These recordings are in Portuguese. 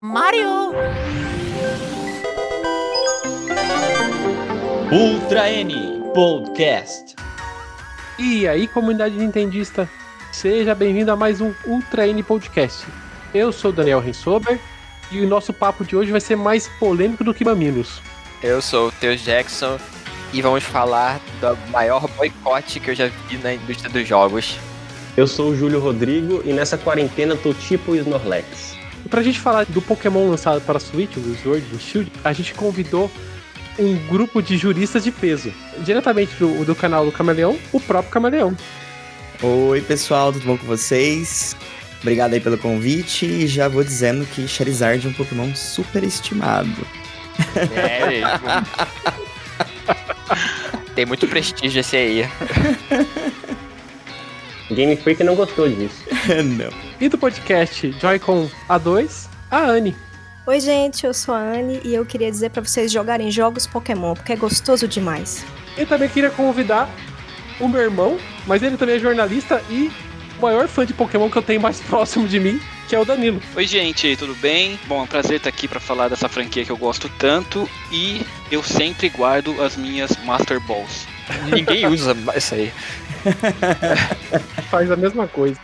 Mario! Ultra N Podcast. E aí, comunidade nintendista, seja bem-vindo a mais um Ultra N Podcast. Eu sou Daniel Rensober e o nosso papo de hoje vai ser mais polêmico do que mamilos. Eu sou o Teus Jackson e vamos falar do maior boicote que eu já vi na indústria dos jogos. Eu sou o Júlio Rodrigo e nessa quarentena tô tipo o Snorlax. E pra gente falar do Pokémon lançado para Switch, o Sword and Shield, a gente convidou um grupo de juristas de peso. Diretamente do, do canal do Camaleão, o próprio Camaleão. Oi, pessoal, tudo bom com vocês? Obrigado aí pelo convite e já vou dizendo que Charizard é um Pokémon super estimado. É, tem muito prestígio esse aí. Game Freak não gostou disso. Não. E do podcast Joy-Con A2, a Anne. Oi, gente, eu sou a Anne e eu queria dizer pra vocês jogarem jogos Pokémon, porque é gostoso demais. E também queria convidar o meu irmão, mas ele também é jornalista e o maior fã de Pokémon que eu tenho mais próximo de mim, que é o Danilo. Oi, gente, tudo bem? Bom, é um prazer estar aqui para falar dessa franquia que eu gosto tanto e eu sempre guardo as minhas Master Balls. Ninguém usa isso aí. Faz a mesma coisa.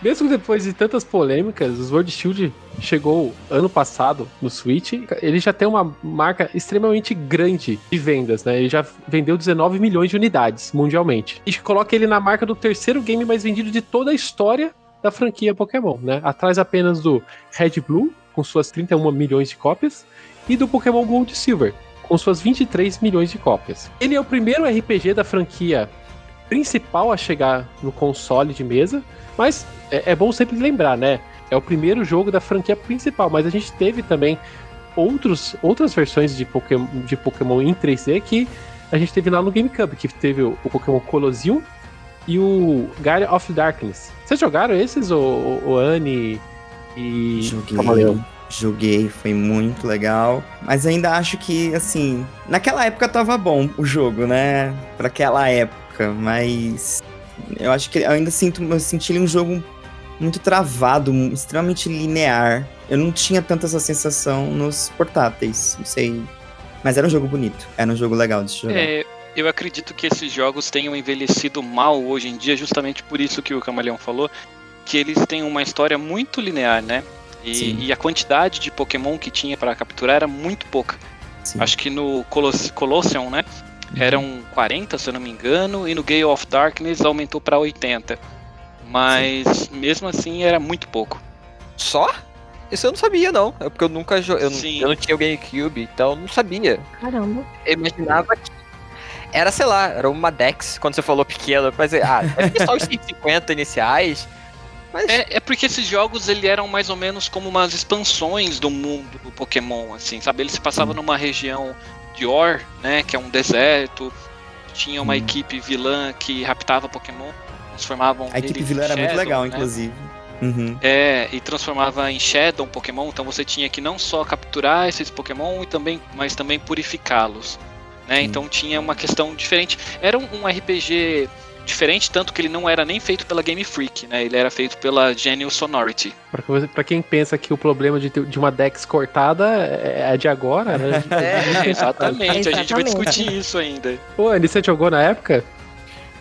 Mesmo depois de tantas polêmicas, o Sword Shield chegou ano passado no Switch. Ele já tem uma marca extremamente grande de vendas, né? Ele já vendeu 19 milhões de unidades mundialmente. E coloca ele na marca do terceiro game mais vendido de toda a história da franquia Pokémon, né? Atrás apenas do Red Blue, com suas 31 milhões de cópias, e do Pokémon Gold Silver, com suas 23 milhões de cópias. Ele é o primeiro RPG da franquia principal a chegar no console de mesa, mas é, é bom sempre lembrar, né? É o primeiro jogo da franquia principal, mas a gente teve também outros, outras versões de Pokémon, de Pokémon em 3D que a gente teve lá no GameCube, que teve o, o Pokémon Colosseum e o Guardian of Darkness. Vocês jogaram esses, o, o, Anne e Joguei. Joguei, foi muito legal. Mas ainda acho que, assim, naquela época tava bom o jogo, né? Pra aquela época, mas eu acho que eu ainda sinto, eu senti ele um jogo muito travado, extremamente linear. Eu não tinha tanta essa sensação nos portáteis, não sei. Mas era um jogo bonito, era um jogo legal de jogar. É, eu acredito que esses jogos tenham envelhecido mal hoje em dia, justamente por isso que o Camaleão falou, que eles têm uma história muito linear, né? E, e a quantidade de Pokémon que tinha para capturar era muito pouca. Sim. Acho que no Coloss Colosseum, né? Eram 40, se eu não me engano, e no Gale of Darkness aumentou para 80. Mas mesmo assim era muito pouco. Só? Isso eu não sabia, não. É porque eu nunca jo... eu, não- Sim. eu não tinha o GameCube, então eu não sabia. Caramba. Eu imaginava que era, sei lá, era uma Dex, quando você falou pequeno. Mas, ah, ter só os 150 iniciais. Mas É, é porque esses jogos ele eram mais ou menos como umas expansões do mundo do Pokémon, assim, sabe? Ele se passava numa região de Or, né, que é um deserto. Tinha uma Hum. equipe vilã que raptava Pokémon, transformavam A equipe vilã era muito Shadow, legal, né? inclusive. Uhum. É, e transformava em Shadow um Pokémon, então você tinha que não só capturar esses Pokémon, e também, mas também purificá-los. Né? Sim. Então tinha uma questão diferente. Era um, um RPG diferente, tanto que ele não era nem feito pela Game Freak, né? Ele era feito pela Genius Sonority. Pra quem pensa que o problema de, de uma Dex cortada é é de agora, né? É, exatamente, a gente vai discutir isso ainda. Pô, Anne, você jogou na época?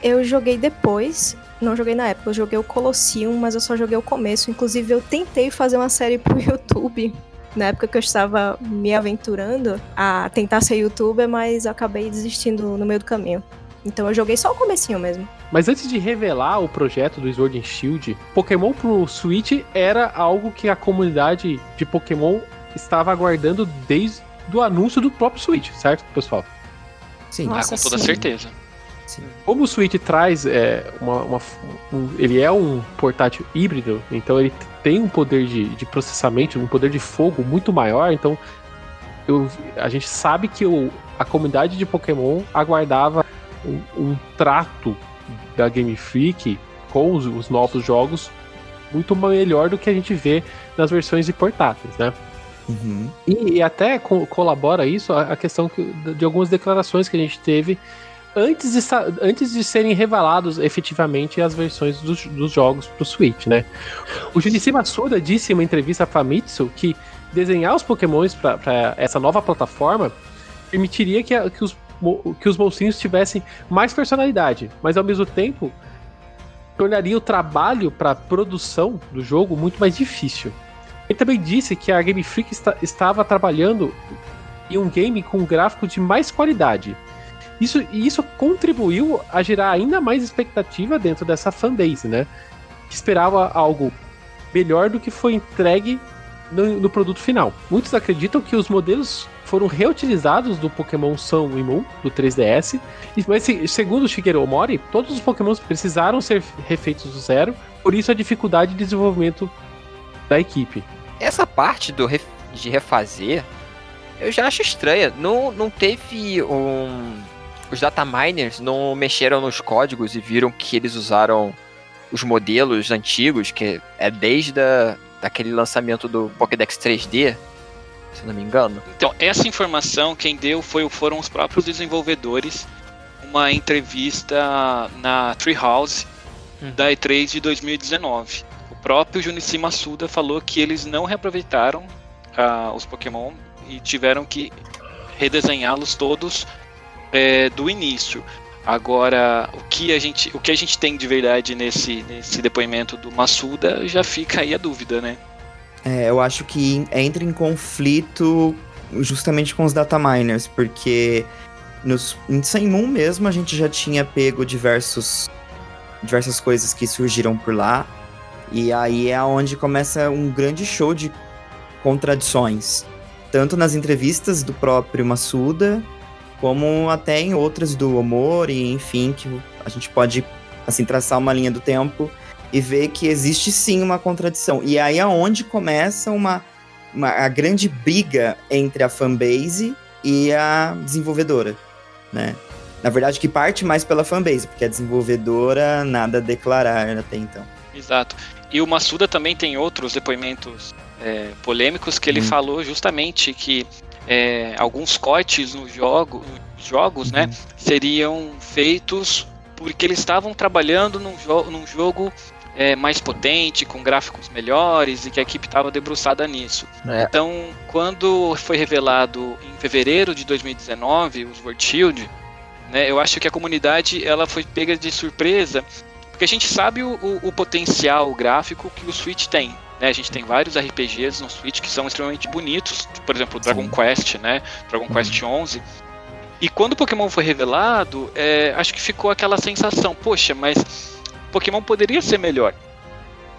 Eu joguei depois, não joguei na época, eu joguei o Colosseum, mas eu só joguei o começo. Inclusive, eu tentei fazer uma série pro YouTube. Na época que eu estava me aventurando a tentar ser youtuber, mas acabei desistindo no meio do caminho. Então eu joguei só o comecinho mesmo. Mas antes de revelar o projeto do Sword and Shield, Pokémon pro Switch era algo que a comunidade de Pokémon estava aguardando desde o anúncio do próprio Switch, certo, pessoal? Sim. Ah, Nossa, com toda sim. certeza. Como o Switch traz é, uma, uma- um- ele é um portátil híbrido, então ele tem um poder de, de processamento, um poder de fogo muito maior, então eu- a gente sabe que o- a comunidade de Pokémon aguardava um, um trato da Game Freak com os, os novos jogos muito melhor do que a gente vê nas versões de portáteis, né? Uhum. E, e até co- colabora isso a, a questão que- de algumas declarações que a gente teve antes de, antes de serem revelados efetivamente as versões dos, dos jogos pro Switch, né? O Junichi Masuda disse em uma entrevista a Famitsu que desenhar os pokémons para essa nova plataforma permitiria que, a, que, os, que os monstrinhos tivessem mais personalidade, mas ao mesmo tempo tornaria o trabalho para produção do jogo muito mais difícil. Ele também disse que a Game Freak estava trabalhando em um game com gráfico de mais qualidade. Isso, e isso contribuiu a gerar ainda mais expectativa dentro dessa fanbase, né? Que esperava algo melhor do que foi entregue no, no, produto final. Muitos acreditam que os modelos foram reutilizados do Pokémon Sun e Moon, do 3DS, mas segundo Shigeru Omori, todos os Pokémons precisaram ser refeitos do zero, por isso a dificuldade de desenvolvimento da equipe. Essa parte do ref, de refazer, eu já acho estranha. Não, não teve um. Os data miners não mexeram nos códigos e viram que eles usaram os modelos antigos, que é desde a, daquele lançamento do Pokédex 3D, se não me engano. Então, essa informação quem deu foi, foram os próprios desenvolvedores. Uma entrevista na Treehouse hum. da E3 de 2019 próprio Junichi Masuda falou que eles não reaproveitaram uh, os Pokémon e tiveram que redesenhá-los todos é, do início. Agora, o que a gente, o que a gente tem de verdade nesse, nesse depoimento do Masuda já fica aí a dúvida, né? É, eu acho que entra em conflito justamente com os data miners, porque nos, em Moon mesmo a gente já tinha pego diversos, diversas coisas que surgiram por lá. E aí é onde começa um grande show de contradições, tanto nas entrevistas do próprio Massuda, como até em outras do Omor, e enfim, que a gente pode assim traçar uma linha do tempo e ver que existe sim uma contradição. E aí é onde começa uma, uma a grande briga entre a fanbase e a desenvolvedora, né? Na verdade, que parte mais pela fanbase, porque a desenvolvedora nada a declarar até então. Exato. E o Massuda também tem outros depoimentos é, polêmicos que ele hum. falou justamente que é, alguns cortes no jogo, nos jogos, né, uhum. seriam feitos porque eles estavam trabalhando num, jo num jogo é, mais potente, com gráficos melhores e que a equipe estava debruçada nisso. É. Então, quando foi revelado em fevereiro de 2019 o Sword Shield, né, eu acho que a comunidade ela foi pega de surpresa porque a gente sabe o, o, o potencial gráfico que o Switch tem. Né? A gente tem vários RPGs no Switch que são extremamente bonitos, por exemplo, Dragon Sim. Quest, né? Dragon uhum. Quest 11. E quando o Pokémon foi revelado, é, acho que ficou aquela sensação, poxa, mas Pokémon poderia ser melhor.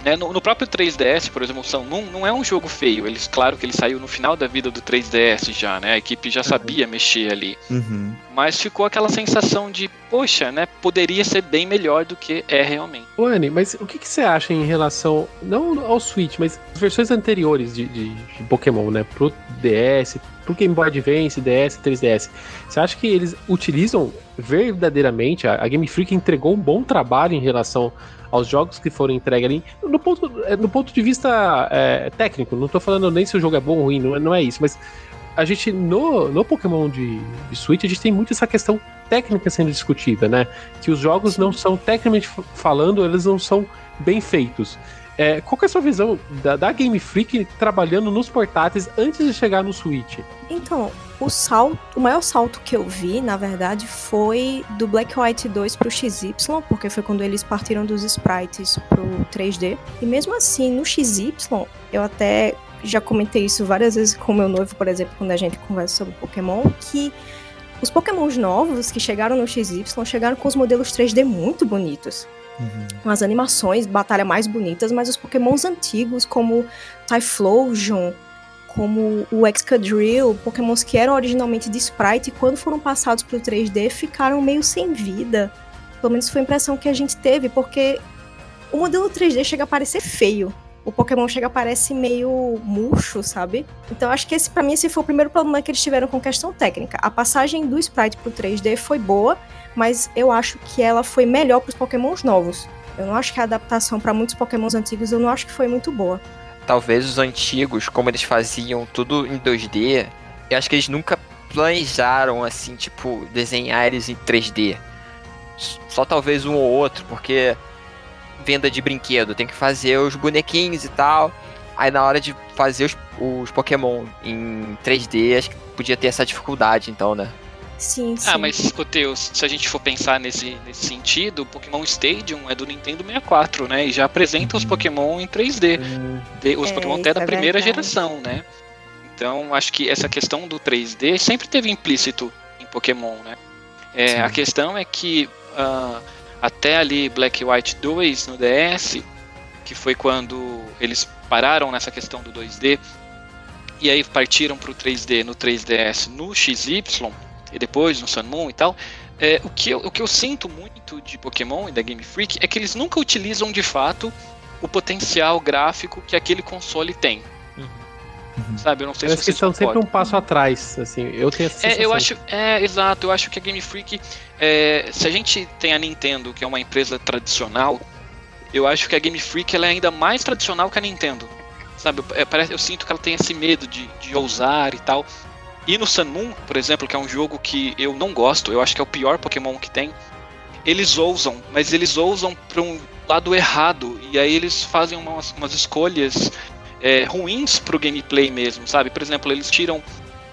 Né? No, no, próprio 3DS, por exemplo, Sun Moon não é um jogo feio. Eles, claro que ele saiu no final da vida do 3DS já, né? A equipe já sabia uhum. mexer ali. Uhum. Mas ficou aquela sensação de, poxa, né? Poderia ser bem melhor do que é realmente. Anny, mas o que, que você acha em relação, não ao Switch, mas as versões anteriores de, de, de Pokémon, né? Pro DS, pro Game Boy Advance, DS, 3DS. Você acha que eles utilizam verdadeiramente, a, Game Freak entregou um bom trabalho em relação aos jogos que foram entregues ali, no ponto, é, no ponto de vista é, técnico, não tô falando nem se o jogo é bom ou ruim, não, é, não é isso, mas a gente, no, no Pokémon de, de Switch, a gente tem muito essa questão técnica sendo discutida, né? Que os jogos não são, tecnicamente falando, eles não são bem feitos. É, qual é a sua visão da, da, Game Freak trabalhando nos portáteis antes de chegar no Switch? Então, o salto, o maior salto que eu vi, na verdade, foi do Black White 2 pro XY, porque foi quando eles partiram dos sprites pro 3D. E mesmo assim, no XY, eu até já comentei isso várias vezes com meu noivo, por exemplo, quando a gente conversa sobre Pokémon, que os Pokémons novos que chegaram no XY chegaram com os modelos 3D muito bonitos. Uhum. As animações, batalha mais bonitas, mas os pokémons antigos, como Typhlosion, como o Excadrill, pokémons que eram originalmente de sprite, e quando foram passados para o 3D, ficaram meio sem vida. Pelo menos foi a impressão que a gente teve, porque o modelo 3D chega a parecer feio. O Pokémon chega a parecer meio murcho, sabe? Então acho que esse para mim esse foi o primeiro problema que eles tiveram com questão técnica. A passagem do sprite pro 3D foi boa, mas eu acho que ela foi melhor para os Pokémons novos. Eu não acho que a adaptação para muitos Pokémons antigos eu não acho que foi muito boa. Talvez os antigos, como eles faziam tudo em 2D, eu acho que eles nunca planejaram assim, tipo, desenhar eles em 3D. Só talvez um ou outro, porque venda de brinquedo, tem que fazer os bonequinhos e tal. Aí na hora de fazer os, os Pokémon em 3D, acho que podia ter essa dificuldade, então, né? Sim, sim. Ah, mas, Coteus, se a gente for pensar nesse, nesse sentido, o Pokémon Stadium é do Nintendo 64, né? E já apresenta os Pokémon em 3D. De- Os É, Pokémon até da é primeira verdade. geração, né? Então, acho que essa questão do 3D sempre teve implícito em Pokémon, né? É, a questão é que ah, até ali Black e White 2 no DS, que foi quando eles pararam nessa questão do 2D, e aí partiram para o 3D no 3DS no XY, e depois no Sun Moon e tal, é, o, que eu, o que eu sinto muito de Pokémon e da Game Freak é que eles nunca utilizam de fato o potencial gráfico que aquele console tem. Sabe, eu não sei Parece se que vocês estão sempre um passo atrás, assim, eu tenho essa É, sensação. eu acho, é, exato, eu acho que a Game Freak, é, se a gente tem a Nintendo, que é uma empresa tradicional, eu acho que a Game Freak ela é ainda mais tradicional que a Nintendo. Sabe, é, parece, eu sinto que ela tem esse medo de, de ousar e tal. E no Sun Moon, por exemplo, que é um jogo que eu não gosto, eu acho que é o pior Pokémon que tem, eles ousam, mas eles ousam para um lado errado, e aí eles fazem umas, umas escolhas é, ruins pro gameplay mesmo, sabe? Por exemplo, eles tiram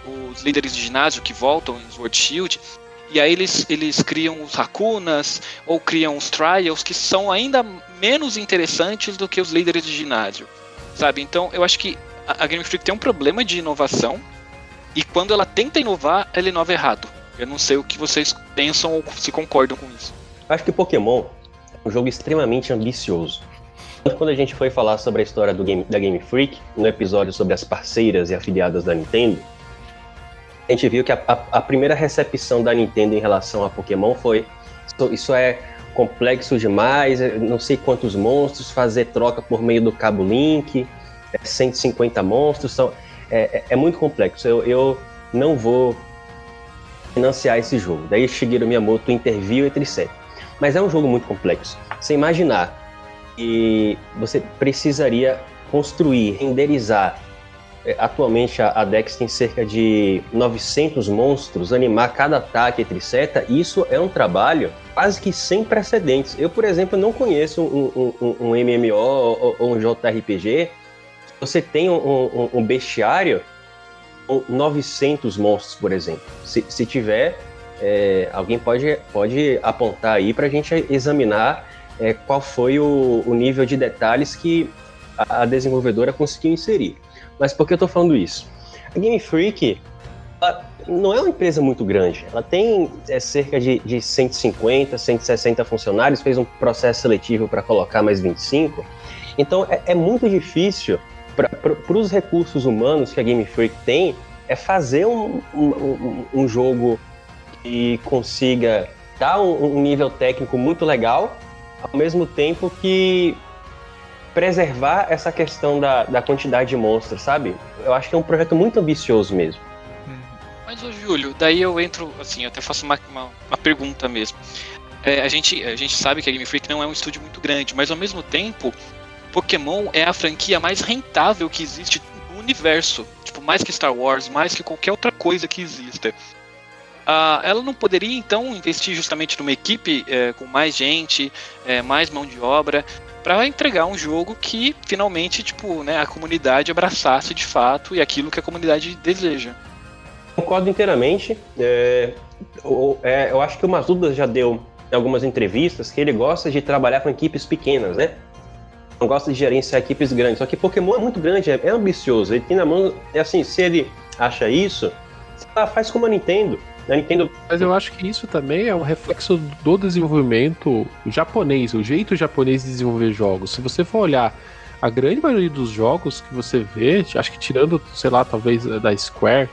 os líderes de ginásio que voltam em Sword Shield, e aí eles, eles criam os Hakunas, ou criam os Trials, que são ainda menos interessantes do que os líderes de ginásio, sabe? Então eu acho que a Game Freak tem um problema de inovação, e quando ela tenta inovar, ela inova errado. Eu não sei o que vocês pensam ou se concordam com isso. Acho que Pokémon é um jogo extremamente ambicioso. Quando a gente foi falar sobre a história do game, da Game Freak, no episódio sobre as parceiras e afiliadas da Nintendo, a gente viu que a, a- a primeira recepção da Nintendo em relação a Pokémon foi: "Isso- isso é complexo demais, é não sei quantos monstros, fazer troca por meio do cabo Link, é 150 monstros, são, é, é- é muito complexo. Eu, eu não vou financiar esse jogo. Daí Shigeru Miyamoto interviu, etc. Mas é um jogo muito complexo. Você imaginar que você precisaria construir, renderizar. é, Atualmente a, Dex tem cerca de 900 monstros, animar cada ataque, etc. Isso é um trabalho quase que sem precedentes. Eu, por exemplo, não conheço um- um- um MMO ou, ou um JRPG. Você tem um, um- um bestiário com 900 monstros, por exemplo. Se, se tiver, é, alguém pode, pode apontar aí para a gente examinar é, qual foi o, o nível de detalhes que a, a desenvolvedora conseguiu inserir. Mas por que eu estou falando isso? A Game Freak não é uma empresa muito grande. Ela tem é, cerca de, de 150, 160 funcionários, fez um processo seletivo para colocar mais 25. Então é, é muito difícil para os recursos humanos que a Game Freak tem é fazer um, um, um- jogo que consiga dar um, um nível técnico muito legal, ao mesmo tempo que preservar essa questão da, da quantidade de monstros, sabe? Eu acho que é um projeto muito ambicioso mesmo. Mas, ô Júlio, daí eu entro, assim, eu até faço uma, uma, uma pergunta mesmo. É, a, gente, a gente sabe que a Game Freak não é um estúdio muito grande, mas ao mesmo tempo, Pokémon é a franquia mais rentável que existe no universo. Tipo, mais que Star Wars, mais que qualquer outra coisa que exista. Ah, ela não poderia, então, investir justamente numa equipe é, com mais gente, é, mais mão de obra, para entregar um jogo que finalmente, tipo, né, a comunidade abraçasse de fato e aquilo que a comunidade deseja. Concordo inteiramente. É, o- é, eu acho que o Mazuda já deu em algumas entrevistas que ele gosta de trabalhar com equipes pequenas, né? Não gosta de gerenciar equipes grandes. Só que Pokémon é muito grande, é, é ambicioso. Ele tem na mão. É assim, se ele acha isso, ah, faz como a Nintendo. A Nintendo Mas eu acho que isso também é um reflexo do desenvolvimento japonês, o jeito japonês de desenvolver jogos. Se você for olhar a grande maioria dos jogos que você vê, acho que tirando, sei lá, talvez eh, da Square,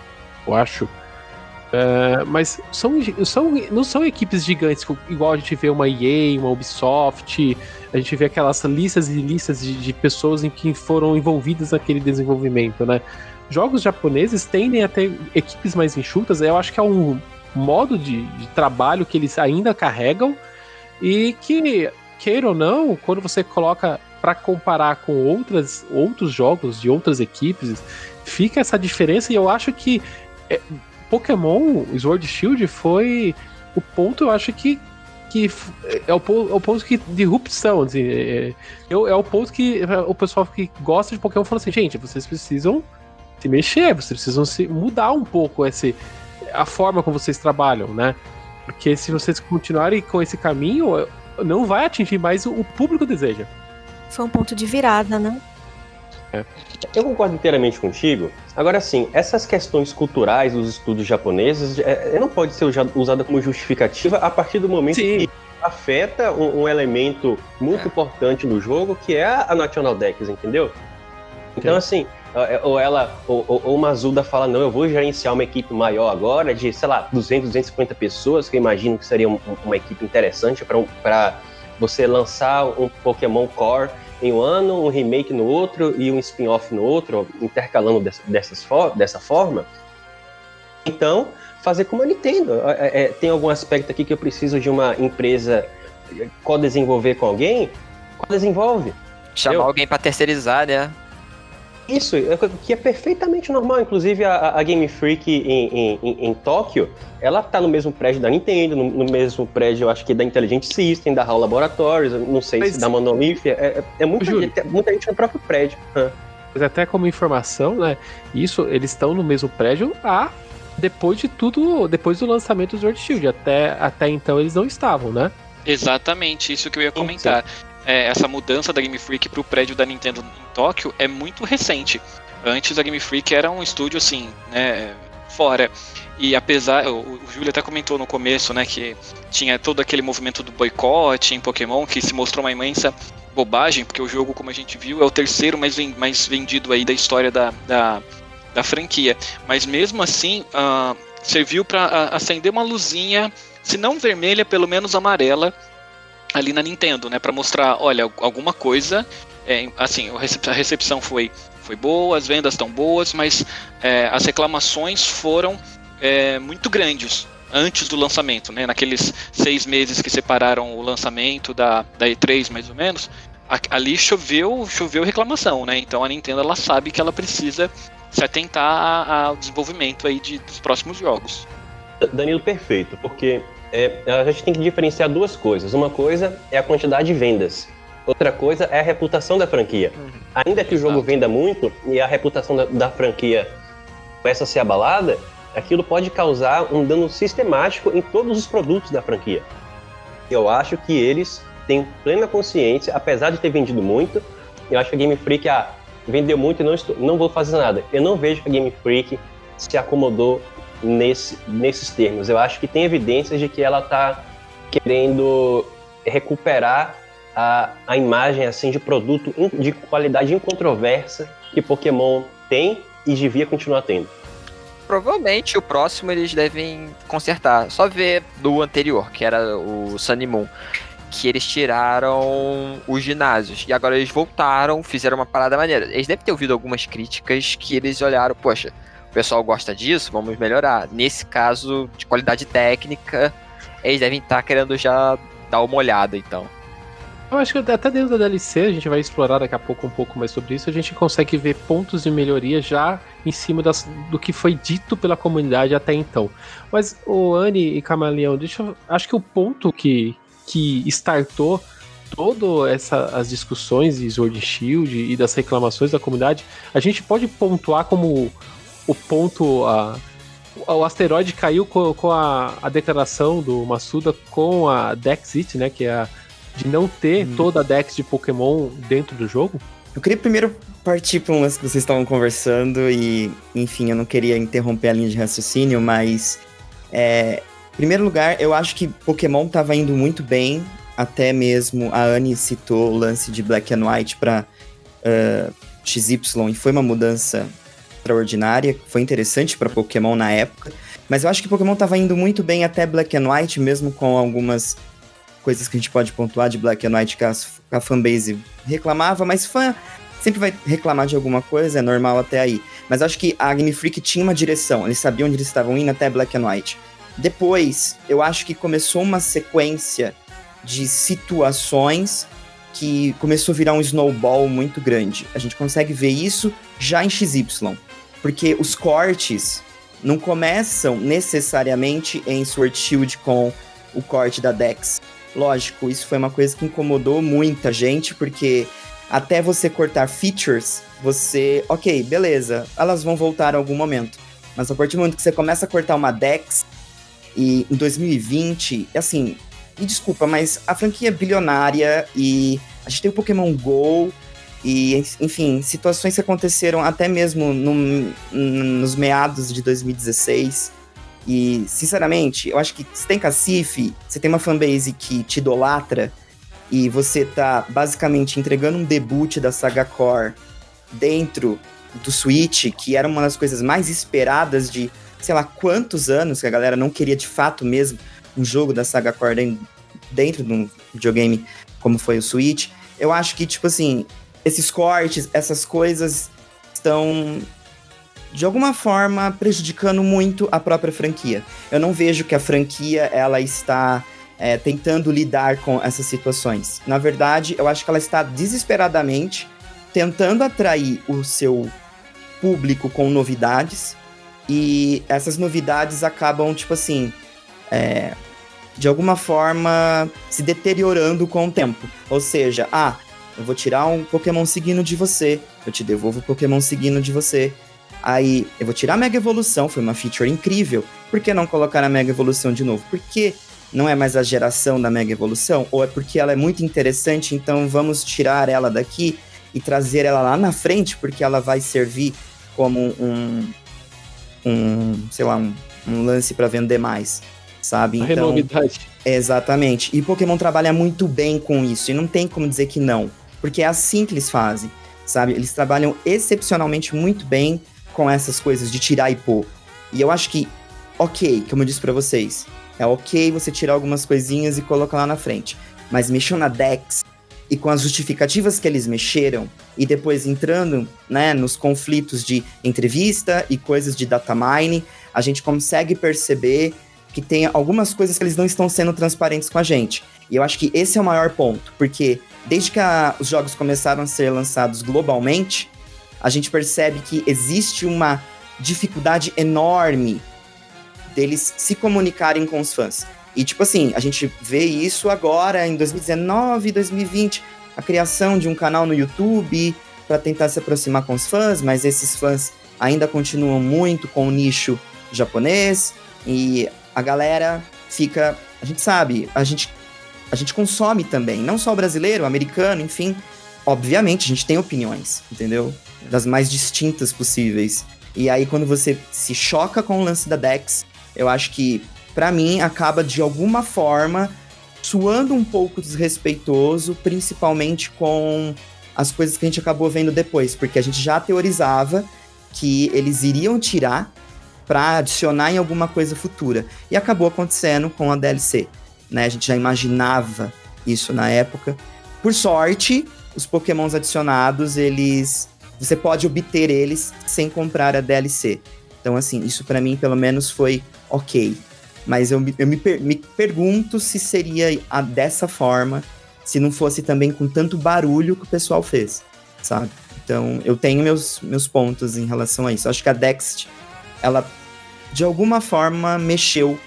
eu acho. é, mas são, são, não são equipes gigantes, igual a gente vê uma EA, uma Ubisoft, a gente vê aquelas listas e listas de, de pessoas em que foram envolvidas naquele desenvolvimento, né? Jogos japoneses tendem a ter equipes mais enxutas, eu acho que é um modo de, de trabalho que eles ainda carregam e que, queira ou não, quando você coloca para comparar com outras, outros jogos de outras equipes, fica essa diferença e eu acho que é, Pokémon Sword Shield foi o ponto, eu acho que que é o, ponto, é o ponto que de rupção, assim, é, é, é o ponto que o pessoal que gosta de Pokémon fala assim, gente, vocês precisam se mexer, vocês precisam se mudar um pouco esse, a forma como vocês trabalham, né? Porque se vocês continuarem com esse caminho, não vai atingir mais o público deseja. Foi um ponto de virada, né? É. Eu concordo inteiramente contigo. Agora, sim, essas questões culturais dos estudos japoneses é, não pode ser usada como justificativa a partir do momento sim. que afeta um, um, elemento muito importante no jogo, que é a National Dex, entendeu? Então, sim. assim, é, ou ela, ou, ou, uma Mazuda fala, não, eu vou gerenciar uma equipe maior agora, de, sei lá, 200, 250 pessoas, que eu imagino que seria um, uma equipe interessante para você lançar um Pokémon Core em um ano, um remake no outro e um spin-off no outro, intercalando dessa, dessas for dessa forma. Então, fazer como a Nintendo. É, é, tem algum aspecto aqui que eu preciso de uma empresa co-desenvolver com alguém? Co-desenvolve. Chamar eu... alguém para terceirizar, né? Isso, é que é perfeitamente normal. Inclusive, a, a Game Freak em, em, em, Tóquio, ela tá no mesmo prédio da Nintendo, no, no, mesmo prédio, eu acho que da Intelligent System, da HAL Laboratories, não sei Mas... se da Monolith. É, é, é muita, gente, é muita gente no próprio prédio. Mas até como informação, né? Isso, eles estão no mesmo prédio há depois de tudo, depois do lançamento do Sword Shield. Até, até então eles não estavam, né? Exatamente, isso que eu ia comentar. Sim é, essa mudança da Game Freak para o prédio da Nintendo em Tóquio é muito recente. Antes a Game Freak era um estúdio assim, né, fora. E apesar, o, o Júlio até comentou no começo, né, que tinha todo aquele movimento do boicote em Pokémon que se mostrou uma imensa bobagem, porque o jogo, como a gente viu, é o terceiro mais, mais vendido aí da história da, da, da franquia. Mas mesmo assim, uh, serviu para acender uma luzinha, se não vermelha, pelo menos amarela, ali na Nintendo, né, para mostrar, olha, alguma coisa, é, assim, a recepção foi foi boa, as vendas estão boas, mas é, as reclamações foram é, muito grandes antes do lançamento, né, naqueles seis meses que separaram o lançamento da, da E3 mais ou menos, ali choveu choveu reclamação, né, então a Nintendo ela sabe que ela precisa se atentar ao desenvolvimento aí de, dos próximos jogos. Danilo, perfeito, porque é, a gente tem que diferenciar duas coisas. Uma coisa é a quantidade de vendas. Outra coisa é a reputação da franquia. Uhum. Ainda que Exato. o jogo venda muito e a reputação da, da franquia começa a ser abalada, aquilo pode causar um dano sistemático em todos os produtos da franquia. Eu acho que eles têm plena consciência, apesar de ter vendido muito, eu acho que a Game Freak ah, vendeu muito e não, estou, não vou fazer nada. Eu não vejo que a Game Freak se acomodou nesse, nesses termos. Eu acho que tem evidências de que ela está querendo recuperar a, a imagem assim de produto de qualidade incontroversa que Pokémon tem e devia continuar tendo. Provavelmente o próximo eles devem consertar. Só ver do anterior, que era o Sun Moon, que eles tiraram os ginásios e agora eles voltaram, fizeram uma parada maneira. Eles devem ter ouvido algumas críticas que eles olharam, poxa, o pessoal gosta disso, vamos melhorar. Nesse caso, de qualidade técnica, eles devem estar querendo já dar uma olhada, então. Eu acho que até dentro da DLC, a gente vai explorar daqui a pouco um pouco mais sobre isso, a gente consegue ver pontos de melhoria já em cima das, do que foi dito pela comunidade até então. Mas, o Anne e Camaleão, deixa eu, acho que o ponto que, que startou todas as discussões de Sword Shield e das reclamações da comunidade, a gente pode pontuar como o ponto. A, o asteroide caiu com, com a, a, declaração do Masuda com a Dexit, né? Que é a, de não ter hum. toda a Dex de Pokémon dentro do jogo? Eu queria primeiro partir para um lance que vocês estavam conversando e, enfim, eu não queria interromper a linha de raciocínio, mas é, em primeiro lugar, eu acho que Pokémon estava indo muito bem, até mesmo a Anne citou o lance de Black and White para uh, XY e foi uma mudança extraordinária, foi interessante para Pokémon na época, mas eu acho que Pokémon estava indo muito bem até Black and White, mesmo com algumas coisas que a gente pode pontuar de Black and White que a, a fanbase reclamava, mas fã sempre vai reclamar de alguma coisa, é normal até aí. Mas acho que a Game Freak tinha uma direção, eles sabiam onde eles estavam indo até Black and White. Depois, eu acho que começou uma sequência de situações que começou a virar um snowball muito grande. A gente consegue ver isso já em XY. Porque os cortes não começam necessariamente em Sword Shield com o corte da Dex. lógico, isso foi uma coisa que incomodou muita gente, porque até você cortar features, você, ok, beleza, elas vão voltar em algum momento. Mas a partir do momento que você começa a cortar uma Dex, e em 2020, assim, me desculpa, mas a franquia é bilionária e a gente tem o Pokémon GO, e, enfim, situações que aconteceram até mesmo no, nos meados de 2016. E, sinceramente, eu acho que se tem cacife, você tem uma fanbase que te idolatra e você tá basicamente entregando um debut da Saga Core dentro do Switch, que era uma das coisas mais esperadas de sei lá quantos anos que a galera não queria de fato mesmo um jogo da Saga Core dentro de um videogame como foi o Switch. Eu acho que, tipo assim, esses cortes, essas coisas estão de alguma forma prejudicando muito a própria franquia. Eu não vejo que a franquia ela está é, tentando lidar com essas situações. Na verdade, eu acho que ela está desesperadamente tentando atrair o seu público com novidades e essas novidades acabam tipo assim é, de alguma forma se deteriorando com o tempo. Ou seja, ah, eu vou tirar um Pokémon seguindo de você, eu te devolvo o Pokémon seguindo de você. Aí eu vou tirar a Mega Evolução, foi uma feature incrível. Por que não colocar a Mega Evolução de novo? Porque não é mais a geração da Mega Evolução? Ou é porque ela é muito interessante, então vamos tirar ela daqui e trazer ela lá na frente, porque ela vai servir como um, um sei lá, um, um lance para vender mais, sabe? Então, renovidade. Exatamente. E Pokémon trabalha muito bem com isso, e não tem como dizer que não. Porque é assim que eles fazem, sabe? Eles trabalham excepcionalmente muito bem com essas coisas de tirar e pôr. E eu acho que, ok, como eu disse para vocês, é ok você tirar algumas coisinhas e colocar lá na frente. Mas mexeu na Dex e com as justificativas que eles mexeram, e depois entrando né, nos conflitos de entrevista e coisas de data mining, a gente consegue perceber que tem algumas coisas que eles não estão sendo transparentes com a gente. E eu acho que esse é o maior ponto, porque desde que a, os jogos começaram a ser lançados globalmente, a gente percebe que existe uma dificuldade enorme deles se comunicarem com os fãs. E, tipo assim, a gente vê isso agora em 2019, 2020, a criação de um canal no YouTube para tentar se aproximar com os fãs, mas esses fãs ainda continuam muito com o nicho japonês e a galera fica, a gente sabe, a gente a gente consome também, não só o brasileiro, o americano, enfim. Obviamente, a gente tem opiniões, entendeu? Das mais distintas possíveis. E aí, quando você se choca com o lance da Dex, eu acho que, para mim, acaba de alguma forma suando um pouco desrespeitoso, principalmente com as coisas que a gente acabou vendo depois, porque a gente já teorizava que eles iriam tirar para adicionar em alguma coisa futura. E acabou acontecendo com a DLC né? A gente já imaginava isso na época. Por sorte, os Pokémons adicionados, eles você pode obter eles sem comprar a DLC. Então, assim, isso para mim, pelo menos, foi ok. Mas eu, eu me, per, me pergunto se seria a, dessa forma, se não fosse também com tanto barulho que o pessoal fez, sabe? Então, eu tenho meus, meus pontos em relação a isso. Acho que a Dext, ela, de alguma forma, mexeu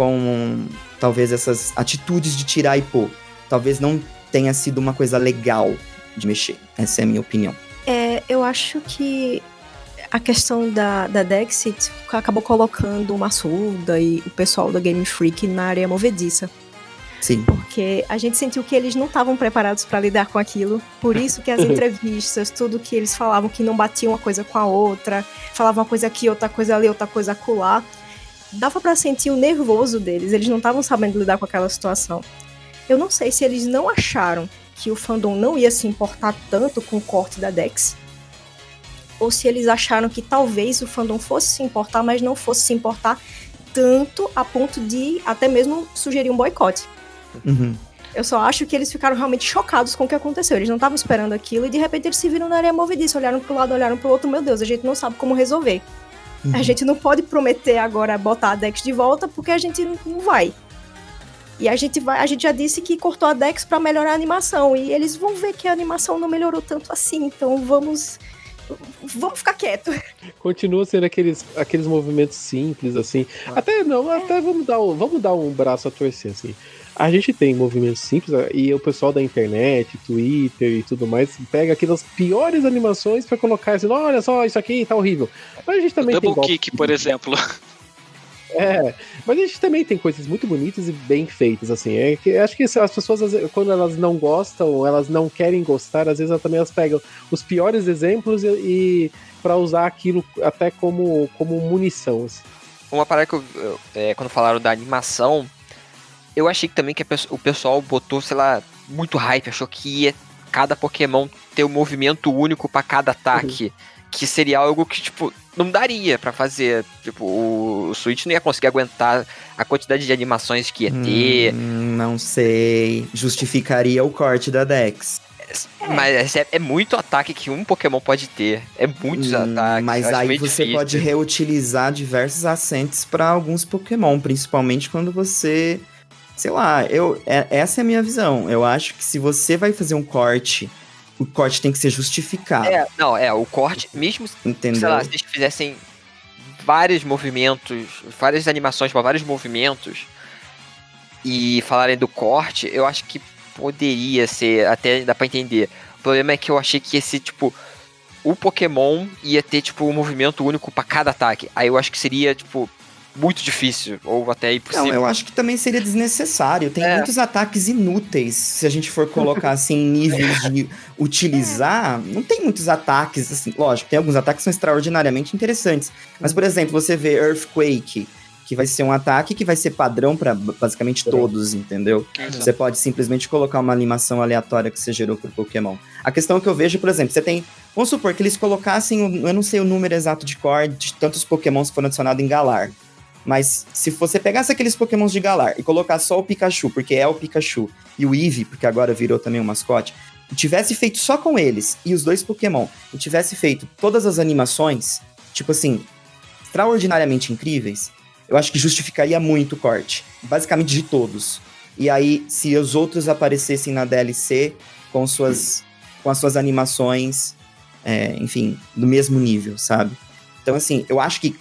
com talvez essas atitudes de tirar e pôr. Talvez não tenha sido uma coisa legal de mexer. Essa é a minha opinião. É, eu acho que a questão da, da Dexit acabou colocando o Massuda e o pessoal da Game Freak na área movediça. Sim. Porque a gente sentiu que eles não estavam preparados para lidar com aquilo. Por isso que as entrevistas, tudo que eles falavam que não batiam uma coisa com a outra, falavam uma coisa aqui, outra coisa ali, outra coisa acolá dava para sentir o nervoso deles, eles não estavam sabendo lidar com aquela situação. Eu não sei se eles não acharam que o fandom não ia se importar tanto com o corte da Dex, ou se eles acharam que talvez o fandom fosse se importar, mas não fosse se importar tanto a ponto de até mesmo sugerir um boicote. Uhum. Eu só acho que eles ficaram realmente chocados com o que aconteceu. Eles não estavam esperando aquilo e de repente eles se viram na areia movediça, olharam pro lado, olharam pro outro, meu Deus, a gente não sabe como resolver. Uhum. A gente não pode prometer agora botar a Dex de volta porque a gente não vai. E a gente vai, a gente já disse que cortou a Dex para melhorar a animação e eles vão ver que a animação não melhorou tanto assim, então vamos vamos ficar quieto. Continua sendo aqueles, aqueles movimentos simples assim. Ah. Até não, até vamos dar um, vamos dar um braço a torcer assim. A gente tem movimentos simples e o pessoal da internet, Twitter e tudo mais pega aquelas piores animações para colocar assim, olha só, isso aqui tá horrível. Mas a gente também Double tem Kick, por exemplo. É, mas a gente também tem coisas muito bonitas e bem feitas, assim. É que, acho que as pessoas, quando elas não gostam, elas não querem gostar, às vezes elas também elas pegam os piores exemplos e, e para usar aquilo até como, como munição. Assim. Uma parada que eu, é, quando falaram da animação, eu achei que também que o pessoal botou, sei lá, muito hype, achou que ia cada Pokémon ter um movimento único para cada ataque. Uhum. Que seria algo que, tipo, não daria para fazer. Tipo, o, Switch não ia conseguir aguentar a quantidade de animações que ia ter. Hum, não sei. Justificaria o corte da Dex. É. Mas é, é, muito ataque que um Pokémon pode ter. É muitos hum, ataques. Mas aí você difícil. pode reutilizar diversos assentes para alguns Pokémon, principalmente quando você. Sei lá, eu, é, essa é a minha visão. Eu acho que se você vai fazer um corte o corte tem que ser justificado. É, não, é, o corte, mesmo Entendeu? sei lá, se eles fizessem vários movimentos, várias animações para vários movimentos e falarem do corte, eu acho que poderia ser, até dá pra entender. O problema é que eu achei que esse, tipo, o Pokémon ia ter, tipo, um movimento único para cada ataque. Aí eu acho que seria, tipo, muito difícil, ou até impossível. Não, eu acho que também seria desnecessário. Tem é. muitos ataques inúteis, se a gente for colocar assim em níveis de utilizar. Não tem muitos ataques, assim, lógico, tem alguns ataques que são extraordinariamente interessantes. Mas, por exemplo, você vê Earthquake, que vai ser um ataque que vai ser padrão para basicamente todos, entendeu? Exato. Você pode simplesmente colocar uma animação aleatória que você gerou pro Pokémon. A questão que eu vejo, por exemplo, você tem. Vamos supor que eles colocassem, eu não sei o número exato de core de tantos Pokémons que foram adicionados em Galar. Mas se você pegasse aqueles pokémons de Galar e colocar só o Pikachu, porque é o Pikachu, e o Eevee, porque agora virou também um mascote, e tivesse feito só com eles, e os dois Pokémon, e tivesse feito todas as animações, tipo assim, extraordinariamente incríveis, eu acho que justificaria muito o corte. Basicamente de todos. E aí, se os outros aparecessem na DLC com suas, com as suas animações, é, enfim, do mesmo nível, sabe? Então, assim, eu acho que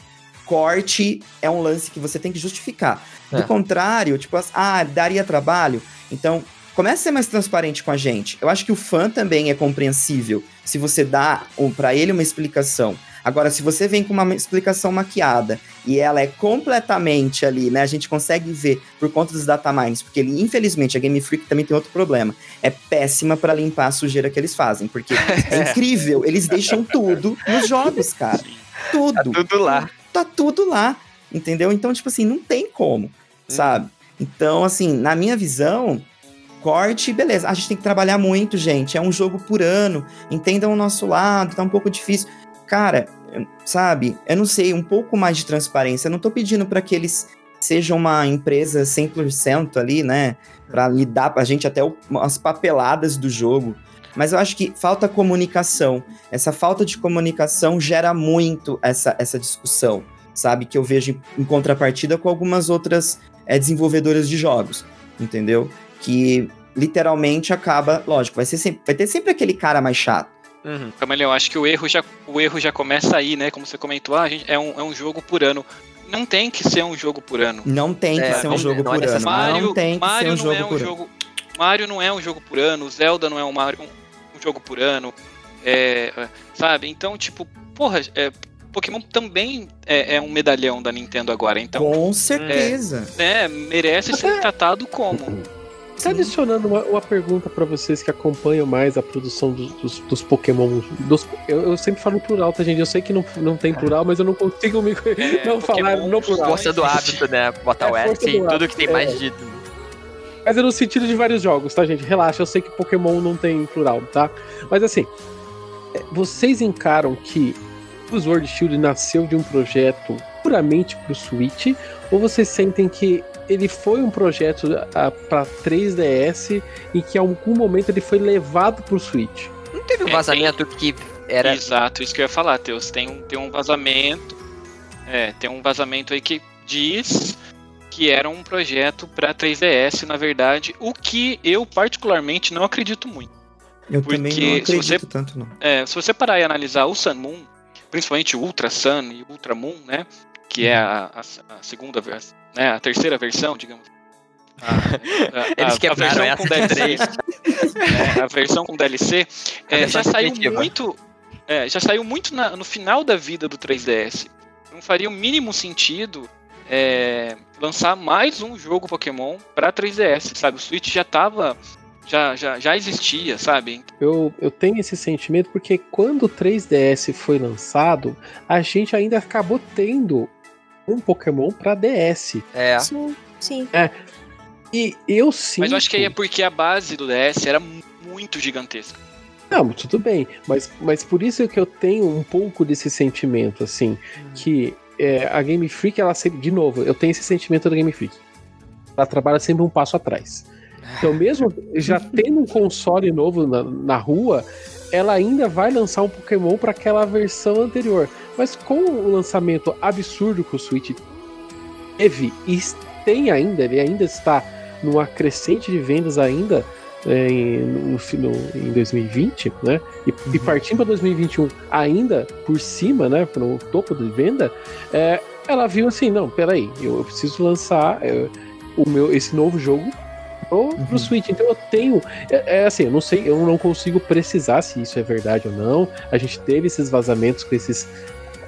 corte é um lance que você tem que justificar. Do é. contrário, tipo, ah, daria trabalho. Então, comece a ser mais transparente com a gente. Eu acho que o fã também é compreensível se você dá para ele uma explicação. Agora, se você vem com uma explicação maquiada e ela é completamente ali, né? A gente consegue ver por conta dos datamines, porque ele, infelizmente, a Game Freak também tem outro problema. É péssima para limpar a sujeira que eles fazem, porque é incrível, eles deixam tudo nos jogos, cara. Tudo. Tá tudo lá tá tudo lá, entendeu? Então, tipo assim, não tem como, hum. sabe? Então, assim, na minha visão, corte, beleza. A gente tem que trabalhar muito, gente. É um jogo por ano. Entendam o nosso lado, tá um pouco difícil. Cara, sabe? Eu não sei, um pouco mais de transparência. Eu não tô pedindo para que eles sejam uma empresa 100% ali, né? Para lidar pra gente até o, as papeladas do jogo. Mas eu acho que falta comunicação. Essa falta de comunicação gera muito essa, essa discussão, sabe? Que eu vejo em, contrapartida com algumas outras é, desenvolvedoras de jogos, entendeu? Que literalmente acaba, lógico, vai, ser sempre, vai ter sempre aquele cara mais chato. Uhum. eu acho que o erro, já, o erro já começa aí, né? Como você comentou, ah, gente, é, um, é um jogo por ano. Não tem que ser um jogo por ano. Não tem que é, ser um jogo por é ano. Mario, não tem que Mario ser um jogo é um por jogo, ano. Mario não é um jogo por ano, Zelda não é um Mario, jogo por ano, é, sabe? Então, tipo, porra, é, Pokémon também é, é, um medalhão da Nintendo agora, então. Com certeza. É, merece ser tratado como. Tá adicionando uma, uma pergunta para vocês que acompanham mais a produção dos, dos, dos Pokémon. Dos, eu, eu, sempre falo plural, tá, gente? Eu sei que não, não tem plural, mas eu não consigo me é, não falar no plural. Força do hábito, né? Botar o S em tudo que tem mais de mas é no sentido de vários jogos, tá, gente? Relaxa, eu sei que Pokémon não tem plural, tá? Mas assim, é, vocês encaram que o Sword Shield nasceu de um projeto puramente pro Switch? Ou vocês sentem que ele foi um projeto para 3DS e que em algum momento ele foi levado pro Switch? Não teve um vazamento é, que era. Exato, isso que eu ia falar, Teus. Tem um, tem um vazamento. É, tem um vazamento aí que diz que era um projeto para 3DS, na verdade, o que eu particularmente não acredito muito. Eu Porque também não acredito você, tanto não. É, se você parar e analisar o Sun Moon, principalmente o Ultra Sun e o Ultra Moon, né, que é a, a, a segunda versão, né, a terceira versão, digamos, A, Eles a quebraram versão essa com DLC, é, a versão com DLC A é, já saiu definitiva. muito. é, já saiu muito na- no final da vida do 3DS. Não faria o mínimo sentido é, lançar mais um jogo Pokémon pra 3DS, sabe? O Switch já tava. Já, já, já existia, sabe? Eu, eu tenho esse sentimento porque quando o 3DS foi lançado, a gente ainda acabou tendo um Pokémon pra DS. É. Sim, sim. E eu sinto. Mas eu acho que aí é porque a base do DS era muito gigantesca. Não, tudo bem. Mas, mas por isso que eu tenho um pouco desse sentimento, assim, que é, a Game Freak, ela sempre. De novo, eu tenho esse sentimento da Game Freak. Ela trabalha sempre um passo atrás. Então, mesmo já tendo um console novo na, na rua, ela ainda vai lançar um Pokémon para aquela versão anterior. Mas com o lançamento absurdo que o Switch teve e tem ainda, ele ainda está numa crescente de vendas ainda em, no, no- em 2020, né? E, e partindo para 2021 ainda por cima, né? No topo de venda, é, ela viu assim, não, peraí, eu, eu preciso lançar é, o meu esse novo jogo pro, pro Uhum. Switch. Então eu tenho, é, é assim, eu não sei, eu não consigo precisar se isso é verdade ou não. A gente teve esses vazamentos com esses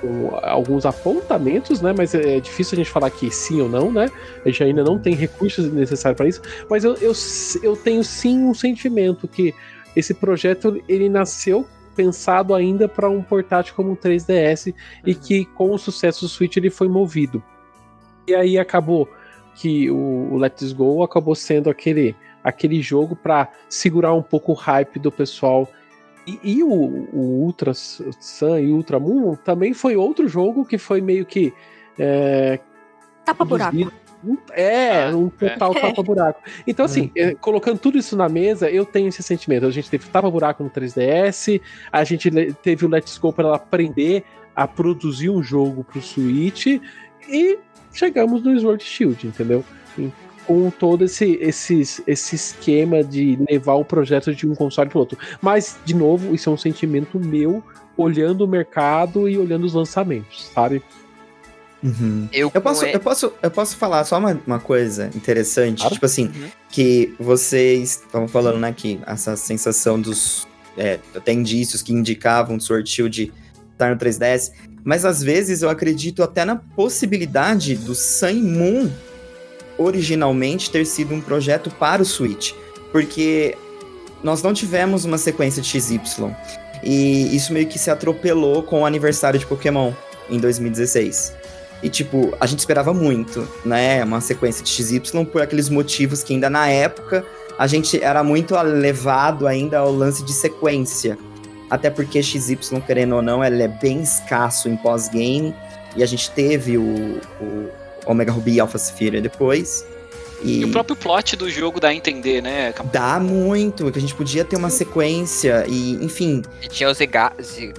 com alguns apontamentos, né? Mas é difícil a gente falar que sim ou não, né? A gente ainda não tem recursos necessários para isso. Mas eu, eu, eu tenho sim um sentimento que esse projeto ele nasceu pensado ainda para um portátil como o 3DS e que com o sucesso do Switch ele foi movido. E aí acabou que o, o Let's Go acabou sendo aquele, aquele jogo para segurar um pouco o hype do pessoal. E, e o, o Ultra Sun e Ultra Moon também foi outro jogo que foi meio que é, Tapa buraco. um- É, Ah, um total é. tapa-buraco. Então, assim, é, colocando tudo isso na mesa, eu tenho esse sentimento. A gente teve tapa-buraco no 3DS, a gente teve o Let's Go para ela aprender a produzir um jogo pro Switch, e chegamos no Sword Shield, entendeu? Com todo esse, esse, esse esquema de levar o projeto de um console pro outro. Mas, de novo, isso é um sentimento meu, olhando o mercado e olhando os lançamentos, sabe? Uhum. Eu, Eu posso, com- eu, posso, eu posso falar só uma, uma coisa interessante? Claro. Tipo assim, Uhum. que vocês estavam falando, né, que essa sensação dos. É, até indícios que indicavam o Sword Shield estar no 3DS. Mas às vezes eu acredito até na possibilidade do Sun Moon originalmente ter sido um projeto para o Switch. Porque nós não tivemos uma sequência de XY. E isso meio que se atropelou com o aniversário de Pokémon em 2016. E, tipo, a gente esperava muito, né? Uma sequência de XY por aqueles motivos que ainda na época a gente era muito levado ainda ao lance de sequência. Até porque XY, querendo ou não, ele é bem escasso em pós-game. E a gente teve o, o Omega Ruby e Alpha Sphere depois. E, E o próprio plot do jogo dá a entender, né? Dá muito, que a gente podia ter uma sequência. E, enfim, E tinha o Zega... Zig-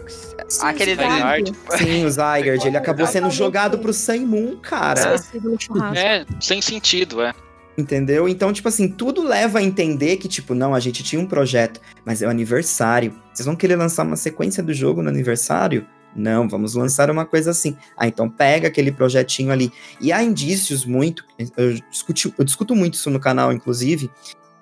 Sim, Aquele Zygarde. sim, o Zygarde, ele acabou sendo jogado pro Sun Moon, cara. É, sem sentido, é. Entendeu? Então, tipo assim, tudo leva a entender que, tipo, não, a gente tinha um projeto, mas é o aniversário. Vocês vão querer lançar uma sequência do jogo no aniversário? Não, vamos lançar uma coisa assim. Ah, então pega aquele projetinho ali. E há indícios muito. Eu, discuti, eu discuto muito isso no canal, inclusive,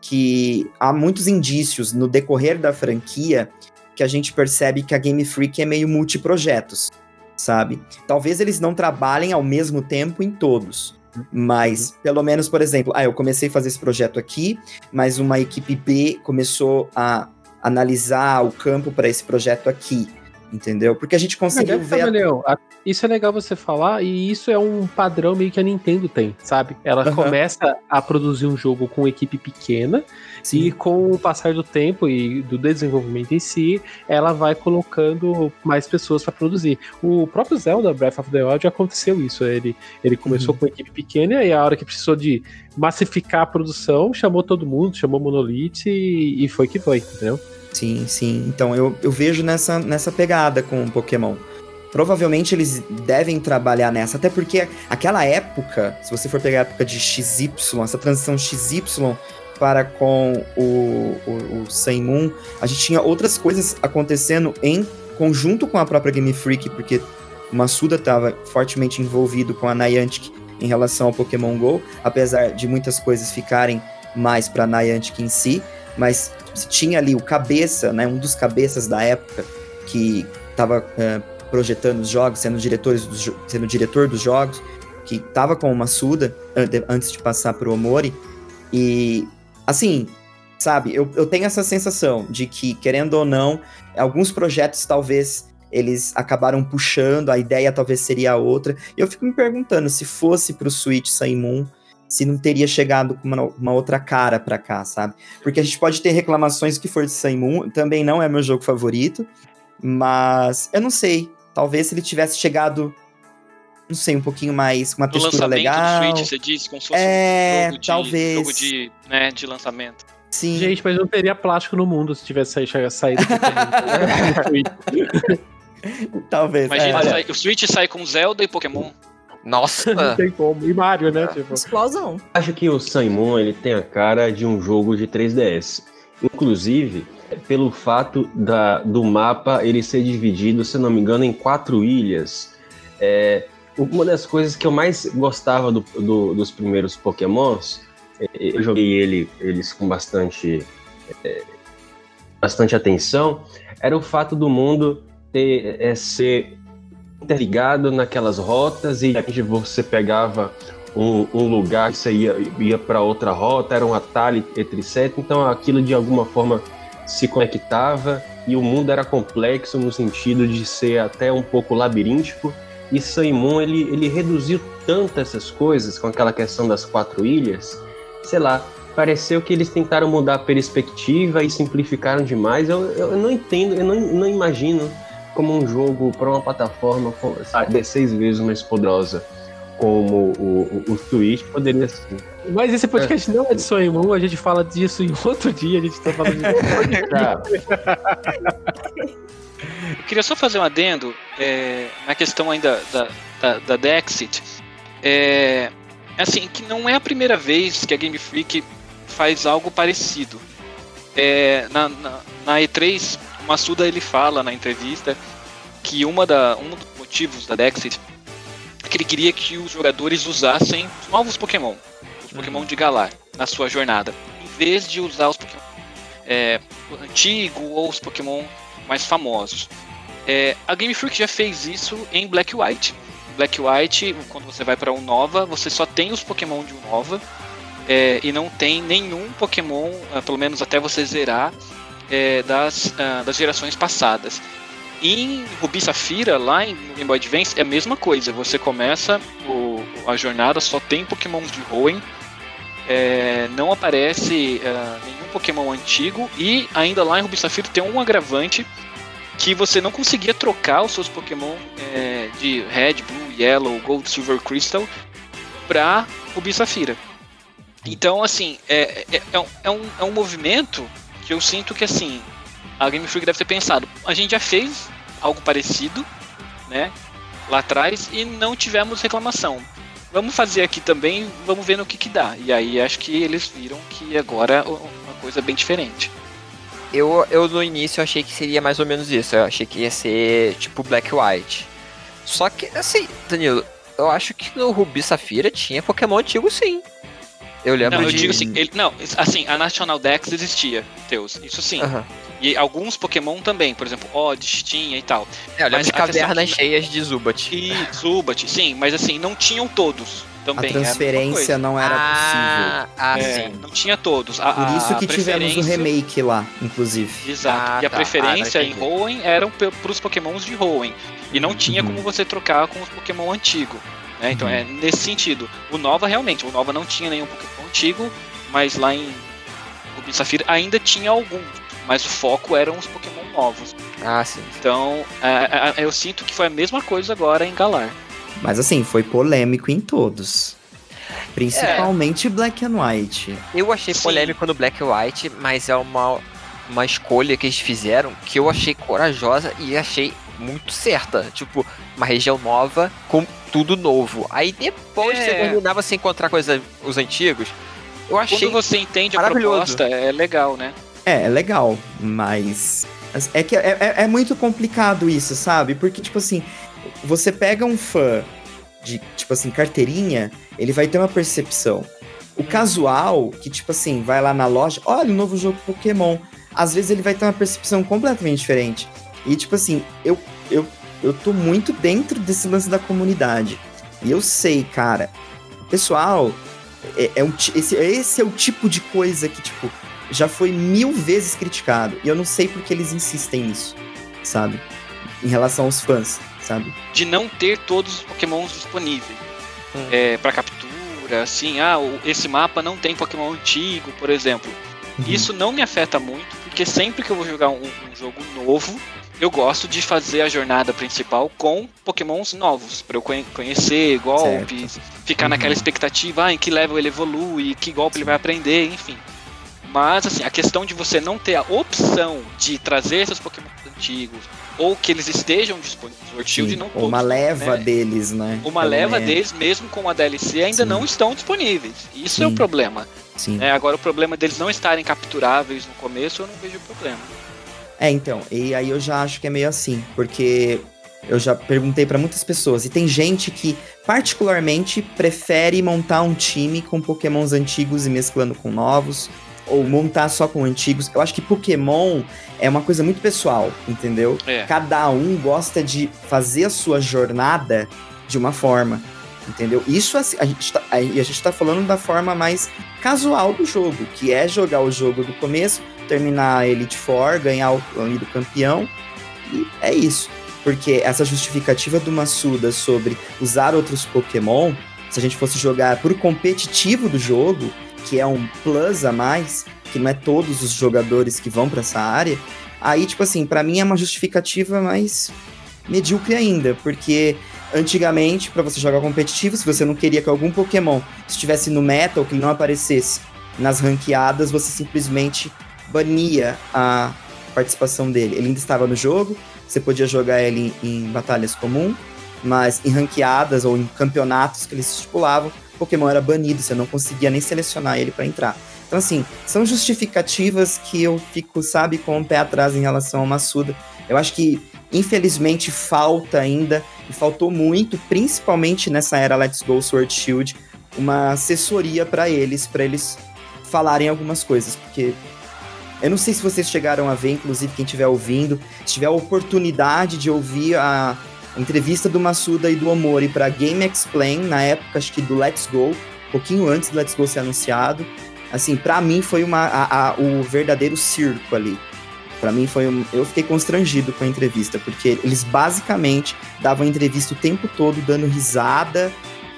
que há muitos indícios no decorrer da franquia que a gente percebe que a Game Freak é meio multiprojetos, sabe? Talvez eles não trabalhem ao mesmo tempo em todos. Mas, pelo menos, por exemplo, ah, eu comecei a fazer esse projeto aqui, mas uma equipe B começou a analisar o campo para esse projeto aqui, entendeu? Porque a gente conseguiu Mas, ver. Camaleão, a- isso é legal você falar, e isso é um padrão meio que a Nintendo tem, sabe? Ela Aham. começa a produzir um jogo com equipe pequena, e com o passar do tempo e do desenvolvimento em si, ela vai colocando mais pessoas para produzir. O próprio Zelda Breath of the Wild aconteceu isso. Ele, ele começou com uma equipe pequena e a hora que precisou de massificar a produção, chamou todo mundo, chamou Monolith e, e foi que foi, entendeu? Sim, sim. Então eu, eu vejo nessa, nessa pegada com o Pokémon. Provavelmente eles devem trabalhar nessa, até porque aquela época, se você for pegar a época de XY, essa transição XY para com o, o, o Sun Moon, a gente tinha outras coisas acontecendo em conjunto com a própria Game Freak, porque o Masuda estava fortemente envolvido com a Niantic em relação ao Pokémon GO, apesar de muitas coisas ficarem mais para Niantic em si, mas tinha ali o cabeça, né, um dos cabeças da época que estava é, projetando os jogos, sendo, diretores dos, sendo diretor dos jogos, que estava com o Masuda antes de passar para o Omori. E, assim, sabe, eu, eu tenho essa sensação de que, querendo ou não, alguns projetos talvez eles acabaram puxando, a ideia talvez seria outra. E eu fico me perguntando se fosse pro Switch Moon, se não teria chegado com uma, uma outra cara para cá, sabe? Porque a gente pode ter reclamações que for de Moon, também não é meu jogo favorito, mas eu não sei, talvez se ele tivesse chegado não sei, um pouquinho mais, com uma no textura legal. Do Switch, você disse, como se fosse é, um jogo de, talvez. jogo de, né, de lançamento. Sim. Gente, mas não teria plástico no mundo se tivesse saído. Talvez. Imagina, é. o Switch sai com Zelda e Pokémon. Nossa! não tem como. E Mario, né? Tipo. Explosão. Acho que o Simon ele tem a cara de um jogo de 3DS. Inclusive, pelo fato da, do mapa ele ser dividido, se não me engano, em quatro ilhas. É, uma das coisas que eu mais gostava do, do, dos primeiros Pokémons, é, eu joguei ele, eles com bastante, é, bastante atenção, era o fato do mundo ter, é, ser interligado naquelas rotas e de você pegava um, um lugar, você ia, ia para outra rota, era um atalho sete, então aquilo de alguma forma se conectava e o mundo era complexo no sentido de ser até um pouco labiríntico. E Saimon ele, ele reduziu tanto essas coisas com aquela questão das quatro ilhas, sei lá, pareceu que eles tentaram mudar a perspectiva e simplificaram demais. Eu, eu não entendo, eu não, não imagino como um jogo para uma plataforma sabe, seis vezes mais poderosa como o, o, o Switch poderia ser. Mas esse podcast é. não é de Sonho Moon, a gente fala disso em outro dia, a gente tá falando de Eu queria só fazer um adendo é, na questão ainda da, da, da Dexit. É, assim, que não é a primeira vez que a Game Freak faz algo parecido. É, na, na, na, E3, o Masuda ele fala na entrevista que uma da, um dos motivos da Dexit é que ele queria que os jogadores usassem novos Pokémon, os Pokémon de Galar, na sua jornada, em vez de usar os Pokémon é, antigo ou os Pokémon mais famosos. É, a Game Freak já fez isso em Black White. Black White, quando você vai para Unova, você só tem os Pokémon de Unova é, e não tem nenhum Pokémon, uh, pelo menos até você zerar, é, das, uh, das gerações passadas. Em Rubi Safira, lá em Game Boy Advance, é a mesma coisa. Você começa o, a jornada, só tem Pokémon de Hoenn, é, não aparece uh, nenhum Pokémon antigo e ainda lá em Rubi Safira tem um agravante que você não conseguia trocar os seus Pokémon é, de Red, Blue, Yellow, Gold, Silver, Crystal para Rubi Safira. Então, assim, é, é, é, um, é um movimento que eu sinto que, assim, a Game Freak deve ter pensado, a gente já fez algo parecido, né, lá atrás, e não tivemos reclamação. Vamos fazer aqui também, vamos ver no que que dá. E aí acho que eles viram que agora é uma coisa bem diferente. Eu, eu no início achei que seria mais ou menos isso. Eu achei que ia ser tipo Black White. Só que, assim, Danilo, eu acho que no Rubi Safira tinha Pokémon antigo sim. Eu lembro Não, eu de... digo assim, ele, não, assim, a National Dex existia, Teus, isso sim. E alguns Pokémon também, por exemplo, Odds tinha e tal. É, eu lembro Mas de a cavernas que- cheias de Zubat. E Zubat, sim, mas assim, não tinham todos A também. mesma transferência coisa. não era ah, ah, É, sim. não tinha todos. A, possível. Por isso a que tivemos o preferência- remake lá, inclusive. Exato. Ah, e a tá. preferência Ah, em. Hoenn eram para os Pokémons de Hoenn. E não tinha Uhum. como você trocar com os Pokémon antigos. Né? Então Uhum. é nesse sentido. O Nova realmente, o Nova não tinha nenhum Pokémon antigo, mas lá em Rubi e Safira ainda tinha alguns. Mas o foco eram os Pokémon novos. Ah, sim. Então é, é, eu sinto que foi a mesma coisa agora em Galar. Mas assim, foi polêmico em todos. Principalmente Black and White. Eu achei Sim. polêmico no Black White, mas é uma, uma escolha que eles fizeram que eu achei corajosa e achei muito certa. Tipo, uma região nova com tudo novo. Aí depois É. você terminava sem encontrar coisa, os antigos. Eu achei. Quando você entende a proposta, é legal, né? É, é legal, mas. É que é, é- é muito complicado isso, sabe? Porque, tipo assim, você pega um fã de, tipo assim, carteirinha, ele vai ter uma percepção. O casual, que tipo assim, vai lá na loja, olha o novo jogo Pokémon. Às vezes ele vai ter uma percepção completamente diferente. E tipo assim, eu, eu, eu tô muito dentro desse lance da comunidade. E eu sei, cara, pessoal, é, é um, esse, esse é o tipo de coisa que, tipo, já foi mil vezes criticado. E eu não sei porque eles insistem nisso, sabe? Em relação aos fãs, sabe? De não ter todos os pokémons disponíveis. Hum. É, para captura, assim, ah, esse mapa não tem pokémon antigo, por exemplo. Uhum. Isso não me afeta muito, porque sempre que eu vou jogar um, um jogo novo, eu gosto de fazer a jornada principal com pokémons novos, para eu conhecer golpes, certo. ficar uhum. naquela expectativa, ah, em que level ele evolui, que golpe ele vai aprender, enfim. Mas, assim, a questão de você não ter a opção de trazer esses Pokémon antigos, ou que eles estejam disponíveis Sword Shield, não todos. Uma leva né? deles, né? Uma Pelo leva menos. deles, mesmo com a DLC, ainda Sim. não estão disponíveis. Isso Sim. é o problema. Sim. É, agora, o problema deles não estarem capturáveis no começo, eu não vejo problema. É, então, e aí eu já acho que é meio assim, porque eu já perguntei para muitas pessoas, e tem gente que particularmente prefere montar um time com pokémons antigos e mesclando com novos, ou montar só com antigos. Eu acho que Pokémon é uma coisa muito pessoal, entendeu? É. Cada um gosta de fazer a sua jornada de uma forma, entendeu? Isso assim, a gente tá, a gente tá falando da forma mais casual do jogo, que é jogar o jogo do começo, terminar a Elite Four, ganhar o do campeão, e é isso. Porque essa justificativa do Massuda sobre usar outros Pokémon, se a gente fosse jogar por competitivo do jogo, que é um plus a mais, que não é todos os jogadores que vão para essa área, aí, tipo assim, para mim é uma justificativa mais medíocre ainda, porque antigamente, para você jogar competitivo, se você não queria que algum Pokémon estivesse no meta ou que ele não aparecesse nas ranqueadas, você simplesmente bania a participação dele. Ele ainda estava no jogo, você podia jogar ele em, em batalhas comum, mas em ranqueadas ou em campeonatos que eles estipulavam, Pokémon era banido, você não conseguia nem selecionar ele para entrar. Então, assim, são justificativas que eu fico, sabe, com o pé atrás em relação ao Massuda. Eu acho que, infelizmente, falta ainda, e faltou muito, principalmente nessa era Let's Go Sword Shield, uma assessoria para eles, para eles falarem algumas coisas, porque eu não sei se vocês chegaram a ver, inclusive quem estiver ouvindo, se tiver a oportunidade de ouvir a, entrevista do Massuda e do Omori para Game Explain, na época acho que do Let's Go, um pouquinho antes do Let's Go ser anunciado. Assim, para mim foi uma, a, a, o verdadeiro circo ali. Para mim foi um, eu fiquei constrangido com a entrevista, porque eles basicamente davam entrevista o tempo todo dando risada,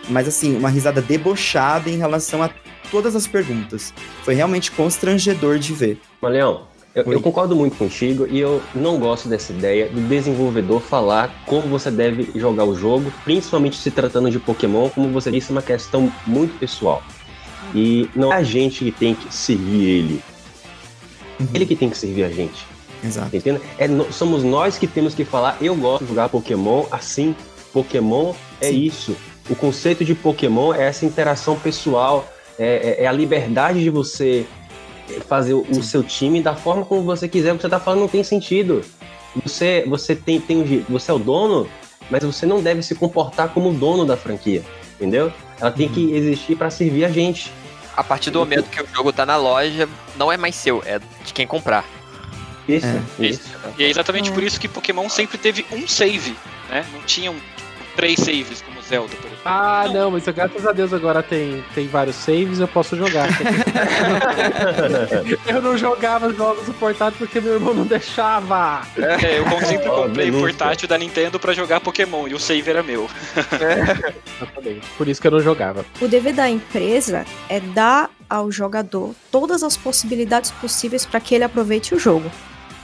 mas assim, uma risada debochada em relação a todas as perguntas. Foi realmente constrangedor de ver. Mas, Leão, eu, eu, concordo muito contigo e eu não gosto dessa ideia do desenvolvedor falar como você deve jogar o jogo, principalmente se tratando de Pokémon, como você disse, é uma questão muito pessoal. E não é a gente que tem que seguir ele. Uhum. Ele que tem que servir a gente. Exato. Entende? É, somos nós que temos que falar, eu gosto de jogar Pokémon assim. Pokémon é Sim. isso. O conceito de Pokémon é essa interação pessoal, é, é, é a liberdade de você fazer o, o seu time da forma como você quiser. O que você tá falando não tem sentido. Você, você tem, tem você é o dono, mas você não deve se comportar como dono da franquia, entendeu? Ela tem uhum. que existir para servir a gente. A partir do momento que o jogo tá na loja, não é mais seu, é de quem comprar. Isso, é. isso. E é exatamente por isso que Pokémon sempre teve um save, né? Não tinham três saves, como Zelda, por. Ah, não, mas graças a Deus agora tem, tem vários saves, eu posso jogar. eu não jogava jogos no portátil porque meu irmão não deixava. É, eu sempre comprei o portátil da Nintendo pra jogar Pokémon e o save era meu. É. Por isso que eu não jogava. O dever da empresa é dar ao jogador todas as possibilidades possíveis para que ele aproveite o jogo.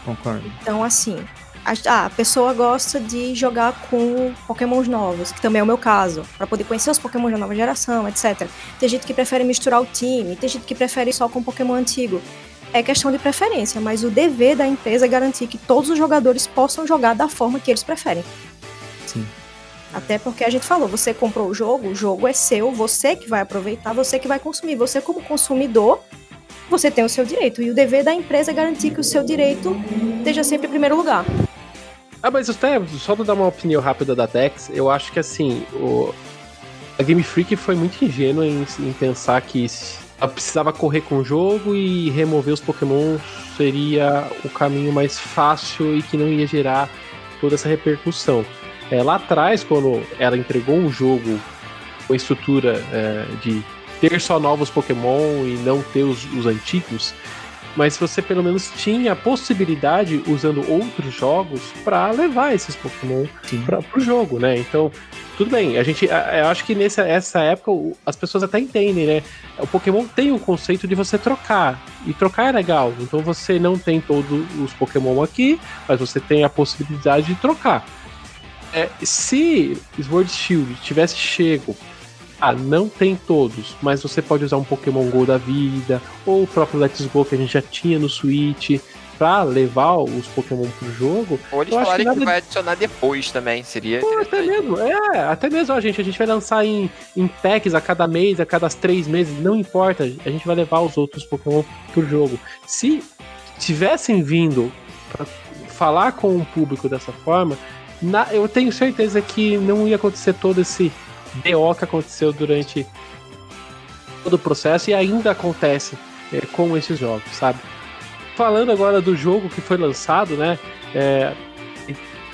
Concordo. Então, assim, a, a pessoa gosta de jogar com pokémons novos, que também é o meu caso, para poder conhecer os pokémons da nova geração, etc. Tem gente que prefere misturar o time, tem gente que prefere só com pokémon antigo. É questão de preferência, mas o dever da empresa é garantir que todos os jogadores possam jogar da forma que eles preferem. Sim. Até porque a gente falou, você comprou o jogo, o jogo é seu, você que vai aproveitar, você que vai consumir. Você, como consumidor, você tem o seu direito. E o dever da empresa é garantir que o seu direito esteja sempre em primeiro lugar. Ah, mas até, só pra dar uma opinião rápida da Dex, eu acho que assim, o, a Game Freak foi muito ingênua em, em pensar que ela precisava correr com o jogo e remover os Pokémon seria o caminho mais fácil e que não ia gerar toda essa repercussão. É, lá atrás, quando ela entregou um jogo com a estrutura é, de ter só novos Pokémon e não ter os, os antigos, mas você pelo menos tinha a possibilidade, usando outros jogos, para levar esses Pokémon para o jogo, né? Então, tudo bem, a gente, eu acho que nessa essa época as pessoas até entendem, né? O Pokémon tem o conceito de você trocar, e trocar é legal. Então você não tem todos os Pokémon aqui, mas você tem a possibilidade de trocar. É, se Sword Shield tivesse chego ah, não tem todos, mas você pode usar um Pokémon GO da vida, ou o próprio Let's Go que a gente já tinha no Switch, pra levar os Pokémon pro jogo. Ou eles falarem que, nada... que, vai adicionar depois também, seria. Pô, até mesmo, é, até mesmo, ó, gente, a gente vai lançar em, em packs a cada mês, a cada três meses, não importa, a gente vai levar os outros Pokémon pro jogo. Se tivessem vindo pra falar com o público dessa forma, na, eu tenho certeza que não ia acontecer todo esse BO que aconteceu durante todo o processo e ainda acontece é, com esses jogos, sabe? Falando agora do jogo que foi lançado, né? É,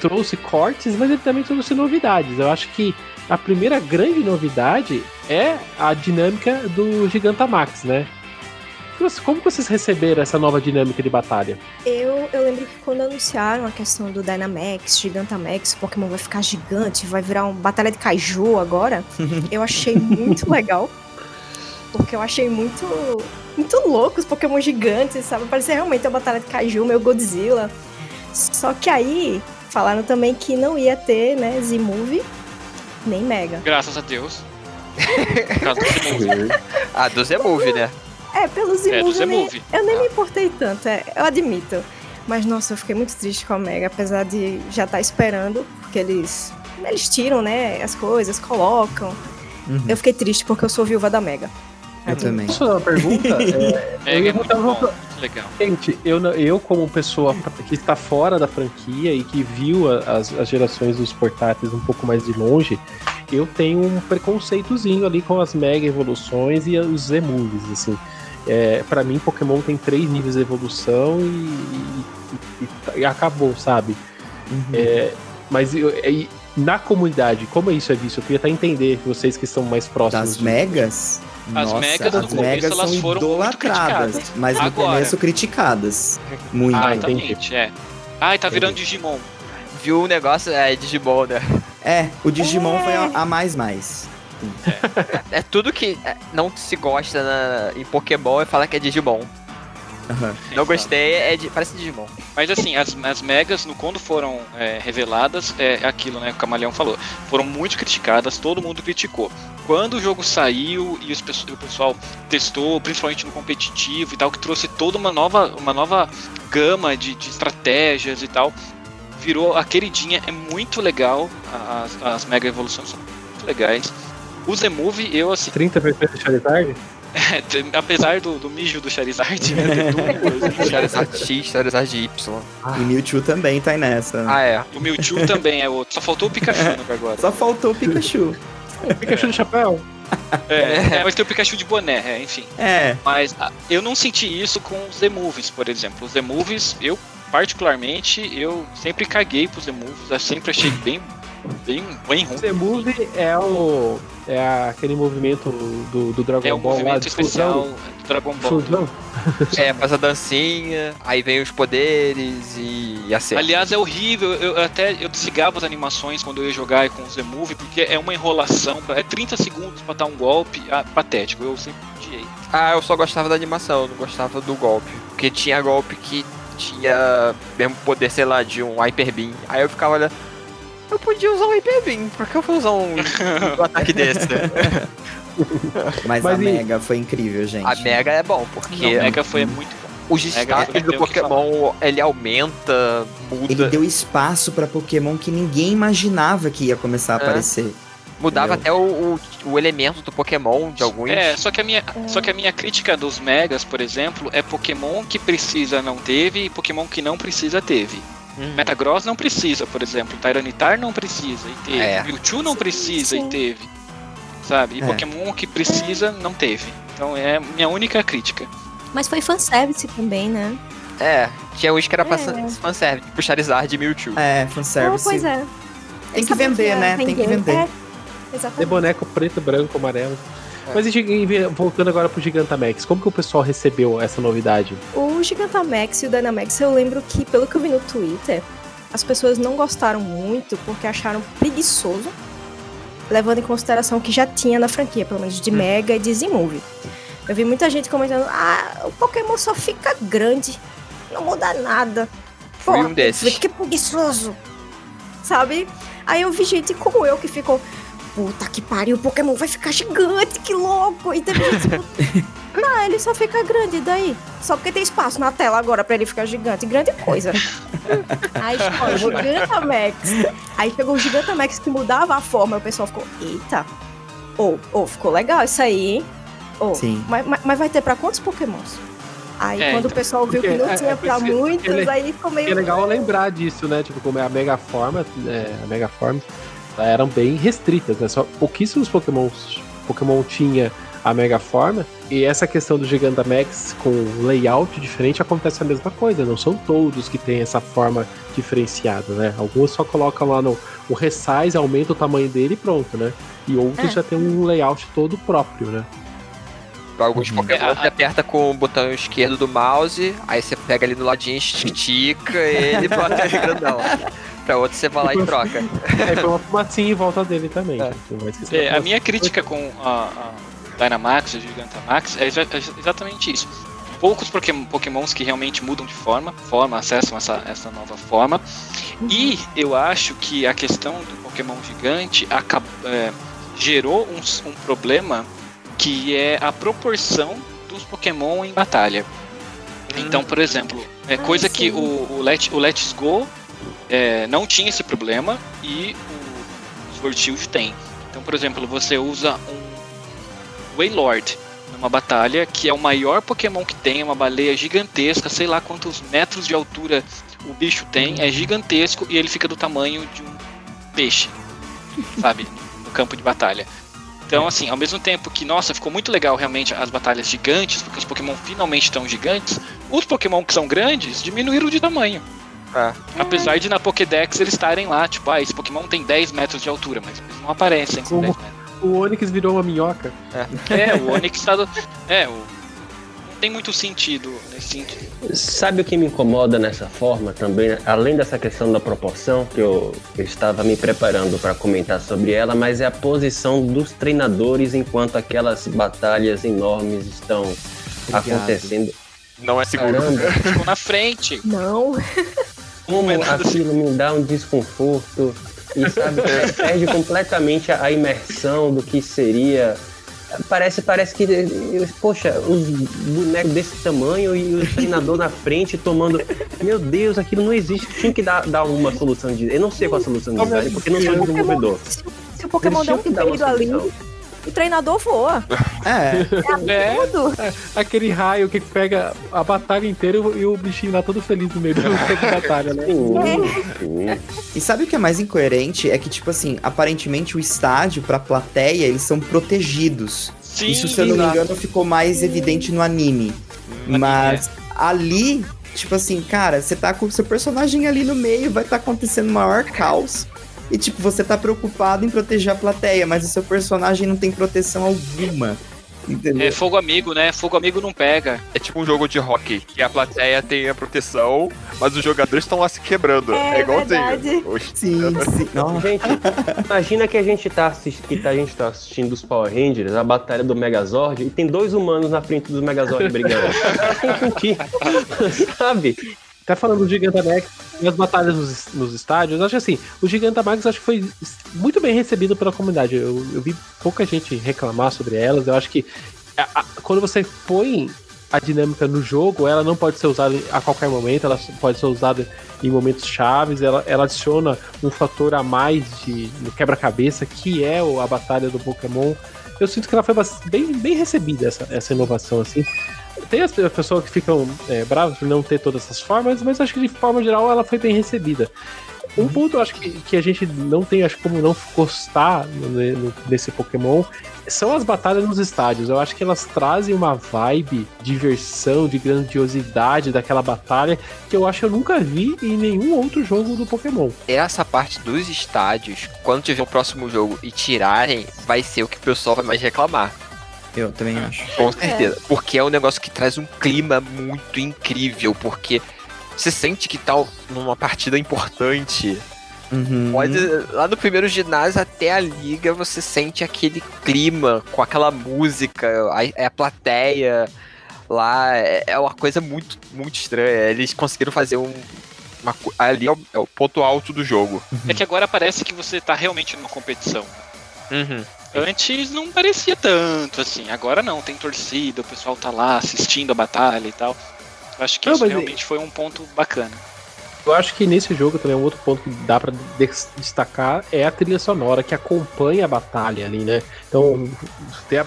trouxe cortes, mas ele também trouxe novidades. Eu acho que a primeira grande novidade é a dinâmica do Gigantamax, né? Como vocês receberam essa nova dinâmica de batalha? Eu, eu lembro que quando anunciaram a questão do Dynamax, Gigantamax, o Pokémon vai ficar gigante, vai virar uma batalha de Kaiju agora, eu achei muito legal. Porque eu achei muito muito louco os Pokémon gigantes, sabe? Parecia realmente uma batalha de Kaiju, meu Godzilla. Só que aí falaram também que não ia ter, né, Z-Move nem Mega. Graças a Deus. ah, do Z-Move, né? É, pelo Zimove, é, eu, nem, eu nem me importei tanto, é, eu admito. Mas, nossa, eu fiquei muito triste com a Mega, apesar de já estar tá esperando, porque eles, eles tiram, né, as coisas, colocam. Uhum. Eu fiquei triste porque eu sou viúva da Mega. Eu também. Posso fazer uma pergunta? é, eu é muito bom, legal. Gente, eu, eu como pessoa que está fora da franquia e que viu as, as gerações dos portáteis um pouco mais de longe, eu tenho um preconceitozinho ali com as mega evoluções e os Z-movies, assim. É, para mim, Pokémon tem três níveis de evolução e, e, e, e acabou, sabe? Uhum. É, mas eu, é, na comunidade, como isso é visto? Eu queria até entender vocês que estão mais próximos. Das megas? As Nossa, megas, as megas começo, são idolatradas, mas no Agora, começo criticadas. Muito. Ah, exatamente, é. Ai, tá virando Digimon. Viu o negócio? É, Digimon, né? É, o Digimon é. foi a, a mais mais. É, é tudo que é, não se gosta na, em Pokémon e fala que é Digimon. Uhum. Não gostei, é de, parece Digimon. Mas assim, as, as megas, no, quando foram é, reveladas, é aquilo né, que o Camaleão falou. Foram muito criticadas, todo mundo criticou. Quando o jogo saiu e, os, o pessoal testou, principalmente no competitivo e tal, que trouxe toda uma nova, uma nova gama de, de estratégias e tal, virou a queridinha. É muito legal, as, as mega evoluções são muito legais. O Z-Move, eu assim. 30 de Charizard? É, apesar do, do mijo do Charizard, né? Charizard X, Charizard Y. Ah. E Mewtwo também tá nessa. Ah, é. O Mewtwo também é outro. Só faltou o Pikachu é. agora. Só faltou o Pikachu. o Pikachu é. de chapéu. É, é, mas tem o Pikachu de boné, é, enfim. É. Mas a, ah, eu não senti isso com os Z-Movies, por exemplo. Os Z-Movies, eu particularmente, eu sempre caguei pros Z-Movies, eu sempre achei bem bem, bem ruim. Z-Move é o. É aquele movimento do, do Dragon é Ball. É o movimento especial do Dragon Ball. Fusão. É, faz a dancinha, aí vem os poderes e, e acerta. Aliás, é horrível. Eu, até eu desligava as animações quando eu ia jogar com o Z-Move, porque é uma enrolação. É 30 segundos pra dar um golpe. Ah, patético. Eu sempre odiei. Ah, eu só gostava da animação, eu não gostava do golpe. Porque tinha golpe que tinha mesmo poder, sei lá, de um Hyper Beam. Aí eu ficava olhando eu podia usar um Hyper Beam. Por que eu vou usar um, um ataque desse? Mas, Mas a e... Mega foi incrível, gente. A Mega é bom, porque. Não, a Mega foi muito bom. O destaque do Pokémon, ele aumenta, muda. Ele deu espaço para Pokémon que ninguém imaginava que ia começar a é. aparecer. Mudava Entendeu? até o, o, o, elemento do Pokémon de alguns. É, só que, a minha, só que a minha crítica dos Megas, por exemplo, é Pokémon que precisa não teve e Pokémon que não precisa teve. Uhum. Metagross não precisa, por exemplo. Tyranitar não precisa e teve. É. Mewtwo não precisa sim. e teve. sabe? E É. Pokémon que precisa, não teve. Então é a minha única crítica. Mas foi fanservice também, né? É, tinha uns que era pra É. fanservice, tipo Charizard e Mewtwo. É, Ah, fanservice. pois é. Tem que vender, né? Tem que vender. É, De exatamente. boneco preto, branco, amarelo. Mas voltando agora pro Gigantamax, como que o pessoal recebeu essa novidade? O Gigantamax e o Dynamax, eu lembro que, pelo que eu vi no Twitter, as pessoas não gostaram muito porque acharam preguiçoso, levando em consideração que já tinha na franquia, pelo menos de Mega e de Z-Movie. Eu vi muita gente comentando: ah, o Pokémon só fica grande, não muda nada. Fui Porra, um desses. Que preguiçoso. Sabe? Aí eu vi gente como eu que ficou. Puta que pariu, o Pokémon vai ficar gigante, que louco! E teve gente tipo, Não, ele só fica grande, e daí? Só porque tem espaço na tela agora pra ele ficar gigante. Grande coisa. Aí chegou o Gigantamax. Aí pegou o Gigantamax que mudava a forma. E o pessoal ficou, eita. Ô, ô, ficou legal isso aí, hein? Ô, Sim. mas, mas- mas vai ter pra quantos Pokémons? Aí É, quando então. o pessoal viu que não é- tinha é pra muitos, ele- aí ficou meio. É legal lembrar disso, né? Tipo, como é a Mega Forma, é, a Mega Form eram bem restritas, né? Só pouquíssimos Pokémons, Pokémon tinha a Mega Forma. E essa questão do Gigantamax com layout diferente acontece a mesma coisa. Não são todos que têm essa forma diferenciada, né? Alguns só colocam lá no o resize, aumenta o tamanho dele e pronto, né? E outros É. já tem um layout todo próprio, né? Alguns Uhum. Pokémon É, você aperta com o botão esquerdo do mouse, aí você pega ali no ladinho, estica ele e bota ele grandão. Pra outro você vai lá e troca. É, foi uma fumacinha em volta dele também. É. É, a minha crítica com a, a Dynamax e o Gigantamax é exa- exatamente isso. Poucos Pokémon, Pokémons que realmente mudam de forma, forma, acessam essa, essa nova forma. E eu acho que a questão do Pokémon gigante acab- é, gerou um, um problema que é a proporção dos Pokémon em batalha. Então, por exemplo, é Ah, coisa que sim. o, o, Let, o Let's Go é, não tinha esse problema e o Sword Shield tem. Então, por exemplo, você usa um Wailord numa batalha que é o maior Pokémon que tem, é uma baleia gigantesca, sei lá quantos metros de altura o bicho tem, é gigantesco e ele fica do tamanho de um peixe, sabe, no campo de batalha. Então, assim, ao mesmo tempo que, nossa, ficou muito legal realmente as batalhas gigantes, porque os Pokémon finalmente estão gigantes, os Pokémon que são grandes diminuíram de tamanho. É. Apesar de na Pokédex eles estarem lá, tipo, ah, esse Pokémon tem 10 metros de altura, mas eles não aparecem com Como? 10 metros. O Onix virou uma minhoca. É, o Onix tá. Do... É, o... não tem muito sentido nesse sentido. Sabe o que me incomoda nessa forma também, além dessa questão da proporção, que eu, eu estava me preparando para comentar sobre ela, mas é a posição dos treinadores enquanto aquelas batalhas enormes estão Obrigado. acontecendo. Não é seguro. Ficou na frente. Não. como nada aquilo me dá um desconforto e sabe, perde completamente a a imersão do que seria. Parece, parece que, poxa, os bonecos desse tamanho e o treinador na frente tomando. Meu Deus, aquilo não existe. Tinha que dar, dar uma solução de. Eu não sei qual a solução de design, porque não sou desenvolvedor. Se, se o Pokémon der um peido ali. O treinador voa. É, É, Tudo. Aquele raio que pega a batalha inteira e o bichinho lá todo feliz no meio da batalha, né? Sim, É. E sabe o que é mais incoerente? É que, tipo assim, aparentemente o estádio pra plateia, eles são protegidos. sim. Isso, se eu não me engano, ficou mais evidente no anime. No Mas ali, tipo assim, cara, você tá com o seu personagem ali no meio, vai estar acontecendo o maior caos. E, tipo, você tá preocupado em proteger a plateia, mas o seu personagem não tem proteção alguma. Entendeu? É fogo amigo, né? Fogo amigo não pega. É tipo um jogo de hockey, que a plateia tem a proteção, mas os jogadores estão lá se quebrando. É É, igualzinho. verdade. Oxe, Sim, sim. Nossa. Gente, imagina que a gente tá assistindo, que tá- a gente tá assistindo os Power Rangers, a batalha do Megazord, e tem dois humanos na frente dos Megazord brigando. Sabe? Até falando do Gigantamax e as batalhas nos, nos estádios, acho assim, o Gigantamax acho que foi muito bem recebido pela comunidade. Eu, eu vi pouca gente reclamar sobre elas. Eu acho que a- a- quando você põe a dinâmica no jogo, ela não pode ser usada a qualquer momento, ela pode ser usada em momentos chaves, ela, ela adiciona um fator a mais de quebra-cabeça, que é a batalha do Pokémon. Eu sinto que ela foi bem, bem recebida, essa, essa inovação, assim. Tem as as pessoas que ficam é, bravas por não ter todas essas formas, mas acho que de forma geral ela foi bem recebida. Um ponto eu acho que, que a gente não tem, acho como não gostar nesse Pokémon são as batalhas nos estádios. Eu acho que elas trazem uma vibe, diversão, de grandiosidade daquela batalha que eu acho que eu nunca vi em nenhum outro jogo do Pokémon. Essa parte dos estádios, quando tiver o próximo jogo e tirarem, vai ser o que o pessoal vai mais reclamar. Eu também acho. Com certeza. Porque é um negócio que traz um clima muito incrível. Porque você sente que tá numa partida importante. Uhum. Pode, lá no primeiro ginásio até a liga, você sente aquele clima com aquela música, a, a plateia lá. É, é uma coisa muito, muito estranha. Eles conseguiram fazer um. uma ali é o, é o ponto alto do jogo. É que agora parece que você tá realmente numa competição. Uhum. Antes não parecia tanto assim, agora não, tem torcida, o pessoal tá lá assistindo a batalha e tal. Eu acho que Não, isso realmente foi um ponto bacana. Eu acho que nesse jogo também um outro ponto que dá pra des- destacar é a trilha sonora que acompanha a batalha ali, né? Então,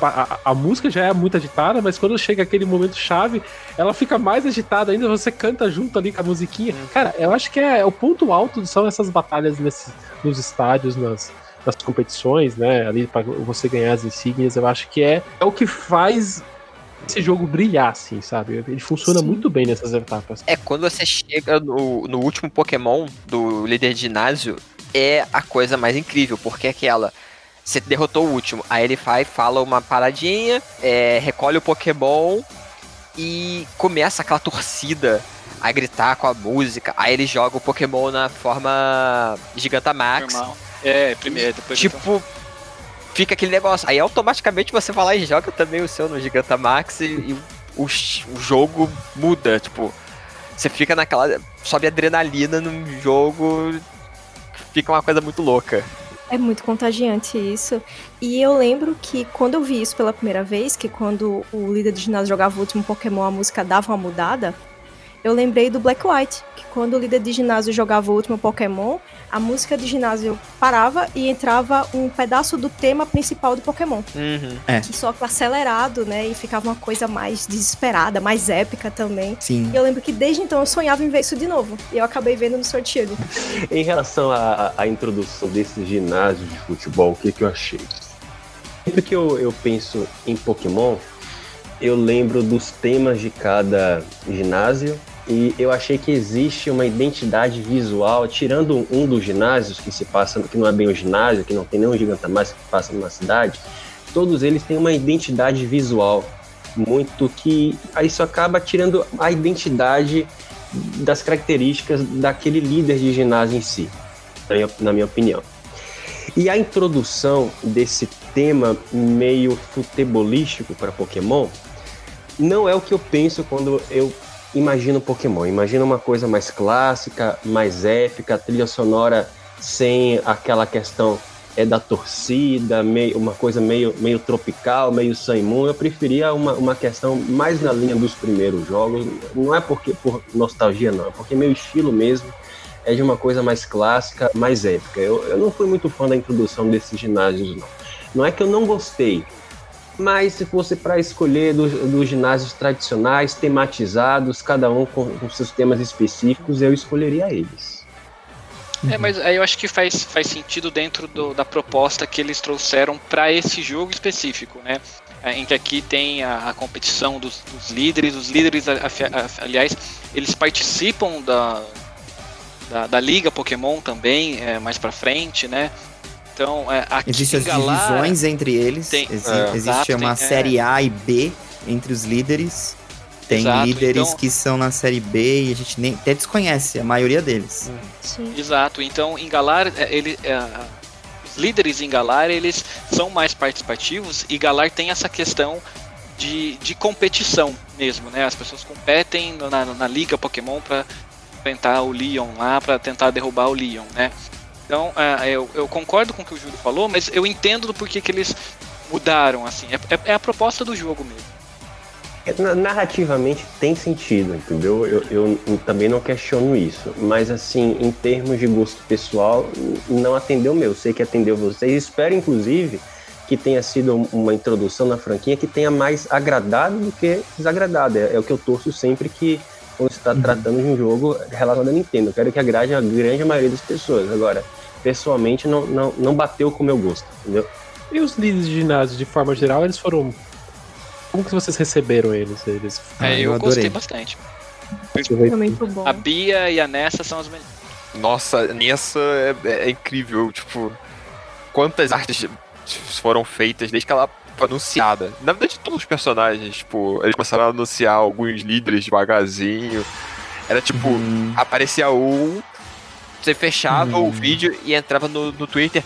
a, a- a música já é muito agitada, mas quando chega aquele momento chave, ela fica mais agitada ainda, você canta junto ali com a musiquinha. Cara, eu acho que é, o ponto alto são essas batalhas nesses, nos estádios, nas, nas competições, né? Ali pra você ganhar as insígnias, eu acho que é, é o que faz esse jogo brilhar, assim, sabe? Ele funciona Sim. muito bem nessas etapas. É quando você chega no, no último Pokémon do líder de ginásio, é a coisa mais incrível, porque é aquela. Você derrotou o último, aí ele vai, fala uma paradinha, é, recolhe o Pokémon e começa aquela torcida a gritar com a música. Aí ele joga o Pokémon na forma Gigantamax. Normal. É, primeiro, depois então. Tipo, fica aquele negócio. Aí automaticamente você vai lá e joga também o seu no Gigantamax e, e o, o jogo muda. Tipo, você fica naquela. Sobe adrenalina num jogo. Fica uma coisa muito louca. É muito contagiante isso. E eu lembro que quando eu vi isso pela primeira vez, que quando o líder de ginásio jogava o último Pokémon, a música dava uma mudada, eu lembrei do Black White, que quando o líder de ginásio jogava o último Pokémon, a música de ginásio parava e entrava um pedaço do tema principal do Pokémon. Uhum. Que só que acelerado, né? E ficava uma coisa mais desesperada, mais épica também. Sim. E eu lembro que desde então eu sonhava em ver isso de novo. E eu acabei vendo no sorteio. Em relação à, à introdução desse ginásio de futebol, o que, que eu achei? Sempre que eu, eu penso em Pokémon, eu lembro dos temas de cada ginásio e eu achei que existe uma identidade visual, tirando um dos ginásios que se passa, que não é bem um ginásio, que não tem nenhum Gigantamax que passa numa cidade, todos eles têm uma identidade visual muito que isso acaba tirando a identidade das características daquele líder de ginásio em si, na minha, na minha opinião. E a introdução desse tema meio futebolístico para Pokémon não é o que eu penso quando eu imagino Pokémon. Imagino uma coisa mais clássica, mais épica, trilha sonora sem aquela questão é da torcida, meio, uma coisa meio, meio tropical, meio Sun. Eu preferia uma, uma questão mais na linha dos primeiros jogos. Não é porque por nostalgia, não. É porque meu estilo mesmo é de uma coisa mais clássica, mais épica. Eu, eu não fui muito fã da introdução desses ginásios, não. Não é que eu não gostei, mas se fosse para escolher dos, dos ginásios tradicionais, tematizados, cada um com, com seus temas específicos, eu escolheria eles. É, mas aí eu acho que faz, faz sentido dentro do- da proposta que eles trouxeram para esse jogo específico, né? É, Em que aqui tem a, a competição dos, dos líderes, os líderes, a- a- a- aliás, eles participam da, da, da Liga Pokémon também, é, mais pra frente, né? Então, é, aqui Existem em as Galar, divisões entre eles. Tem- Exi- é, existe exato, uma tem- é. série A e B entre os líderes. Tem Exato, líderes então- que são na série B e a gente nem até desconhece a maioria deles. Sim. Exato. Então, em Galar, é, ele, é, os líderes em Galar, eles são mais participativos e Galar tem essa questão de, de competição mesmo, né? As pessoas competem na, na liga Pokémon para enfrentar o Leon lá, para tentar derrubar o Leon, né? Então, é, eu, eu concordo com o que o Júlio falou, mas eu entendo do porquê que eles mudaram, assim. É, é- é a proposta do jogo mesmo. Na- Narrativamente tem sentido, entendeu? Eu, eu n- também não questiono isso. Mas, assim, em termos de gosto pessoal, não atendeu o meu. Sei que atendeu vocês. Espero, inclusive, que tenha sido um- uma introdução na franquia que tenha mais agradado do que desagradado. É, é o que eu torço sempre que quando se está tratando de um jogo relacionado à Nintendo. Eu quero que agrade a grande maioria das pessoas. Agora, pessoalmente, não, não, não bateu com o meu gosto, entendeu? E os líderes de ginásio, de forma geral, eles foram. Como que vocês receberam eles? eles... É, Ah, eu, eu gostei adorei. bastante. Foi muito bom. A Bia e a Nessa são as melhores. Nossa, Nessa é, é incrível, tipo, quantas artes foram feitas desde que ela foi anunciada. Na verdade, todos os personagens, tipo, eles começaram a anunciar alguns líderes devagarzinho. Era tipo, Hum, aparecia um, Você fechava Hum. o vídeo e entrava no, no Twitter.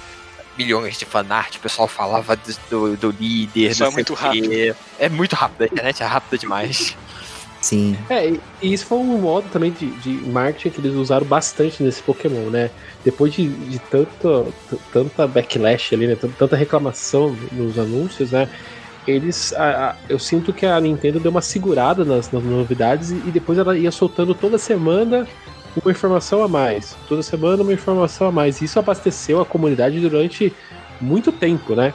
Milhões de fanart, o pessoal falava do, do, do líder. Isso é muito o quê. É muito rápido, a internet é rápida demais. sim. É, e- isso foi um modo também de, de marketing que eles usaram bastante nesse Pokémon, né? Depois de, de tanto, tanta backlash ali, né? Tant- Tanta reclamação nos anúncios, né? Eles. a- a- eu sinto que a Nintendo deu uma segurada nas, nas novidades e, e depois ela ia soltando toda semana uma informação a mais. Toda semana uma informação a mais. Isso abasteceu a comunidade durante muito tempo, né?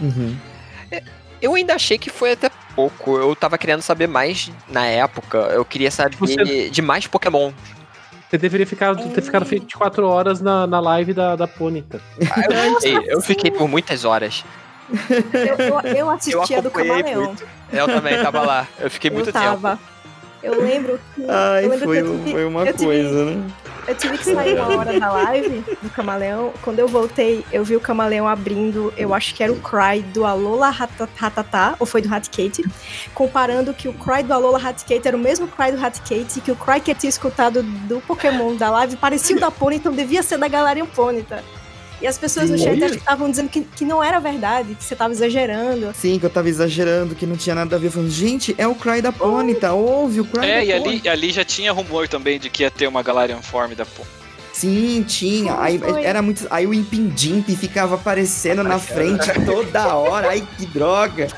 Uhum. Eu ainda achei que foi até pouco. Eu tava querendo saber mais na época. Eu queria saber Você- de mais Pokémon. Você deveria ficar, ter ficado 24 horas na, na live da, da Pônita. Ah, eu, fiquei, eu fiquei por muitas horas. Eu, eu, eu assistia do acompanhei Camaleão. muito. Eu também tava lá. Eu fiquei muito eu tempo. Eu lembro que. Ai, lembro foi, que tive- foi uma eu tive- coisa, né? Eu tive que sair uma hora da live do Camaleão. Quando eu voltei, eu vi o Camaleão abrindo, eu acho que era o Cry do Alola Rata- Ratatá, ou foi do Hatkate, comparando que o Cry do Alola Hatkate era o mesmo Cry do Hatkate, que o Cry que eu tinha escutado do Pokémon da live parecia o da Ponyta, então devia ser da Galarian Ponyta. E as pessoas no chat estavam dizendo que, que não era verdade, que você tava exagerando. Sim, que eu tava exagerando, que não tinha nada a ver. Falando, gente, é o Cry da Ponyta, ouve o Cry da É, e Ponyta. ali, ali já tinha rumor também de que ia ter uma Galarian Form da Pô. Sim, tinha. Aí, Foi. era muito, aí o Impindimp ficava aparecendo na frente toda hora. Ai, que droga.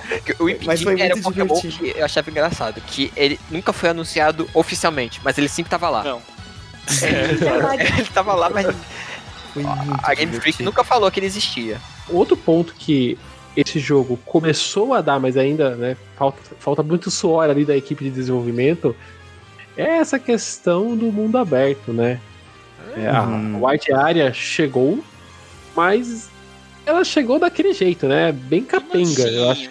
O Mas foi era um muito Pokémon divertido. que eu achava engraçado. Que ele nunca foi anunciado oficialmente, mas ele sempre tava lá. Não. Verdade. ele tava lá, mas Foi muito a Game Freak nunca falou que ele existia. Outro ponto que esse jogo começou a dar, mas ainda né, falta, falta muito suor ali da equipe de desenvolvimento, é essa questão do mundo aberto, né? É, Uhum. A White Area chegou, mas ela chegou daquele jeito, né? Bem capenga, eu acho.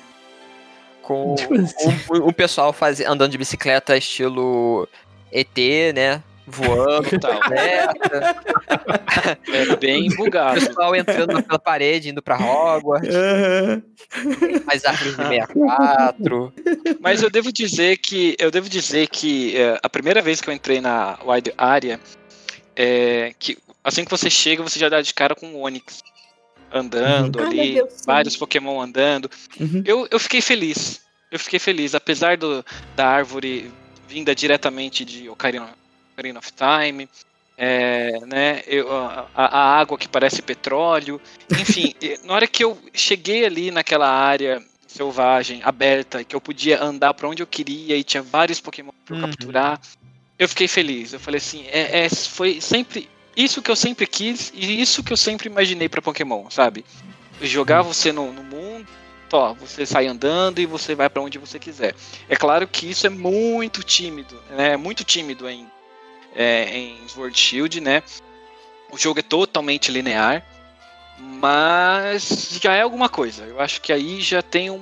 Com Tipo assim. um, um pessoal faz, andando de bicicleta estilo ET, né? Voando, Total. né? É bem O bugado. pessoal entrando pela parede, indo pra Hogwarts, Aham. as árvores de 64. Mas eu devo dizer que eu devo dizer que é, a primeira vez que eu entrei na Wide Area, é, que assim que você chega, você já dá de cara com o Onix andando Uhum. Ali, sim. vários Pokémon andando. Uhum. Eu, eu fiquei feliz. Eu fiquei feliz, apesar do, da árvore vinda diretamente de Ocarina, Ocarina of Time. é, né, eu- a, a água que parece petróleo, enfim, na hora que eu cheguei ali naquela área selvagem, aberta, que eu podia andar pra onde eu queria e tinha vários Pokémon pra eu Uhum. capturar, eu fiquei feliz. Eu falei assim, é, é- foi sempre isso que eu sempre quis e isso que eu sempre imaginei pra Pokémon, sabe? Jogar você no, no mundo, ó, você sai andando e você vai pra onde você quiser. É claro que isso é muito tímido, né? É muito tímido em, é, em Sword Shield, né? O jogo é totalmente linear, mas já é alguma coisa. Eu acho que aí já tem um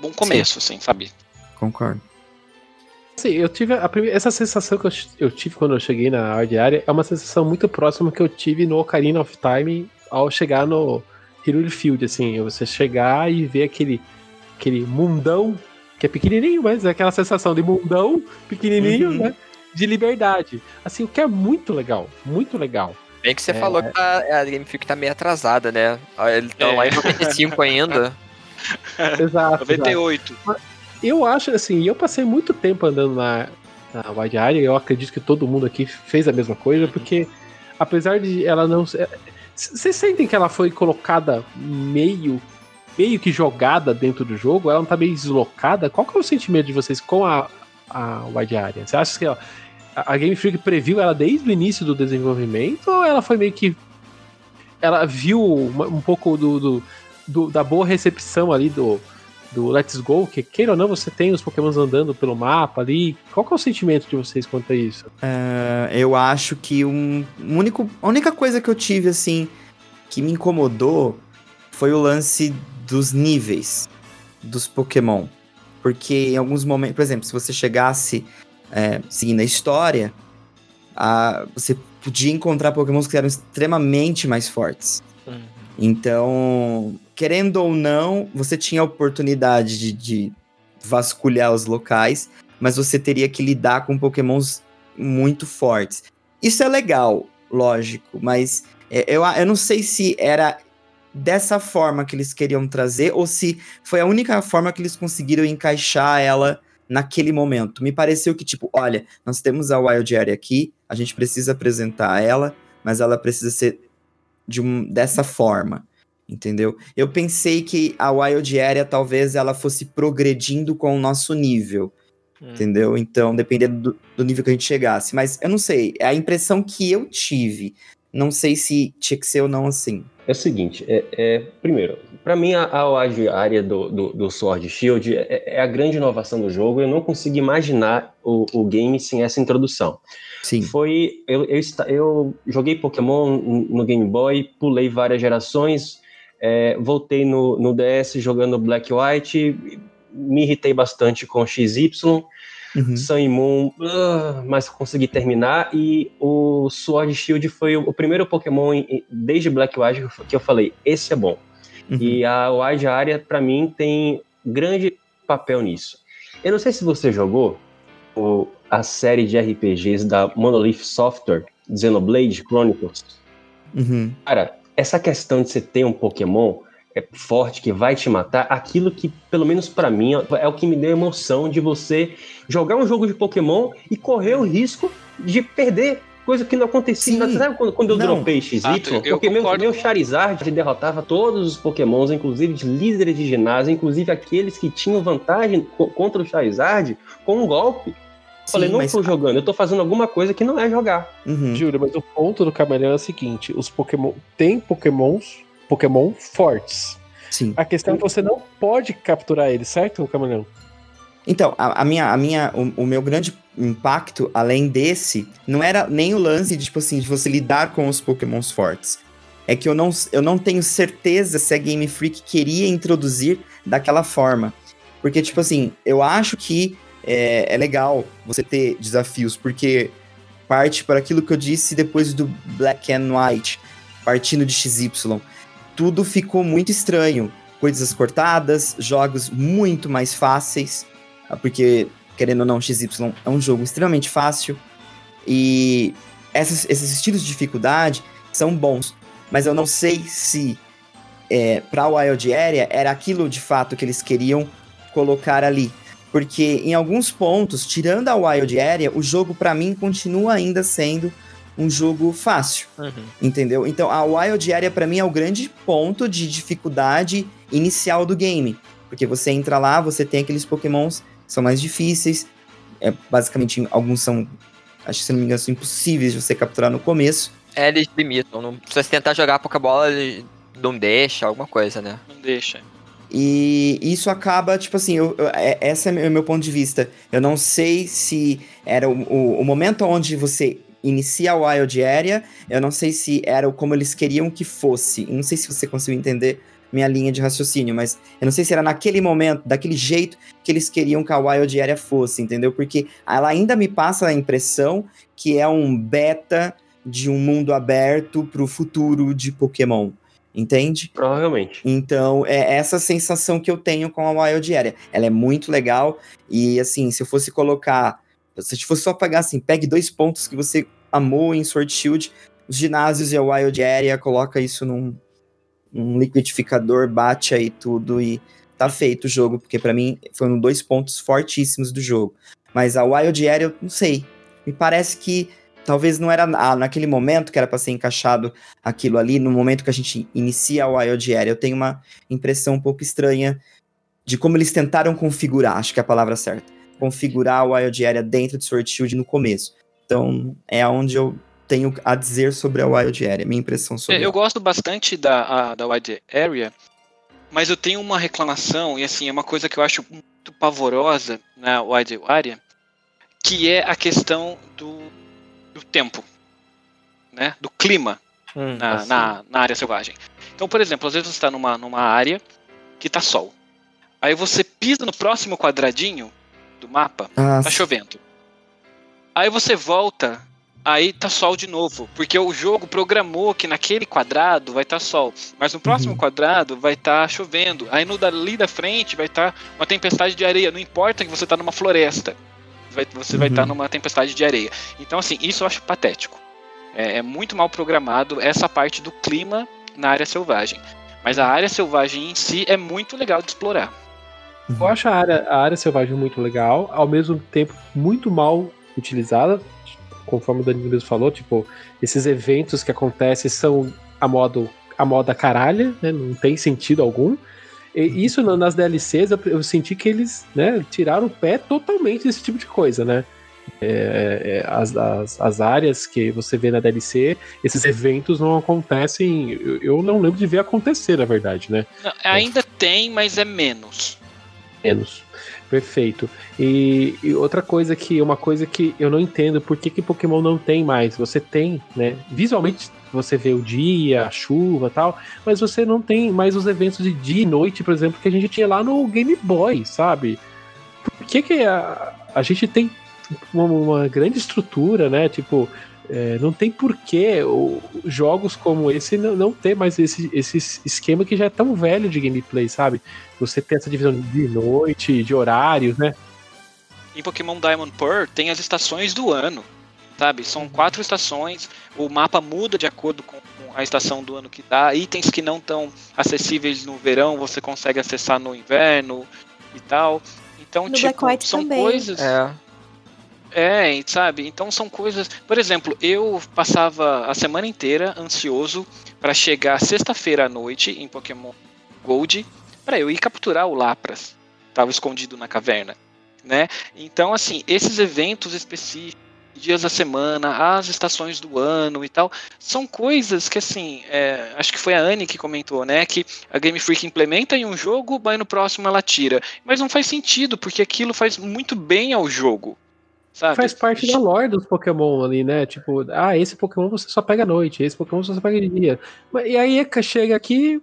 bom começo, assim, sabe? Concordo. Assim, eu tive a prime- essa sensação que eu, eu tive quando eu cheguei na Hard Area é uma sensação muito próxima que eu tive no Ocarina of Time ao chegar no Hyrule Field, assim, você chegar e ver aquele, aquele mundão que é pequenininho, mas é aquela sensação de mundão pequenininho, Uhum. né? De liberdade. Assim, o que é muito legal, muito legal. Bem que você É. falou que tá- a Game Freak tá meio atrasada, né? Ah, Eles estão É. lá em 95 ainda. Exato. exato. 98. Eu acho assim, eu passei muito tempo andando na, na Wide Area, eu acredito que todo mundo aqui fez a mesma coisa, porque apesar de ela não. Vocês sentem que ela foi colocada meio meio que jogada dentro do jogo? Ela não tá meio deslocada? Qual que é o sentimento de vocês com a, a Wide Area? Você acha que ó, a Game Freak previu ela desde o início do desenvolvimento ou ela foi meio que. Ela viu uma- um pouco do, do- do- da boa recepção ali do, do Let's Go, que queira ou não, você tem os Pokémons andando pelo mapa ali. Qual é o sentimento de vocês quanto a isso? É, eu acho que um, um único, a única coisa que eu tive, assim, que me incomodou foi o lance dos níveis dos Pokémon. Porque em alguns momentos, por exemplo, se você chegasse é, seguindo a história, a, você podia encontrar Pokémons que eram extremamente mais fortes. Uhum. Então, querendo ou não, você tinha a oportunidade de, de vasculhar os locais, mas você teria que lidar com Pokémons muito fortes. Isso é legal, lógico, mas é, eu, eu não sei se era dessa forma que eles queriam trazer ou se foi a única forma que eles conseguiram encaixar ela naquele momento. Me pareceu que, tipo, olha, nós temos a Wild Area aqui, a gente precisa apresentar ela, mas ela precisa ser de um, dessa forma, entendeu? Eu pensei que a Wild Area talvez ela fosse progredindo com o nosso nível, Hum. entendeu? Então, dependendo do, do nível que a gente chegasse. Mas eu não sei, é a impressão que eu tive. Não sei se tinha que ser ou não assim. É o seguinte, é, é, primeiro, para mim a, a área do, do, do Sword Shield é, é a grande inovação do jogo. Eu não consigo imaginar o, o game sem essa introdução. Sim. Foi. Eu, eu, eu joguei Pokémon no Game Boy, pulei várias gerações, é, voltei no, no DS jogando Black White, me irritei bastante com XY, Uhum. Sun e Moon, ah, mas consegui terminar. E o Sword Shield foi o, o primeiro Pokémon em- desde Black White que eu falei: esse é bom. Uhum. E a Wide Area, pra mim, tem grande papel nisso. Eu não sei se você jogou o- a série de RPGs da Monolith Software, Xenoblade Chronicles. Uhum. Cara, essa questão de você ter um Pokémon é, forte que vai te matar, aquilo que, pelo menos pra mim, é o que me deu emoção de você jogar um jogo de Pokémon e correr o risco de perder. Coisa que não acontecia. Sim. Sabe quando, quando eu Não. dropei XY? Exato, eu Porque meu, concordo meu Charizard derrotava todos os Pokémons, inclusive de líderes de ginásio, inclusive aqueles que tinham vantagem co- contra o Charizard, com um golpe. Falei, Sim, não mas- tô jogando, eu tô fazendo alguma coisa que não é jogar. Uhum. Júlio, mas o ponto do Camaleão é o seguinte: os Pokémon. Tem Pokémons. Pokémon fortes. Sim. A questão é que você não pode capturar eles, certo, Camaleão? Então, a, a minha, a minha, o, o meu grande impacto, além desse, não era nem o lance de, tipo assim, de você lidar com os pokémons fortes. É que eu não, eu não tenho certeza se a Game Freak queria introduzir daquela forma. Porque, tipo assim, eu acho que é, é legal você ter desafios, porque parte para aquilo que eu disse depois do Black and White, partindo de XY. Tudo ficou muito estranho. Coisas cortadas, jogos muito mais fáceis, porque, querendo ou não, XY é um jogo extremamente fácil. E essas- esses estilos de dificuldade são bons. Mas eu não sei se é, para Wild Area era aquilo de fato que eles queriam colocar ali. Porque em alguns pontos, tirando a Wild Area, o jogo para mim continua ainda sendo um jogo fácil, Uhum. entendeu? Então a Wild Area para mim é o grande ponto de dificuldade inicial do game. Porque você entra lá, você tem aqueles pokémons são mais difíceis. É, basicamente, alguns são, acho que se não me engano, são impossíveis de você capturar no começo. É, eles limitam. Não, se você tentar jogar Pokébola, ele não deixa, alguma coisa, né? Não deixa. E isso acaba, tipo assim, eu, eu, é, esse é o meu ponto de vista. Eu não sei se era o, o, o momento onde você inicia a Wild Area, eu não sei se era o como eles queriam que fosse. Eu não sei se você conseguiu entender minha linha de raciocínio, mas eu não sei se era naquele momento, daquele jeito que eles queriam que a Wild Area fosse, entendeu? Porque ela ainda me passa a impressão que é um beta de um mundo aberto pro futuro de Pokémon. Entende? Provavelmente. Então, é essa sensação que eu tenho com a Wild Area. Ela é muito legal e, assim, se eu fosse colocar... Se fosse só pagar, assim, pegue dois pontos que você amou em Sword Shield, os ginásios e a Wild Area, coloca isso num, num liquidificador, bate aí tudo e tá feito o jogo, porque pra mim foram dois pontos fortíssimos do jogo. Mas a Wild Area, eu não sei. Me parece que talvez não era ah, naquele momento que era pra ser encaixado aquilo ali, no momento que a gente inicia a Wild Area. Eu tenho uma impressão um pouco estranha de como eles tentaram configurar, acho que é a palavra certa. Configurar a Wild Area dentro de Sword Shield no começo. Então, é onde eu tenho a dizer sobre a Wild Area, minha impressão sobre Eu ela. gosto bastante da, a, da Wide Area, Mas eu tenho uma reclamação, e assim, é uma coisa que eu acho muito pavorosa na Wide Area, que é a questão do, do tempo, né? Do clima Hum, na, assim. na, na área selvagem. Então, por exemplo, às vezes você está numa, numa área que tá sol. Aí você pisa no próximo quadradinho do mapa, Ah, tá chovendo. Aí você volta, aí tá sol de novo, porque o jogo programou que naquele quadrado vai estar sol, mas no próximo Uhum. quadrado vai estar chovendo. Aí no dali da frente vai estar uma tempestade de areia, não importa que você tá numa floresta. Vai- você vai Uhum. estar numa tempestade de areia. Então assim, isso eu acho patético. É, é muito mal programado essa parte do clima na área selvagem. Mas a área selvagem em si é muito legal de explorar. Eu acho a área, a área selvagem muito legal, ao mesmo tempo muito mal utilizada, conforme o Danilo mesmo falou, tipo, esses eventos que acontecem são a modo a moda caralha, né? Não tem sentido algum. E isso na- nas DLCs eu, eu senti que eles, né, tiraram o pé totalmente desse tipo de coisa, né? É, é, as, as, as áreas que você vê na DLC, esses eventos não acontecem. Eu, eu não lembro de ver acontecer, na verdade, né? Não, ainda tem, mas é menos. Menos. Perfeito. E, e outra coisa que uma coisa que eu não entendo por que, que Pokémon não tem mais. Você tem, né? Visualmente você vê o dia, a chuva, tal, mas você não tem mais os eventos de dia e noite, por exemplo, que a gente tinha lá no Game Boy, sabe? Por que que a, a gente tem uma, uma grande estrutura, né? Tipo, é, não tem porquê o- jogos como esse não, não ter mais esse, esse esquema que já é tão velho de gameplay, sabe? Você tem essa divisão de noite, de horários, né? Em Pokémon Diamond Pearl tem as estações do ano, sabe? São quatro estações, o mapa muda de acordo com com a estação do ano que dá. Itens que não estão acessíveis no verão, você consegue acessar no inverno e tal. Então, No tipo, Black White são também. coisas. É. É, sabe? Então são coisas. Por exemplo, eu passava a semana inteira ansioso para chegar sexta-feira à noite em Pokémon Gold para eu ir capturar o Lapras. Tava escondido na caverna, né? Então, assim, esses eventos específicos, dias da semana, as estações do ano e tal, são coisas que, assim, é, acho que foi a Anne que comentou, né? Que a Game Freak implementa em um jogo, mas no próximo ela tira. Mas não faz sentido, porque aquilo faz muito bem ao jogo. Sabe? Faz parte da lore dos Pokémon ali, né? Tipo, ah, esse Pokémon você só pega à noite, esse Pokémon você só pega de dia. E aí chega aqui,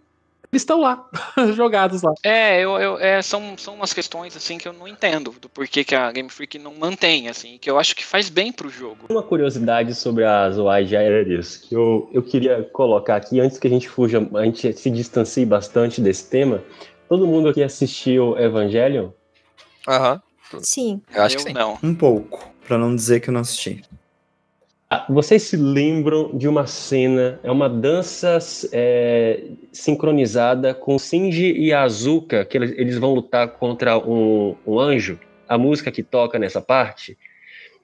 eles estão lá, jogados lá. É, eu, eu- é, são, são umas questões assim que eu não entendo do porquê que a Game Freak não mantém, assim, que eu acho que faz bem pro jogo. Uma curiosidade sobre as wide areas que eu, eu queria colocar aqui, antes que a gente fuja, a gente se distancie bastante desse tema. Todo mundo aqui assistiu Evangelion? Aham. Sim. Eu acho eu que sim. não. Um pouco, pra não dizer que eu não assisti. Ah, Vocês se lembram de uma cena, é uma dança é, sincronizada com Shinji e Azuka, que eles, eles vão lutar contra um, um anjo? A música que toca nessa parte?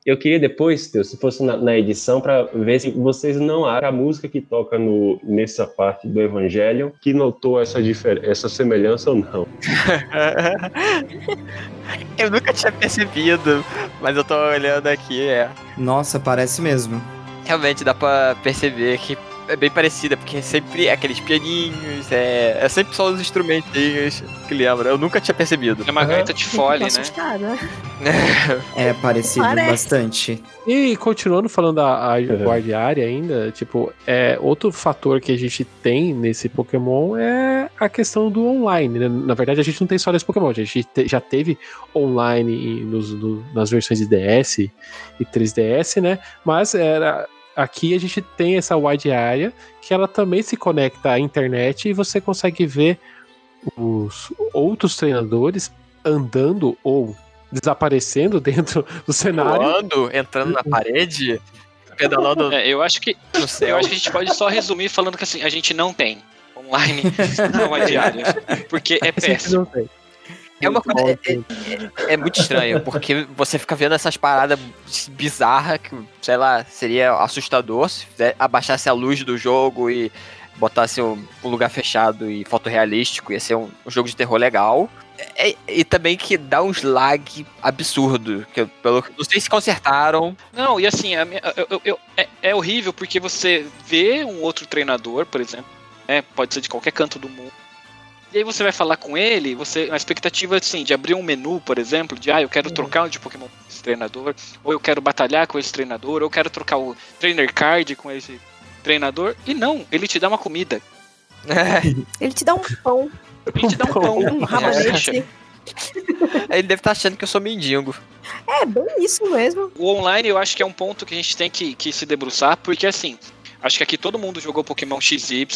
Eu queria depois, Teu, se fosse na, na edição, para ver se vocês não acham a música que toca no, nessa parte do Evangelho que notou essa, essa semelhança ou não. eu nunca tinha percebido, mas eu tô olhando aqui, é. Nossa, parece mesmo. Realmente dá pra perceber que é bem parecida, porque sempre é aqueles pianinhos, é, é sempre só os instrumentinhos que lembra. Eu nunca tinha percebido. É uma gaita de fole, né? Assustada. É parecido Parece. bastante. E continuando falando da a Uhum. guardiária ainda, tipo, é outro fator que a gente tem nesse Pokémon é a questão do online. né? Na verdade, a gente não tem só nesse Pokémon, a gente te- já teve online nos- no- nas versões de DS e 3DS, né? Mas era aqui a gente tem essa wide area que ela também se conecta à internet e você consegue ver os outros treinadores andando ou desaparecendo dentro do cenário. Voando, entrando na parede, pedalando É, eu acho que no eu céu. acho que a gente pode só resumir falando que assim, a gente não tem online não é diária, porque é péssimo. É uma coisa. É, é- é muito estranho, porque você fica vendo essas paradas bizarras que, sei lá, seria assustador se fizer- abaixasse a luz do jogo e botasse um, um lugar fechado e fotorrealístico, ia ser um, um jogo de terror legal. É- e também que dá uns lag absurdo. Que eu- pelo, não sei se consertaram. Não, e assim, a minha- eu- eu- eu- é, é horrível porque você vê um outro treinador, por exemplo, né, pode ser de qualquer canto do mundo, E aí você vai falar com ele, você a expectativa assim, de abrir um menu, por exemplo, de ah, eu quero trocar de Pokémon com esse treinador, ou eu quero batalhar com esse treinador, ou eu quero trocar o trainer card com esse treinador. E não, ele te dá uma comida. Ele te dá um pão, Ele te dá um pão. um rabanete. Ele deve estar achando que eu sou mendigo. É, bem isso mesmo. O online eu acho que é um ponto que a gente tem que, que se debruçar, porque assim, acho que aqui todo mundo jogou Pokémon XY,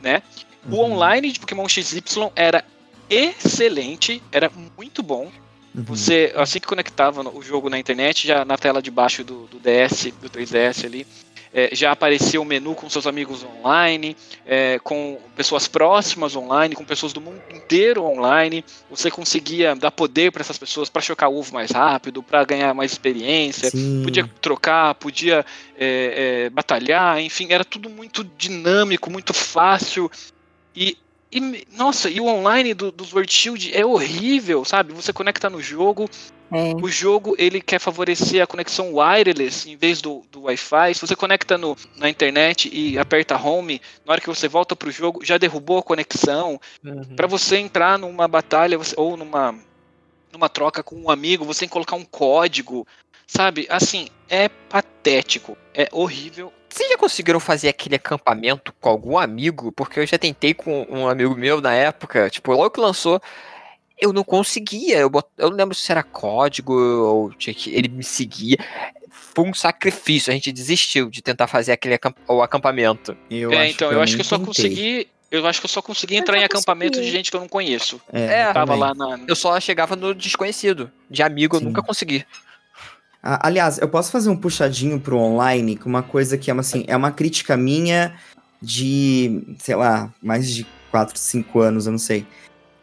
né? O online de Pokémon XY era excelente, era muito bom. Uhum. Você, assim que conectava o jogo na internet, já na tela de baixo do, do DS, do 3DS ali, é, já aparecia o menu com seus amigos online, é, com pessoas próximas online, com pessoas do mundo inteiro online. Você conseguia dar poder para essas pessoas para chocar o ovo mais rápido, para ganhar mais experiência. Sim. Podia trocar, podia é, é, batalhar, enfim, era tudo muito dinâmico, muito fácil. E, e, nossa, e o online do, do Sword Shield é horrível, sabe? Você conecta no jogo, É. o jogo ele quer favorecer a conexão wireless em vez do, do Wi-Fi. Se você conecta no, na internet e aperta home, na hora que você volta pro jogo, já derrubou a conexão. Pra você entrar numa batalha você- ou numa, numa troca com um amigo, você tem que colocar um código. Sabe? Assim, é patético. É horrível. Vocês já conseguiram fazer aquele acampamento com algum amigo? Porque eu já tentei com um amigo meu na época, tipo, logo que lançou, eu não conseguia. Eu, bot... eu não lembro se era código ou tinha que... ele me seguia. Foi um sacrifício, a gente desistiu de tentar fazer aquele acamp... o acampamento. Eu é, acho então, eu acho nem que eu só tentei. consegui. Eu acho que eu só consegui Eu entrar em acampamento de gente que eu não conheço. É, É, Tava também. lá na. Eu só chegava no desconhecido. De amigo eu Sim. nunca consegui. Ah, aliás, eu posso fazer um puxadinho pro online com uma coisa que é uma, assim, é uma crítica minha de, sei lá, mais de 4, 5 anos, eu não sei.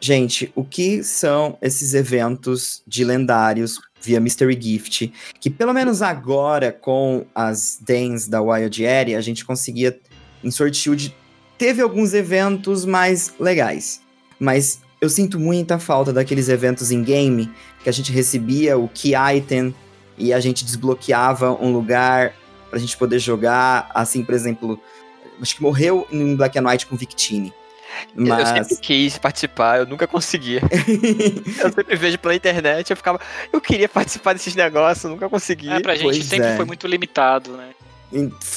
Gente, o que são esses eventos de lendários via Mystery Gift? Que pelo menos agora, com as Dens da Wild Area, a gente conseguia, em Sword Shield, teve alguns eventos mais legais. Mas eu sinto muita falta daqueles eventos em game que a gente recebia o Key Item e a gente desbloqueava um lugar pra gente poder jogar. Assim, por exemplo, acho que morreu em Black and White com Victini. Eu Mas. sempre quis participar, eu nunca conseguia. eu sempre vejo pela internet, eu ficava. Eu queria participar desses negócios, eu nunca consegui. É, pra gente Pois sempre é. foi muito limitado, né?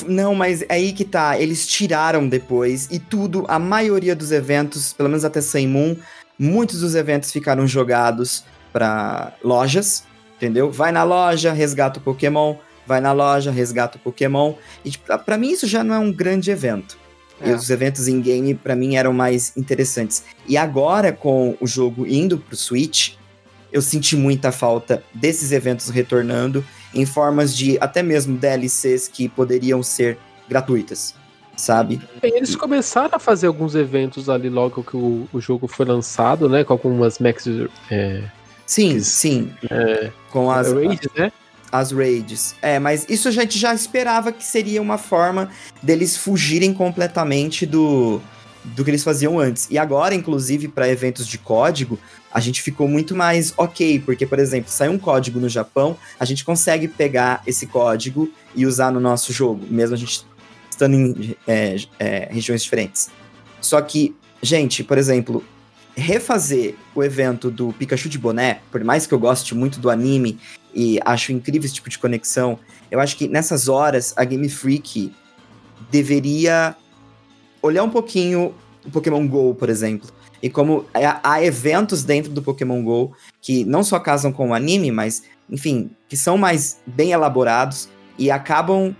Não, mas é aí que tá. Eles tiraram depois e tudo, a maioria dos eventos, pelo menos até Sun Moon, muitos dos eventos ficaram jogados pra lojas, entendeu? Vai na loja, resgata o Pokémon, vai na loja, resgata o Pokémon. E tipo, pra- pra mim isso já não é um grande evento. E É. os eventos em game pra mim eram mais interessantes. E agora com o jogo indo pro Switch, eu senti muita falta desses eventos retornando em formas de até mesmo DLCs que poderiam ser gratuitas, sabe? Eles começaram a fazer alguns eventos ali logo que o, o jogo foi lançado, né? Com algumas max é, Sim, sim. é, Com as, raids, né? as raids. É, mas isso a gente já esperava que seria uma forma deles fugirem completamente do, do que eles faziam antes. E agora, inclusive, para eventos de código, a gente ficou muito mais ok, porque, por exemplo, sai um código no Japão, a gente consegue pegar esse código e usar no nosso jogo, mesmo a gente estando em é, é, regiões diferentes. Só que, gente, por exemplo, refazer o evento do Pikachu de boné, por mais que eu goste muito do anime e acho incrível esse tipo de conexão, eu acho que nessas horas a Game Freak deveria olhar um pouquinho o Pokémon GO, por exemplo. E como há há eventos dentro do Pokémon GO que não só casam com o anime, mas, enfim, que são mais bem elaborados e acabam,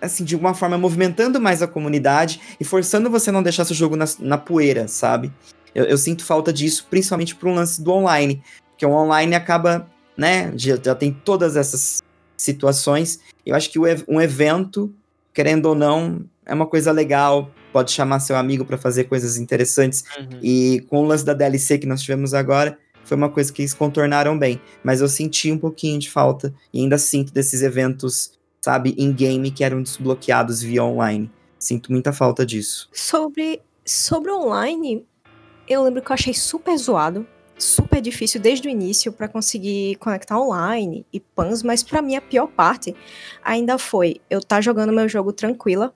assim, de alguma forma movimentando mais a comunidade e forçando você a não deixar seu jogo na, na poeira, sabe? Eu, eu sinto falta disso, principalmente para um lance do online, porque o online acaba, né, já, já tem todas essas situações. Eu acho que o um evento, querendo ou não, é uma coisa legal, pode chamar seu amigo para fazer coisas interessantes. E com o lance da DLC que nós tivemos agora, foi uma coisa que eles contornaram bem. Mas eu senti um pouquinho de falta, e ainda sinto desses eventos, sabe, in-game que eram desbloqueados via online. Sinto muita falta disso. Sobre, sobre online, eu lembro que eu achei super zoado, super difícil desde o início para conseguir conectar online e pans, mas para mim a pior parte ainda foi eu estar jogando meu jogo tranquila,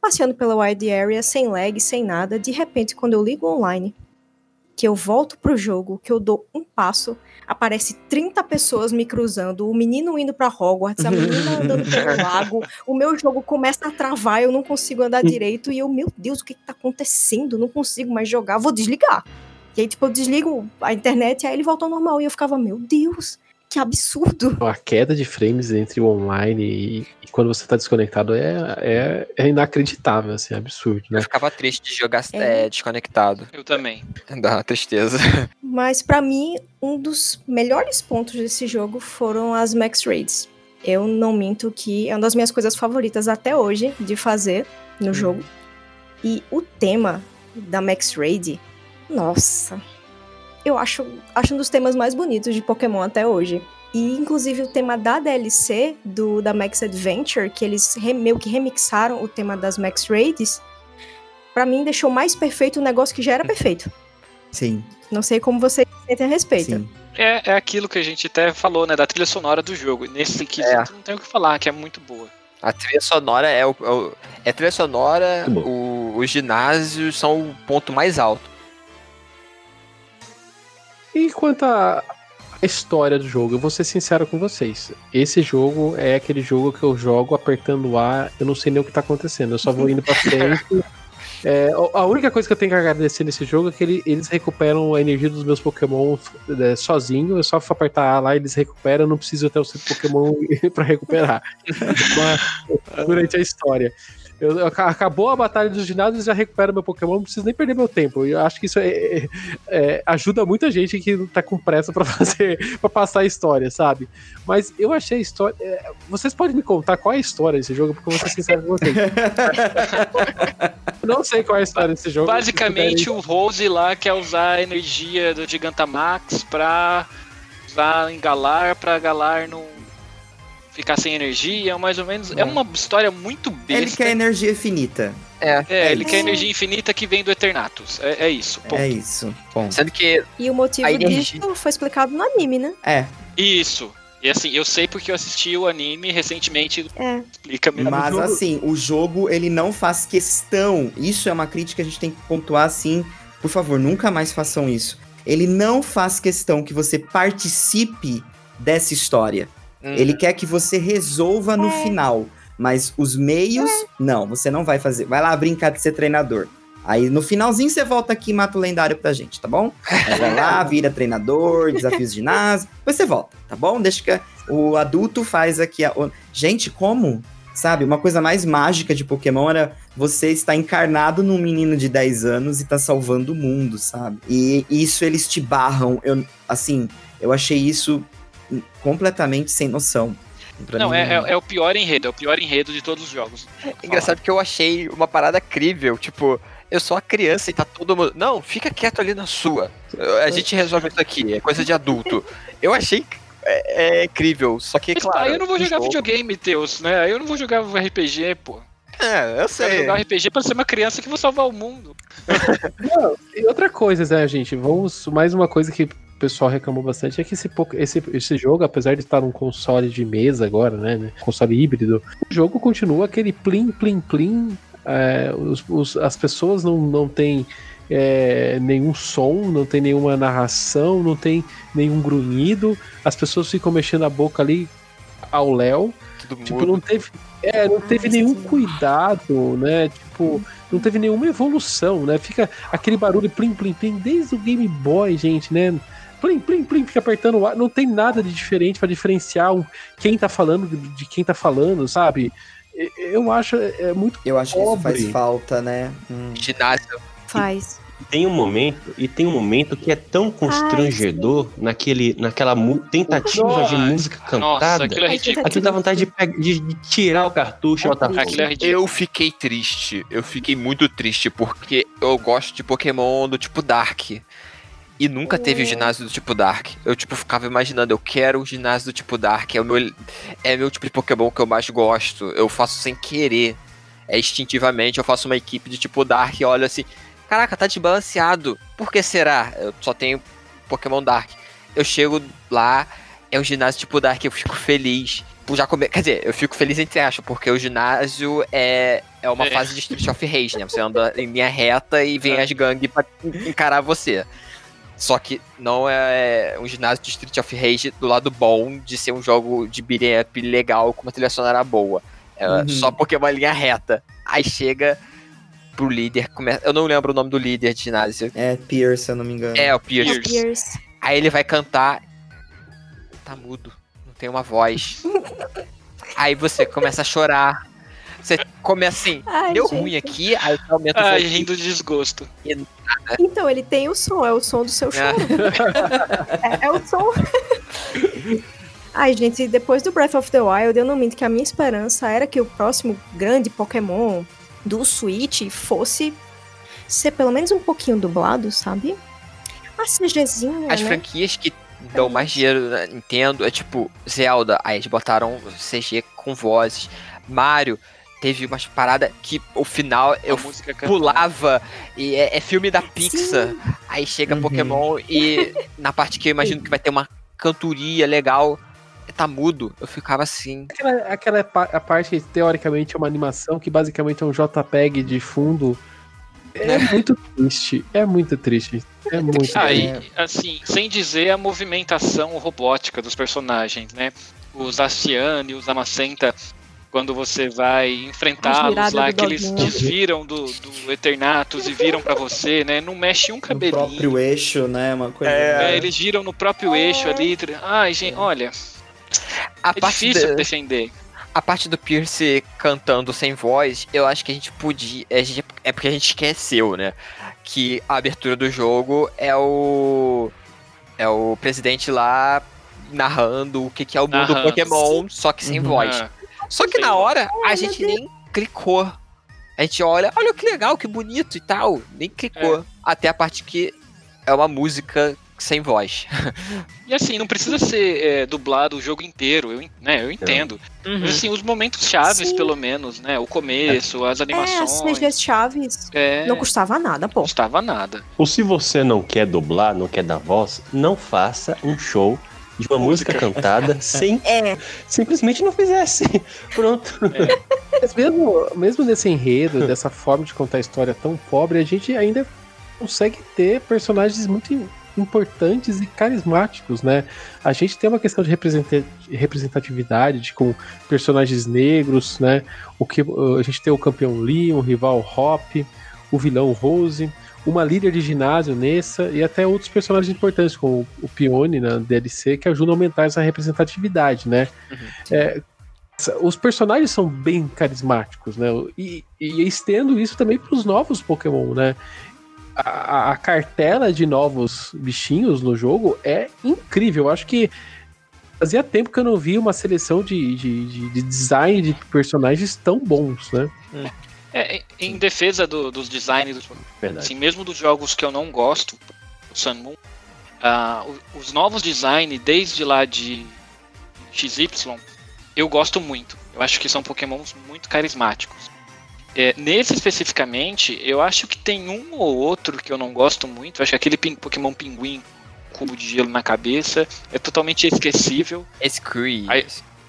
passeando pela wide area, sem lag, sem nada. De repente, quando eu ligo online, que eu volto pro jogo, que eu dou um passo, aparece 30 pessoas me cruzando, o menino indo pra Hogwarts, a menina andando pelo lago, o meu jogo começa a travar, eu não consigo andar direito e eu, meu Deus, o que, que tá acontecendo? Não consigo mais jogar, vou desligar. E aí, tipo, eu desligo a internet e aí ele volta ao normal. E eu ficava, meu Deus, que absurdo. A queda de frames entre o online e, e quando você tá desconectado é, é, é inacreditável, assim, é absurdo, né? Eu ficava triste de jogar É. é, desconectado. Eu também. Dá uma tristeza. Mas pra mim, um dos melhores pontos desse jogo foram as max raids. Eu não minto que é uma das minhas coisas favoritas até hoje de fazer no jogo. E o tema da max raid, nossa, eu acho, acho um dos temas mais bonitos de Pokémon até hoje. E inclusive o tema da DLC do da Max Adventure, que eles re- meio que remixaram o tema das max raids, pra mim deixou mais perfeito um negócio que já era perfeito. Sim, Não sei como vocês sentem a respeito. sim. É, é aquilo que a gente até falou, né? Da trilha sonora do jogo. Nesse quesito não tem o que falar, que é muito boa. A trilha sonora é o. É, o- é trilha sonora, o- os ginásios são o ponto mais alto. E quanto à história do jogo, eu vou ser sincero com vocês. Esse jogo é aquele jogo que eu jogo apertando A, eu não sei nem o que tá acontecendo, eu só vou indo pra frente. É, a única coisa que eu tenho que agradecer nesse jogo é que ele- eles recuperam a energia dos meus Pokémon é, sozinho. Eu só apertar A lá, eles recuperam. Eu não preciso ter o seu Pokémon pra recuperar. Mas, durante a história. Eu- eu- acabou a batalha dos ginásios, já recupero meu Pokémon, não preciso nem perder meu tempo. Eu acho que isso é, é- é, ajuda muita gente que tá com pressa pra fazer, para passar a história, sabe? Mas eu achei a história. é, vocês podem me contar qual é a história desse jogo, porque eu vou ser sincero com vocês. Eu não sei qual é a história desse jogo. Basicamente, o Rose lá quer usar a energia do Gigantamax pra usar em Galar, pra Galar não ficar sem energia, mais ou menos. É, uma história muito Ele besta. quer energia infinita. É. É, ele isso. quer energia infinita que vem do Eternatus. É, é isso. ponto. É isso. Bom. Sendo que E o motivo energia- disso foi explicado no anime, né? É, Isso. E assim, eu sei porque eu assisti o anime recentemente. É. Explica mesmo. mas assim, o jogo ele não faz questão. Isso é uma crítica que a gente tem que pontuar assim. Por favor, nunca mais façam isso. Ele não faz questão que você participe dessa história. Hum, Ele quer que você resolva no É. final. Mas os meios, não, você não vai fazer. Vai lá brincar de ser treinador. Aí no finalzinho você volta aqui e mata o lendário pra gente, tá bom? Aí vai lá, vira treinador, desafios de ginásio. Depois você volta, tá bom? Deixa que o adulto faz aqui. A... Gente, como? Sabe, uma coisa mais mágica de Pokémon era você estar encarnado num menino de 10 anos e tá salvando o mundo, sabe? E isso eles te barram. Eu, assim, eu achei isso completamente sem noção. Pra Não, mim, é, é- é o pior enredo, é o pior enredo de todos os jogos. engraçado que eu achei uma parada crível, tipo, eu sou a criança e tá todo mundo. Não, fica quieto ali na sua. A gente resolve isso aqui, é coisa de adulto. Eu achei é, é incrível, só que, Mas, claro. aí eu não vou jogar jogo- videogame, Teus, né? Aí eu não vou jogar RPG, pô. É, eu quero sei. jogar RPG pra ser uma criança que vou salvar o mundo. E outra coisa, né, gente? Vamos. Mais uma coisa que pessoal reclamou bastante é que esse, esse, esse jogo, apesar de estar num console de mesa agora, né? né, Console híbrido, o jogo continua aquele plim, plim, plim. é, os- os- as pessoas não, não têm é, nenhum som, não tem nenhuma narração, não tem nenhum grunhido. As pessoas ficam mexendo a boca ali ao léu. Tipo, não teve, é, não teve nenhum cuidado, né? Tipo, não teve nenhuma evolução, né? Fica aquele barulho plim, plim, plim, desde o Game Boy, gente, né? Plim, plim, plim, fica apertando o ar. Não tem nada de diferente pra diferenciar quem tá falando de quem tá falando, sabe? E- Eu acho é muito. Eu acho que isso faz Pobre. falta, né? Hum. Ginásio. Faz. Tem um momento, e tem um momento que é tão constrangedor naquele, naquela tentativa de Nossa, música Nossa, cantada. aquilo é Ai, ridículo. Aquilo dá vontade de, pegar- de- de tirar o cartucho e é. Eu fiquei triste. Eu fiquei muito triste porque eu gosto de Pokémon do tipo Dark. E nunca teve o ginásio do tipo Dark. Eu, tipo, ficava imaginando, eu quero o ginásio do tipo Dark. É o meu, é meu tipo de Pokémon que eu mais gosto. Eu faço sem querer. É instintivamente, eu faço uma equipe de tipo Dark e olho assim, caraca, tá desbalanceado. Por que será? Eu só tenho Pokémon Dark. Eu chego lá, é um ginásio tipo Dark, eu fico feliz. já come... Quer dizer, eu fico feliz entre aspas, porque o ginásio é, é uma É. fase de Street of Rage, né? Você anda em linha reta e vem as gangues pra encarar você. Só que não é um ginásio de Street of Rage do lado bom de ser um jogo de beat'em up legal com uma trilha sonora boa. É Uhum. só porque é uma linha reta. Aí chega pro líder, começa... eu não lembro o nome do líder de ginásio. É Pierce, se eu não me engano. É, o Pierce. Pierce. Pierce. Aí ele vai cantar. Tá mudo. Não tem uma voz. Aí você começa a chorar. Você começa assim. Ai, Deu gente. ruim aqui, aí você aumenta o Ai, volume. rindo de desgosto. Então, ele tem o som, é o som do seu choro. É, é o som. Ai, gente, depois do Breath of the Wild, eu não minto que a minha esperança era que o próximo grande Pokémon do Switch fosse ser pelo menos um pouquinho dublado, sabe? A CGzinha, As né? franquias que dão mais dinheiro na Nintendo é tipo Zelda, aí eles botaram CG com vozes. Mario teve umas paradas que o final eu pulava e é, é filme da Pixar. Aí chega Uhum. Pokémon e na parte que eu imagino que vai ter uma cantoria legal, tá mudo. Eu ficava assim. Aquela, aquela pa- a parte que teoricamente é uma animação, que basicamente é um JPEG de fundo. É muito triste. É muito triste. É muito Ah, triste. e, assim, sem dizer a movimentação robótica dos personagens, né? Os Astiane e os Amacenta, quando você vai enfrentá-los lá, que eles desviram do, do Eternatus e viram pra você, né? Não mexe um No cabelinho. próprio eixo, né? Uma coisa. É, eles giram no próprio É. eixo ali. Ai, gente, olha, A é parte difícil da- defender. A parte do Pierce cantando sem voz, eu acho que a gente podia. a gente- é porque a gente esqueceu, né? Que a abertura do jogo é o. É o presidente lá narrando o que, que é o mundo Narrando. Pokémon, só que sem Uhum. voz. Só que na hora a gente nem clicou. A gente olha, olha que legal, que bonito e tal. Nem clicou. Até a parte que é uma música sem voz. E assim, não precisa ser é, dublado o jogo inteiro, eu, né, eu entendo. Mas assim, os momentos chaves, Sim. pelo menos, né? O começo, as É, as animações. CGs chaves É, não custava nada, não pô. custava nada. Ou se você não quer dublar, não quer dar voz, não faça um show de uma música, cantada sem É, simplesmente não fizesse. Pronto. Mas mesmo, mesmo nesse enredo, dessa forma de contar a história tão pobre, a gente ainda consegue ter personagens muito im- importantes e carismáticos, né? A gente tem uma questão de representa- representatividade, de com personagens negros, né? O que a gente tem o campeão Lee, um rival Hop, o vilão Rose, uma líder de ginásio Nessa e até outros personagens importantes, como o Pione na DLC, que ajudam a aumentar essa representatividade, né? É, os personagens são bem carismáticos, né? E, e estendo isso também para os novos Pokémon, né? A, a- cartela de novos bichinhos no jogo é incrível. Eu acho que fazia tempo que eu não via uma seleção de, de, de- de design de personagens tão bons, né? É, em- defesa do- dos designs, dos, Verdade. assim, mesmo dos jogos que eu não gosto, o Sun Moon, o- os novos designs, desde lá de XY, eu gosto muito. Eu acho que são pokémons muito carismáticos. É, nesse especificamente, eu acho que tem um ou outro que eu não gosto muito. Eu acho que aquele pin- Pokémon pinguim com cubo de gelo na cabeça é totalmente esquecível. Scree.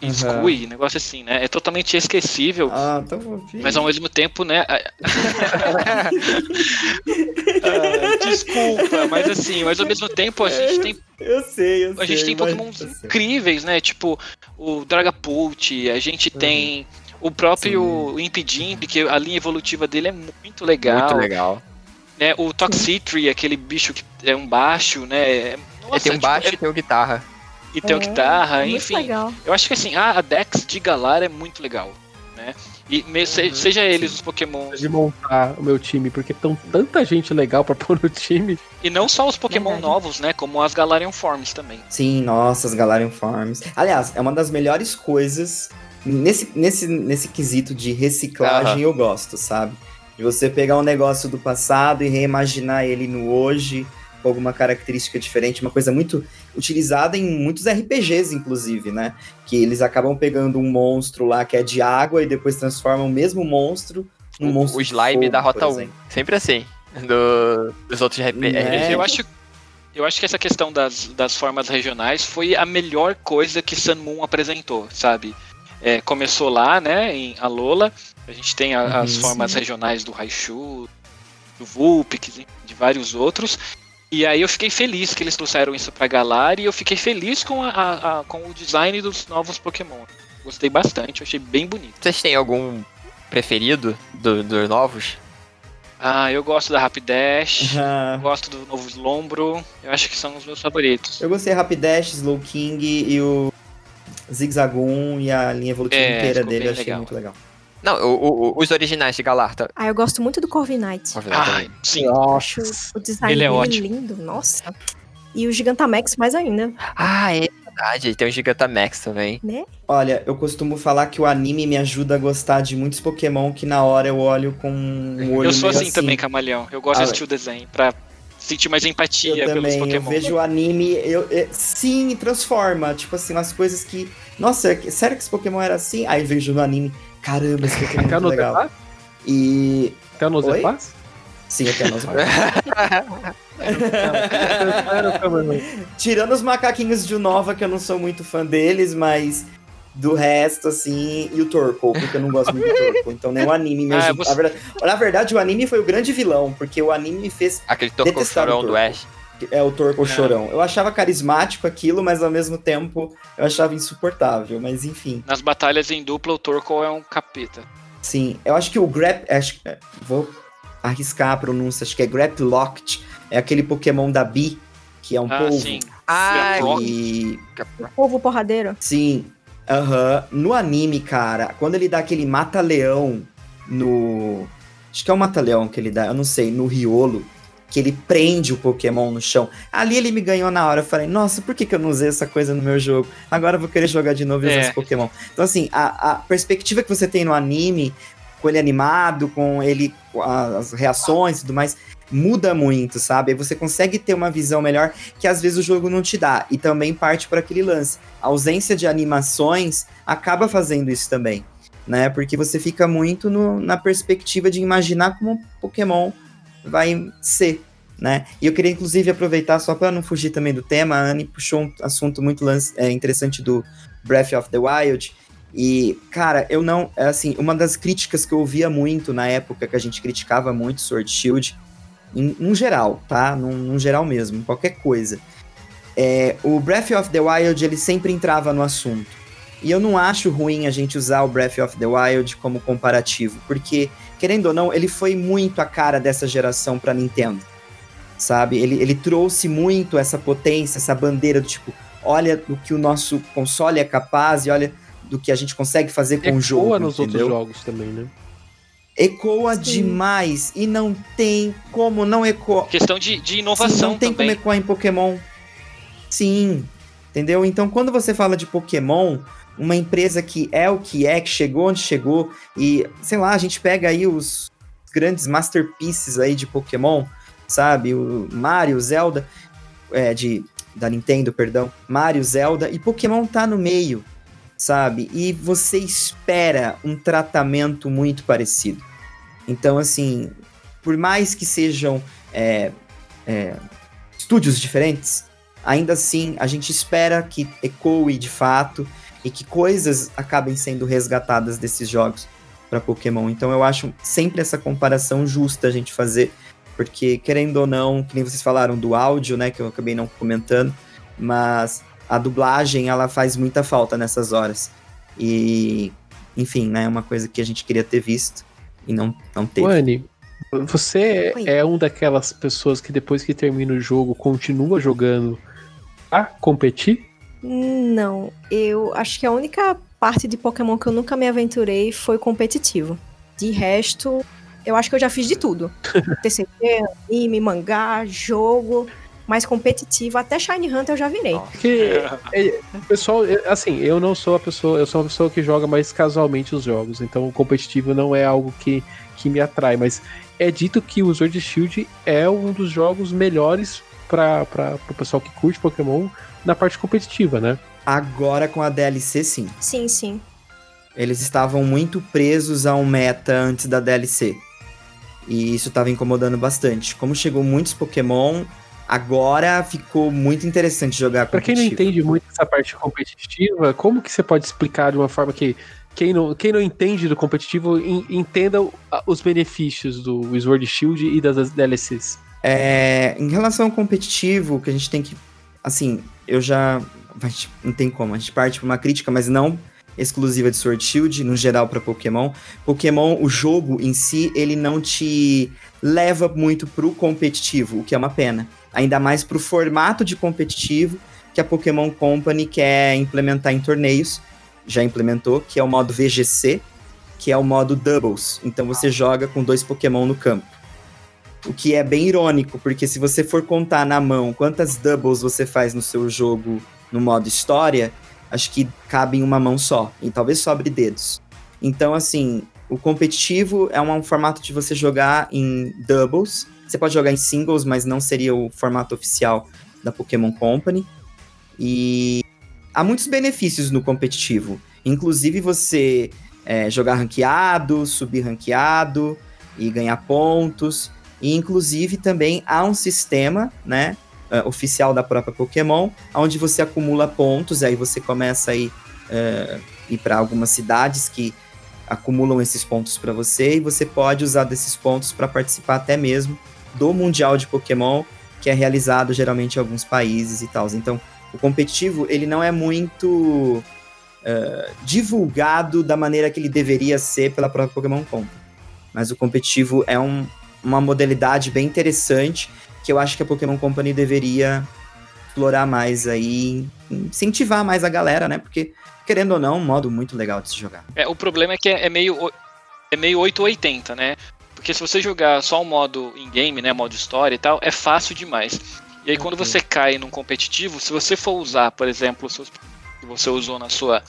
Aí- Uhum. Negócio assim, né? É totalmente esquecível. Ah, então. Mas ao mesmo tempo, né? a- Ah, desculpa, mas assim, mas ao mesmo tempo a gente tem, Eu sei, eu sei. a gente tem pokémons incríveis, né? Tipo o Dragapult, a gente Uhum. tem o próprio Impidimp, que a linha evolutiva dele é muito legal. Muito legal. Né? O Toxicity, aquele bicho que é um baixo, né? É- Ele Nossa, tem um tipo, baixo é- e tem o guitarra. E tem o É, guitarra, muito enfim. legal. Eu acho que assim, a Dex de Galar é muito legal, né? E me- se- Uhum. seja eles os Pokémon De montar o meu time, porque tão tanta gente legal pra pôr no time. E não só os Pokémon Verdade. novos, né? Como as Galarian Forms também. Sim, nossa, as Galarian Farms. Aliás, é uma das melhores coisas nesse, nesse, nesse quesito de reciclagem eu gosto, sabe? De você pegar um negócio do passado e reimaginar ele no hoje, com alguma característica diferente, uma coisa muito utilizada em muitos RPGs, inclusive, né? Que eles acabam pegando um monstro lá que é de água e depois transformam o mesmo monstro num O, monstro o de slime fogo, da Rota 1. exemplo. Sempre assim. Do, dos outros RP- Né? RPG. Eu acho eu acho que essa questão das, das formas regionais foi a melhor coisa que Sun Moon apresentou, sabe? É, começou lá, né, em Alola. A gente tem a, as Uhum. formas regionais do Raichu, do Vulpix, de vários outros. E aí eu fiquei feliz que eles trouxeram isso pra Galar e eu fiquei feliz com, a, a- a- com o design dos novos Pokémon. Gostei bastante, achei bem bonito. Vocês têm algum preferido do- dos novos? Ah, eu gosto da Rapidash, Ah, gosto do novo Slombro, eu acho que são os meus favoritos. eu gostei Rapidash, Slow King e o Zigzagoon e a linha evolutiva É, inteira dele, eu achei legal. muito legal. Não, o- o- os originais de Galar, tá? Ah, eu gosto muito do Corviknight. Ah, sim. Acho o design Ele é dele ótimo. lindo, nossa. E o Gigantamax mais ainda, Ah, é verdade. Tem o Gigantamax também. né? Olha, eu costumo falar que o anime me ajuda a gostar de muitos Pokémon que na hora eu olho com um olho Eu sou meio assim, também, Camaleão. Eu gosto Ah, de assistir o desenho pra sentir mais empatia Eu pelos também, eu Pokémon. vejo o anime, eu, eu- sim, transforma, tipo assim, umas coisas que, nossa, é sério que esse Pokémon era assim? Aí vejo no anime, caramba, esse Pokémon é muito no legal. E, Até no Oi? Zepass? sim, até nós. Tirando os macaquinhos de Unova, que eu não sou muito fã deles, mas do resto, assim, e o Torkoal, porque eu não gosto muito do Torkoal, então nem o anime me Ah, ajuda. você- Na, verdade, na verdade, o anime foi o grande vilão, porque o anime me fez Aquele Detestava Chorão o do Torkoal. Ash. É o Torkoal É. chorão. Eu achava carismático aquilo, mas ao mesmo tempo eu achava insuportável. Mas enfim, Nas batalhas em dupla, o Torkoal é um capeta. sim. Eu acho que o Grap. Acho, é, vou arriscar a pronúncia, acho que é Graplocked. É aquele Pokémon da Bi, que é um Ah, polvo. sim. Ah. E. O povo porradeiro. Sim. Aham. No anime, cara, quando ele dá aquele mata-leão no. Acho que é o mata-leão que ele dá, eu não sei, no Riolo. Que ele prende o Pokémon no chão. Ali ele me ganhou na hora. Eu falei, nossa, por que, que eu não usei essa coisa no meu jogo? Agora eu vou querer jogar de novo e usar É. esse Pokémon. Então, assim, a, a perspectiva que você tem no anime, com ele animado, com ele, as reações e tudo mais, muda muito, sabe? Aí você consegue ter uma visão melhor que às vezes o jogo não te dá. E também parte por aquele lance. A ausência de animações acaba fazendo isso também, né? Porque você fica muito no- na perspectiva de imaginar como um Pokémon vai ser, né? E eu queria inclusive aproveitar só para não fugir também do tema, a Anne puxou um assunto muito é, interessante do Breath of the Wild. E, cara, eu não. é Assim, uma das críticas que eu ouvia muito na época que a gente criticava muito Sword Shield, em, num geral, tá? Num, num geral mesmo, qualquer coisa. É, o Breath of the Wild, ele sempre entrava no assunto. E eu não acho ruim a gente usar o Breath of the Wild como comparativo, porque, querendo ou não, ele foi muito a cara dessa geração pra Nintendo. Sabe? Ele, ele trouxe muito essa potência, essa bandeira do tipo, olha do que o nosso console é capaz e olha do que a gente consegue fazer com o jogo. Ecoa nos entendeu? outros jogos também, né? Ecoa Sim. demais e não tem como não ecoar. Questão de, de Sim, inovação não tem também. como ecoar em Pokémon. Sim, entendeu? Então, quando você fala de Pokémon, uma empresa que é o que é, que chegou onde chegou, e, sei lá, a gente pega aí os grandes masterpieces aí de Pokémon, sabe? O Mario, Zelda, é, de, da Nintendo, perdão, Mario, Zelda, e Pokémon tá no meio, sabe? E você espera um tratamento muito parecido. Então, assim, por mais que sejam é, é, estúdios diferentes, ainda assim a gente espera que ecoe de fato e que coisas acabem sendo resgatadas desses jogos para Pokémon. Então eu acho sempre essa comparação justa a gente fazer, porque querendo ou não, que nem vocês falaram do áudio, né, que eu acabei não comentando, mas a dublagem ela faz muita falta nessas horas. E enfim, né, é uma coisa que a gente queria ter visto e não não teve. Wani, você Oi. é um daquelas pessoas que depois que termina o jogo continua jogando a competir? Não, eu acho que a única parte de Pokémon que eu nunca me aventurei foi competitivo. De resto, eu acho que eu já fiz de tudo. TCG, anime, mangá, jogo, mas competitivo, até Shiny Hunter eu já virei. Porque é, o pessoal, é, assim, eu não sou a pessoa, eu sou uma pessoa que joga mais casualmente os jogos, então o competitivo não é algo que, que me atrai, mas é dito que o Sword Shield é um dos jogos melhores para o pessoal que curte Pokémon na parte competitiva, né? Agora com a DLC sim. Sim, sim. Eles estavam muito presos a um meta antes da DLC. E isso estava incomodando bastante. Como chegou muitos Pokémon, Agora ficou muito interessante jogar Pra quem não entende muito essa parte competitiva, como que você pode explicar de uma forma que quem não, quem não entende do competitivo en- entenda os benefícios do Sword Shield e das DLCs? É, em relação ao competitivo, que a gente tem que. Assim, eu já. gente- Não tem como, a gente parte pra uma crítica, mas não exclusiva de Sword Shield, no geral pra Pokémon. Pokémon, o jogo em si, ele não te leva muito pro competitivo, o que é uma pena. Ainda mais pro formato de competitivo que a Pokémon Company quer implementar em torneios. Já implementou, que é o modo VGC, que é o modo Doubles. Então você joga com dois Pokémon no campo. O que é bem irônico, porque se você for contar na mão quantas doubles você faz no seu jogo no modo história, acho que cabe em uma mão só, e talvez sobre dedos. Então, assim, o competitivo é um, um formato de você jogar em doubles. Você pode jogar em singles, mas não seria o formato oficial da Pokémon Company. E há muitos benefícios no competitivo. Inclusive você é, jogar ranqueado, subir ranqueado e ganhar pontos. E inclusive também há um sistema, né, eh, oficial da própria Pokémon, onde você acumula pontos, e aí você começa a ir, eh, ir para algumas cidades que acumulam esses pontos para você, e você pode usar desses pontos para participar até mesmo do Mundial de Pokémon, que é realizado geralmente em alguns países e tal. Então, o competitivo, ele não é muito eh, divulgado da maneira que ele deveria ser pela própria Pokémon Company. Mas o competitivo é um, uma modalidade bem interessante que eu acho que a Pokémon Company deveria explorar mais aí, incentivar mais a galera, né? Porque, querendo ou não, é um modo muito legal de se jogar. É, o problema é que é, é meio é meio 880, né? Porque se você jogar só o modo in-game, né, modo história e tal, é fácil demais. E aí quando você cai num competitivo, se você for usar, por exemplo, os seus que você usou na sua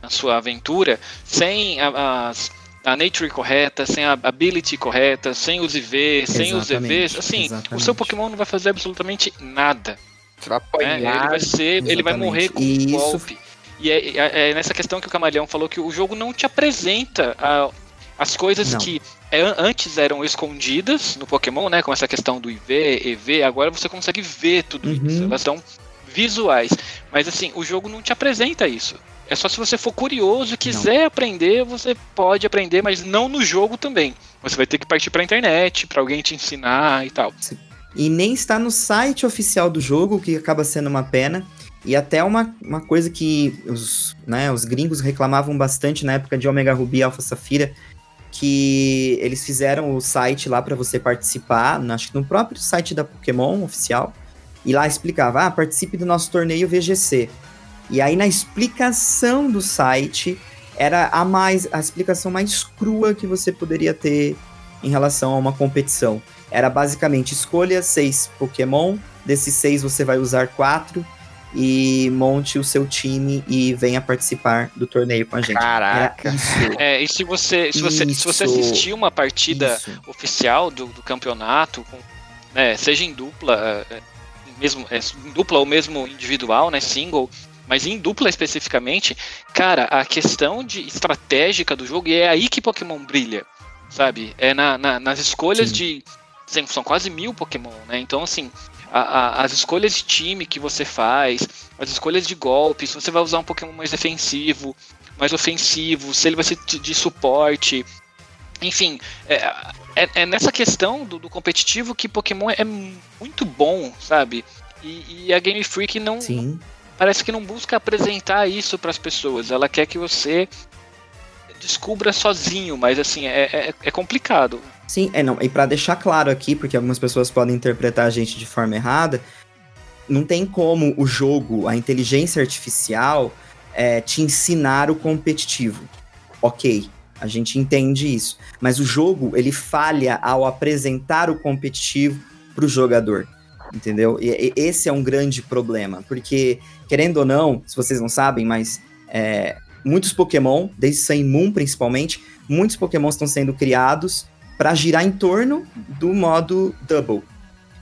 na sua aventura, sem as- a nature correta, sem a ability correta, sem os IV, sem os Exatamente, EVs, assim, o exatamente. seu Pokémon não vai fazer absolutamente nada. Você vai né? Ele apanhar. vai ser, ele vai exatamente. morrer com E um isso- golpe. E é, é- é nessa questão que o Camaleão falou que o jogo não te apresenta a- as coisas Não. que é, an- antes eram escondidas no Pokémon, né? Como essa questão do IV, EV, agora você consegue ver tudo Uhum. isso. Elas são visuais. Mas assim, o jogo não te apresenta isso. É só se você for curioso e quiser aprender, você pode aprender, mas não no jogo também. Você vai ter que partir pra internet, pra alguém te ensinar e tal. E nem está no site oficial do jogo, o que acaba sendo uma pena. E até uma, uma coisa que os, né, os gringos reclamavam bastante na época de Omega Ruby e Alpha Safira, que eles fizeram o site lá para você participar, acho que no próprio site da Pokémon oficial, e lá explicava, ah, participe do nosso torneio VGC. E aí na explicação do site era a mais a explicação mais crua que você poderia ter em relação a uma competição. Era basicamente escolha seis Pokémon, desses seis você vai usar quatro e monte o seu time e venha participar do torneio com a gente. Caraca. Isso. É, e se você, se você, se você Isso. assistir uma partida isso. oficial do, do campeonato, com, né, seja em dupla, é, é, mesmo, é, em dupla ou mesmo individual, né, single, mas em dupla especificamente, cara, a questão de estratégica do jogo, e é aí que Pokémon brilha, sabe? É na, na- nas escolhas Sim. de. São, quase mil Pokémon, né? Então, assim, a- a- as escolhas de time que você faz, as escolhas de golpes, se você vai usar um Pokémon mais defensivo, mais ofensivo, se ele vai ser de, de suporte. Enfim, é, é- é nessa questão do, do competitivo que Pokémon é muito bom, sabe? E, e a Game Freak não Sim. Parece que não busca apresentar isso para as pessoas. Ela quer que você descubra sozinho, mas assim é, é, é complicado. Sim, é não. E pra deixar claro aqui, porque algumas pessoas podem interpretar a gente de forma errada, não tem como o jogo, a inteligência artificial, é, te ensinar o competitivo. Ok, a gente entende isso. Mas o jogo, ele falha ao apresentar o competitivo pro jogador. Entendeu? E, e esse é um grande problema. Porque, querendo ou não, se vocês não sabem, mas é, muitos Pokémon, desde Sun Moon principalmente, muitos Pokémon estão sendo criados para girar em torno do modo Double.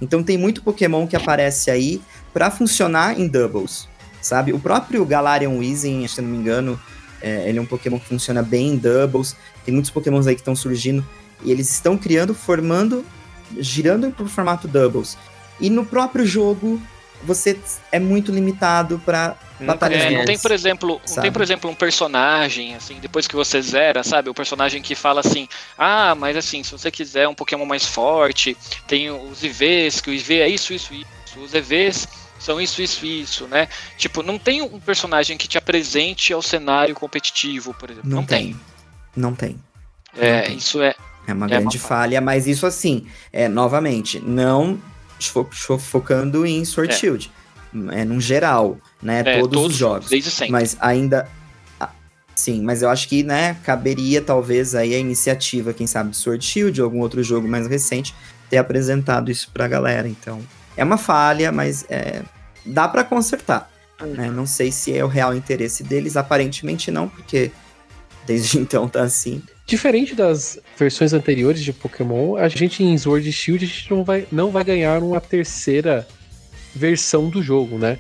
Então tem muito Pokémon que aparece aí para funcionar em Doubles, sabe? O próprio Galarian Weezing, se eu não me engano, é, ele é um Pokémon que funciona bem em Doubles. Tem muitos Pokémons aí que estão surgindo e eles estão criando, formando, girando pro formato Doubles. E no próprio jogo, você é muito limitado pra batalhas É, não tem, por exemplo, não tem, por exemplo, um personagem, assim, depois que você zera, sabe? O personagem que fala assim, ah, mas assim, se você quiser um Pokémon mais forte, tem os IVs, que o IV é isso, isso, isso. Os EVs são isso, isso, isso, né? Tipo, não tem um personagem que te apresente ao cenário competitivo, por exemplo. Não, Não, tem. Não tem. É, tem. isso é. É uma É grande uma falha, mas isso assim, é novamente, não fo- fo- focando em Sword É. Shield. É num geral, né? é, todos, os jogos. Desde sempre. Mas ainda. ah, Sim, mas eu acho que, né, caberia talvez aí a iniciativa, quem sabe, Sword Shield ou algum outro jogo mais recente, ter apresentado isso pra galera. Então, é uma falha, mas é, dá pra consertar. né? Não sei se é o real interesse deles, aparentemente não, porque desde então tá assim. Diferente das versões anteriores de Pokémon, a gente em Sword Shield a gente não vai, não vai ganhar uma terceira versão do jogo, né?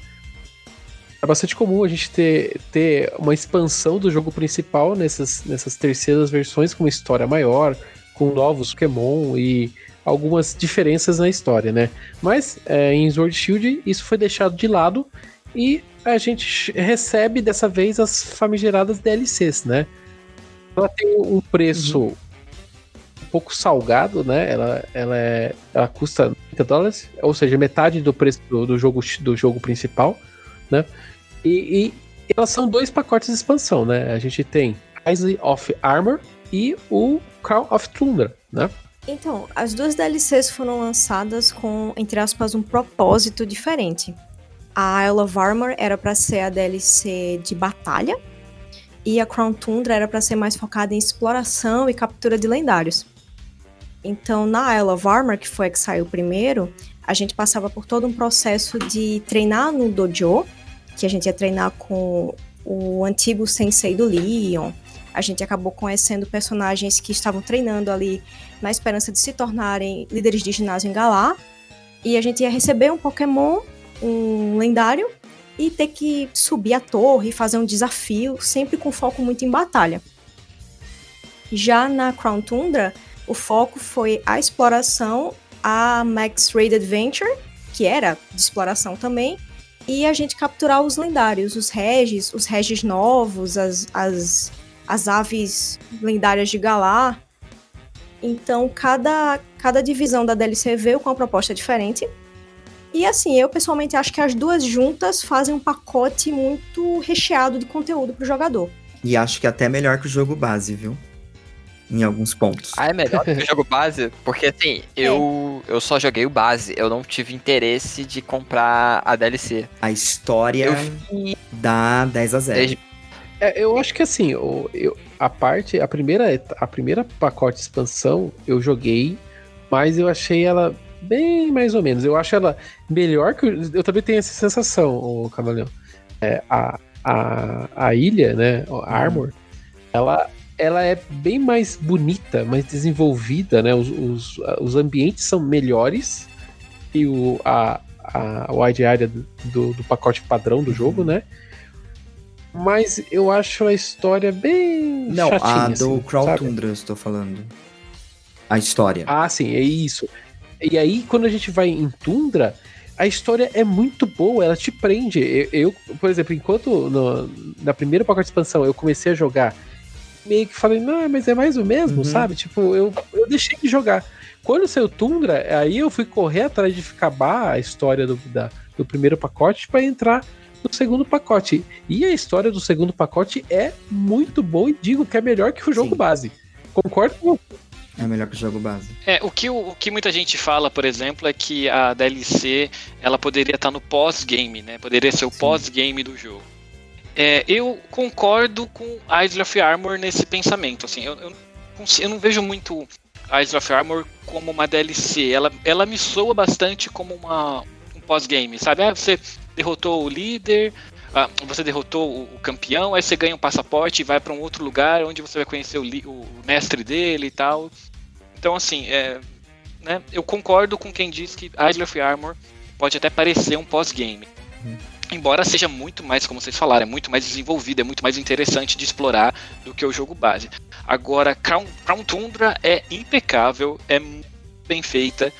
É bastante comum a gente ter, ter uma expansão do jogo principal nessas, nessas terceiras versões com uma história maior, com novos Pokémon e algumas diferenças na história, né? Mas é, em Sword Shield isso foi deixado de lado e a gente recebe dessa vez as famigeradas DLCs, né? Ela tem um preço Uhum. Pouco salgado, né? Ela, ela, é, ela custa 30 dólares, ou seja, metade do preço do, do jogo, do jogo principal, né? E, e elas são dois pacotes de expansão, né? A gente tem Isle of Armor e o Crown of Tundra, né? Então, as duas DLCs foram lançadas com, entre aspas, um propósito diferente. A Isle of Armor era para ser a DLC de batalha e a Crown Tundra era para ser mais focada em exploração e captura de lendários. Então, na Isle of Armor, que foi a que saiu primeiro, a gente passava por todo um processo de treinar no dojo, que a gente ia treinar com o antigo sensei do Leon. A gente acabou conhecendo personagens que estavam treinando ali na esperança de se tornarem líderes de ginásio em Galar. E a gente ia receber um Pokémon, um lendário, e ter que subir a torre, fazer um desafio, sempre com foco muito em batalha. Já na Crown Tundra, o foco foi a exploração, a Max Raid Adventure, que era de exploração também, e a gente capturar os lendários, os regis, os regis novos, as, as, as aves lendárias de Galar. Então, cada, cada divisão da DLC veio com uma proposta diferente. E assim, eu pessoalmente acho que as duas juntas fazem um pacote muito recheado de conteúdo pro jogador. E acho que até melhor que o jogo base, viu? Em alguns pontos. Ah, é melhor que o jogo base? Porque assim, eu, eu só joguei o base, eu não tive interesse de comprar a DLC. A história Eu vi dá 10 a 0. desde É, eu acho que assim, o- eu, a parte, a primeira, a primeira pacote de expansão eu joguei, mas eu achei ela bem mais ou menos. Eu acho ela melhor que. o- Eu também tenho essa sensação, o Camaleão. É, a, a, a ilha, né? o Armor, ela, ela é bem mais bonita, mais desenvolvida, né? Os, os, os ambientes são melhores e o, a, a wide area do, do, pacote padrão do jogo, né? Mas eu acho a história bem. Não, chatinha, a assim, do Crawl sabe? Tundra eu estou falando. A história. Ah, sim, é isso. E aí, quando a gente vai em Tundra, a história é muito boa, ela te prende. Eu, eu, por exemplo, enquanto no- na primeira pacote de expansão eu comecei a jogar, meio que falei, não, mas é mais o mesmo, Uhum. sabe? Tipo, eu, eu deixei de jogar. Quando saiu Tundra, aí eu fui correr atrás de acabar a história do, da- do primeiro pacote pra entrar no segundo pacote. E a história do segundo pacote é muito boa e digo que é melhor que o jogo Sim. base. Concordo com É melhor que o jogo base. É, o que, o, o que muita gente fala, por exemplo, é que a DLC ela poderia estar no pós-game, né? Poderia ser o pós-game do jogo. É, eu concordo com Isle of Armor nesse pensamento. Assim, eu, eu, eu não vejo muito Isle of Armor como uma DLC. Ela, ela me soa bastante como uma, um pós-game, sabe? Ah, você derrotou o líder, ah, você derrotou o, campeão, aí você ganha um passaporte e vai para um outro lugar onde você vai conhecer o, o mestre dele e tal. Então, assim, é, né, eu concordo com quem diz que Isle of Armor pode até parecer um pós-game. Embora seja muito mais, como vocês falaram, é muito mais desenvolvido, é muito mais interessante de explorar do que o jogo base. Agora, Crown, Crown Tundra é impecável, é muito bem feita.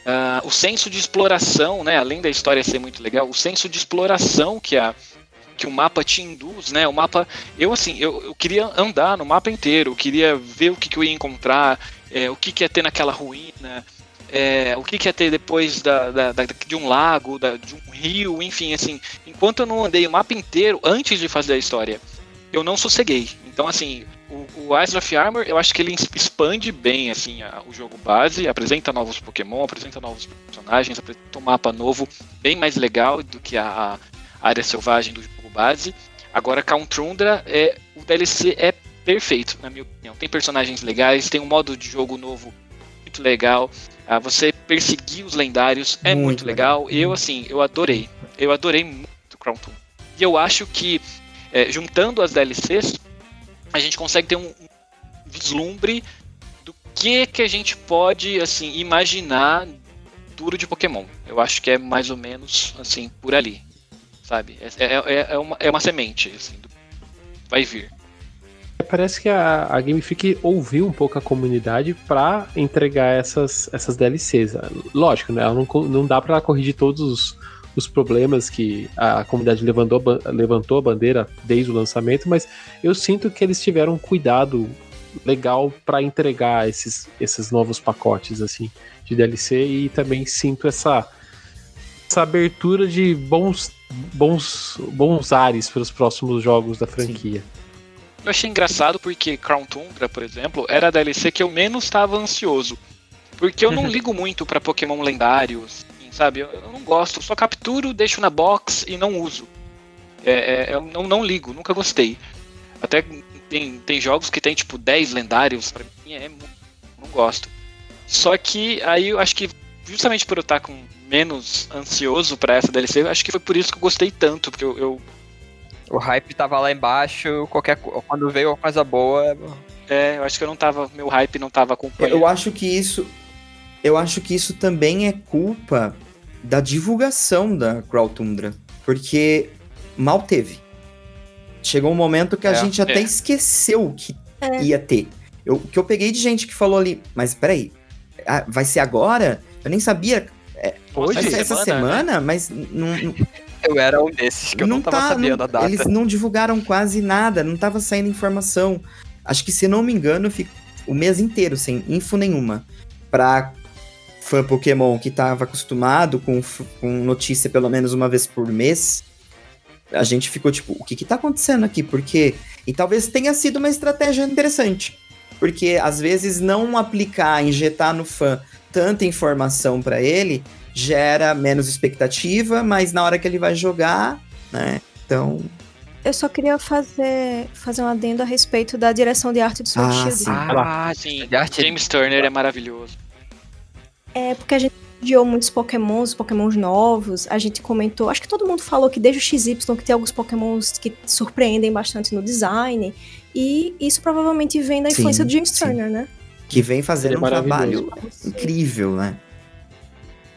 Uh, o senso de exploração, né, além da história ser muito legal, o senso de exploração que a que o mapa te induz, né? O mapa, eu assim, eu, eu queria andar no mapa inteiro, eu queria ver o que, que eu ia encontrar, é, o que, que ia ter naquela ruína, é, o que, que ia ter depois da, da, da de um lago, da, de um rio, enfim, assim. Enquanto eu não andei o mapa inteiro antes de fazer a história, eu não sosseguei. Então, assim, o, o Eyes of Armor, eu acho que ele expande bem assim a, o jogo base, apresenta novos Pokémon, apresenta novos personagens, apresenta um mapa novo, bem mais legal do que a, a área selvagem do jogo base. Agora, Countrundra, é, o DLC é perfeito, na minha opinião. Tem personagens legais, tem um modo de jogo novo muito legal. Ah, você perseguir os lendários é muito, muito legal. legal. Eu, assim, eu adorei. Eu adorei muito Crown Tundra. E eu acho que, é, juntando as DLCs, a gente consegue ter um, vislumbre do que que a gente pode assim imaginar duro de Pokémon. Eu acho que é mais ou menos assim por ali, sabe? É, é, é, é uma, é uma semente, assim, do, vai vir. Parece que a, a Game Freak ouviu um pouco a comunidade para entregar essas, essas DLCs. Lógico, né? Ela não, não dá para corrigir todos os, os problemas que a comunidade levantou, levantou a bandeira desde o lançamento, mas eu sinto que eles tiveram um cuidado legal para entregar esses, esses novos pacotes assim de DLC e também sinto essa, essa abertura de bons bons bons ares para os próximos jogos da franquia. Sim. Eu achei engraçado porque Crown Tundra, por exemplo, era a DLC que eu menos estava ansioso. Porque eu não ligo muito para Pokémon lendários, sabe? Eu, eu não gosto, só capturo, deixo na box e não uso. É, é, eu não, não ligo, nunca gostei. Até tem, tem jogos que tem tipo 10 lendários, pra mim é não gosto. Só que aí eu acho que justamente por eu estar com menos ansioso para essa DLC, acho que foi por isso que eu gostei tanto, porque eu, eu... o hype tava lá embaixo, qualquer quando veio uma coisa boa, é, eu acho que eu não tava, meu hype não tava acompanhando. Eu acho que isso eu acho que isso também é culpa da divulgação da Crawl Tundra, porque mal teve. Chegou um momento que a é, gente até é. esqueceu que é. ia ter. Eu, que eu peguei de gente que falou ali, mas peraí, vai ser agora? Eu nem sabia. É, hoje, essa semana, essa semana né? mas não, não, Eu era um desses que eu não, não tava tá, sabendo não, a data. Eles não divulgaram quase nada, não tava saindo informação. Acho que, se não me engano, eu fico o mês inteiro sem info nenhuma. Pra fã Pokémon que estava acostumado com, com notícia pelo menos uma vez por mês, a gente ficou tipo, o que que tá acontecendo aqui? Porque e talvez tenha sido uma estratégia interessante, porque às vezes não aplicar, injetar no fã tanta informação para ele gera menos expectativa, mas na hora que ele vai jogar, né? Então, eu só queria fazer, fazer um adendo a respeito da direção de arte do Sword ah, Shield. Sim. Ah, sim. James Turner é maravilhoso. É porque a gente viu muitos pokémons, pokémons novos, a gente comentou, acho que todo mundo falou que desde o XY que tem alguns pokémons que surpreendem bastante no design, e isso provavelmente vem da influência sim, do James sim. Turner, né? Que vem fazendo é um trabalho incrível, né?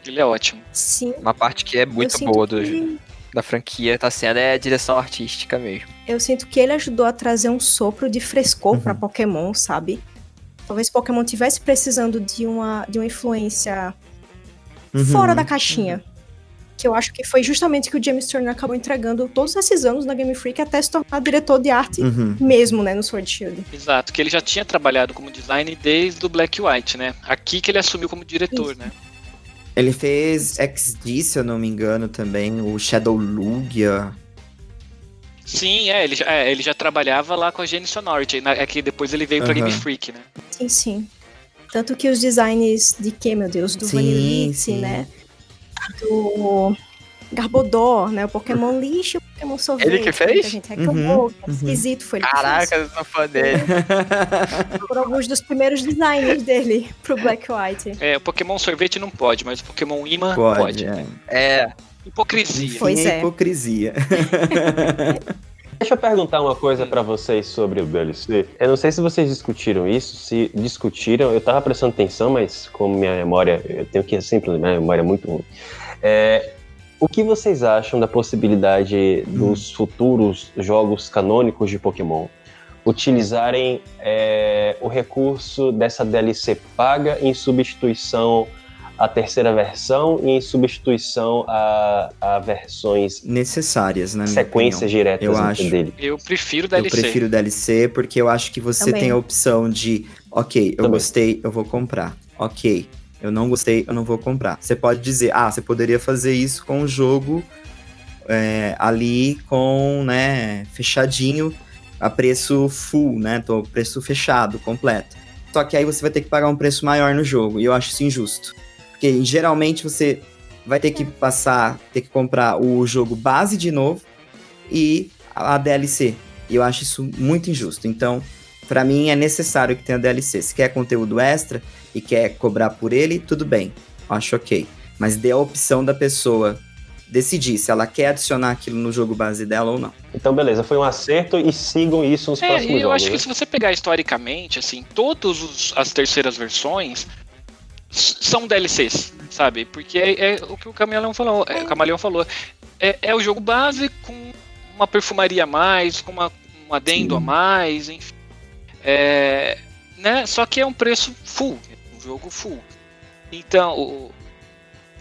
Ele é ótimo. Sim. Uma parte que é muito boa do, que... da franquia tá sendo é a direção artística mesmo. Eu sinto que ele ajudou a trazer um sopro de frescor uhum. para Pokémon, sabe? Talvez Pokémon tivesse precisando de uma, de uma influência uhum. fora da caixinha. Que eu acho que foi justamente que o James Turner acabou entregando todos esses anos na Game Freak até se tornar diretor de arte uhum. mesmo, né, no Sword Shield. Exato, que ele já tinha trabalhado como design desde o Black White, né? Aqui que ele assumiu como diretor, Isso. né? Ele fez XD, se eu não me engano, também, o Shadow Lugia. Sim, é ele, já, é, ele já trabalhava lá com a Gene Sonority, né, é que depois ele veio uhum. pra Game Freak, né? Sim, sim. Tanto que os designs de que, meu Deus? Do Vanillite, né? Do Garbodor, né? O Pokémon lixo, o Pokémon sorvete. Ele que fez? A gente reclamou, uhum, uhum. esquisito foi ele Caraca, eu sou fã dele. Por alguns dos primeiros designs dele pro Black White. É, o Pokémon sorvete não pode, mas o Pokémon imã pode. pode. É. é. Hipocrisia. Pois é. hipocrisia. Deixa eu perguntar uma coisa para vocês sobre o DLC. Eu não sei se vocês discutiram isso, se discutiram, eu tava prestando atenção, mas como minha memória, eu tenho que sempre minha memória é muito ruim. É, o que vocês acham da possibilidade hum. dos futuros jogos canônicos de Pokémon utilizarem é, o recurso dessa DLC paga em substituição a terceira versão e em substituição a, a versões Necessárias, né? sequências diretas Eu acho. dele. Eu prefiro Eu DLC. prefiro DLC porque eu acho que você Também. tem a opção de, ok, eu Também. gostei, eu vou comprar. Ok, eu não gostei, eu não vou comprar. Você pode dizer, ah, você poderia fazer isso com o jogo é, ali com, né, fechadinho a preço full, né, tô, preço fechado, completo. Só que aí você vai ter que pagar um preço maior no jogo, e eu acho isso injusto. Porque geralmente você vai ter que passar, ter que comprar o jogo base de novo e a DLC. E eu acho isso muito injusto. Então, pra mim é necessário que tenha DLC. Se quer conteúdo extra e quer cobrar por ele, tudo bem. Acho ok. Mas dê a opção da pessoa decidir se ela quer adicionar aquilo no jogo base dela ou não. Então, beleza, foi um acerto e sigam isso nos É, próximos e eu jogos. acho que né? se você pegar historicamente, assim, todas as terceiras versões são DLCs, sabe? Porque é, é o que o Camaleão falou. É, o Camaleão falou. É, é o jogo base com uma perfumaria a mais, com uma, um adendo a mais, enfim. É, né? Só que é um preço full, jogo full. Então, o-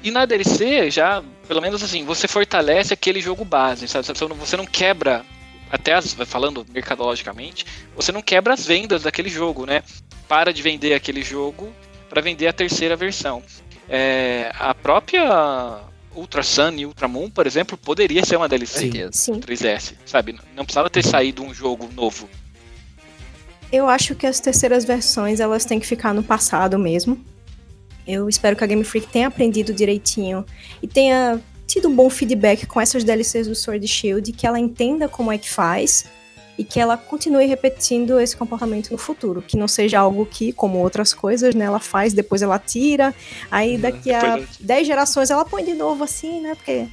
e na DLC já, pelo menos assim, você fortalece aquele jogo base, sabe? Você não- Você não quebra, até as, falando mercadologicamente, você não quebra as vendas daquele jogo, né? Para de vender aquele jogo para vender a terceira versão. É, a própria Ultra Sun e Ultra Moon, por exemplo, poderia ser uma DLC. Sim. 3DS, sabe? Não precisava ter saído um jogo novo. Eu acho que as terceiras versões elas têm que ficar no passado mesmo. Eu espero que a Game Freak tenha aprendido direitinho e tenha tido um bom feedback com essas DLCs do Sword Shield, que ela entenda como é que faz e que ela continue repetindo esse comportamento no futuro, que não seja algo que, como outras coisas, né, ela faz, depois ela tira, aí daqui a depois ela- 10 gerações ela põe de novo assim, né, porque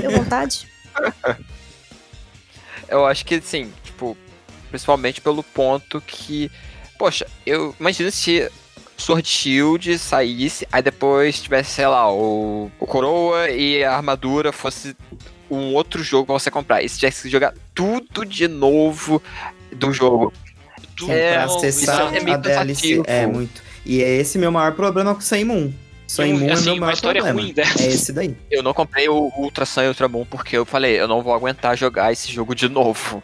deu vontade. Eu acho que, assim, tipo, principalmente pelo ponto que, poxa, eu imagino se Sword Shield saísse, aí depois tivesse, sei lá, o, o coroa e a armadura fosse um outro jogo pra você comprar. E você tivesse que jogar tudo de novo do jogo. Tudo É, pra acessar é meio a DLC. É muito. E é esse meu maior problema com o Sun Moon. Sun um- Moon é assim, meu uma maior história problema. ruim dessa. É esse daí. Eu não comprei o Ultra Sun e Ultra Moon porque eu falei, eu não vou aguentar jogar esse jogo de novo.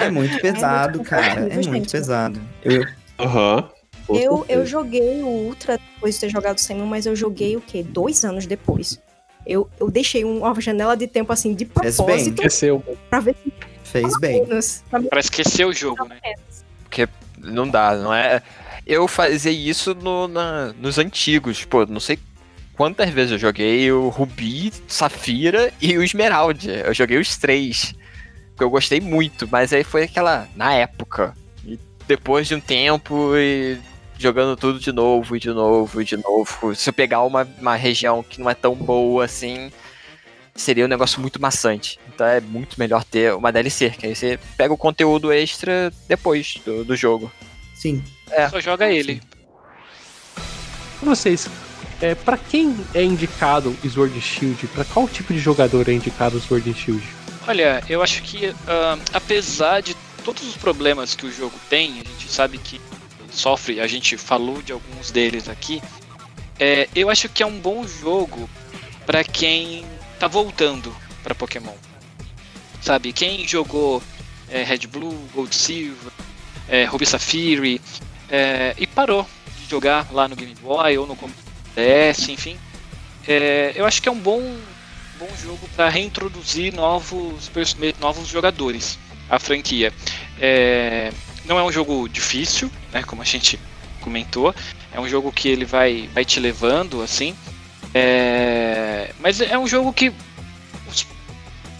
É muito pesado, muito cara. É muito pesado. Eu, Aham. Eu, certeza. eu joguei o Ultra depois de ter jogado o Senmu, mas eu joguei o quê? Dois anos depois. Eu, eu deixei um- uma janela de tempo assim de Fez bem. propósito Esqueceu. pra ver se fez bem. menos. Pra Pra esquecer o jogo, né? Não dá, não é. Eu fazia isso no, na- nos antigos, pô, não sei quantas vezes eu joguei o Rubi, Safira e o Esmeralda. Eu joguei os três. Porque eu gostei muito, mas aí foi aquela. na época. E depois de um tempo e jogando tudo de novo e de novo e de novo. Se eu pegar uma, uma região que não é tão boa assim, seria um negócio muito maçante. Então é muito melhor ter uma DLC, que aí você pega o conteúdo extra depois do, do jogo. Sim. É. Só joga ele. Pra vocês, é, para quem é indicado o Sword Shield? Pra qual tipo de jogador é indicado o Sword Shield? Olha, eu acho que ah, apesar de todos os problemas que o jogo tem, a gente sabe que sofre, a gente falou de alguns deles aqui. é, eu acho que é um bom jogo pra quem tá voltando pra Pokémon. Sabe, quem jogou é, Red Blue, Gold Silver, é, Ruby Sapphire é, e parou de jogar lá no Game Boy ou no DS, enfim. é, eu acho que é um bom bom jogo para reintroduzir novos, novos jogadores à franquia. É, não é um jogo difícil, né, como a gente comentou. É um jogo que ele vai, vai te levando, assim. É, mas é um jogo que os-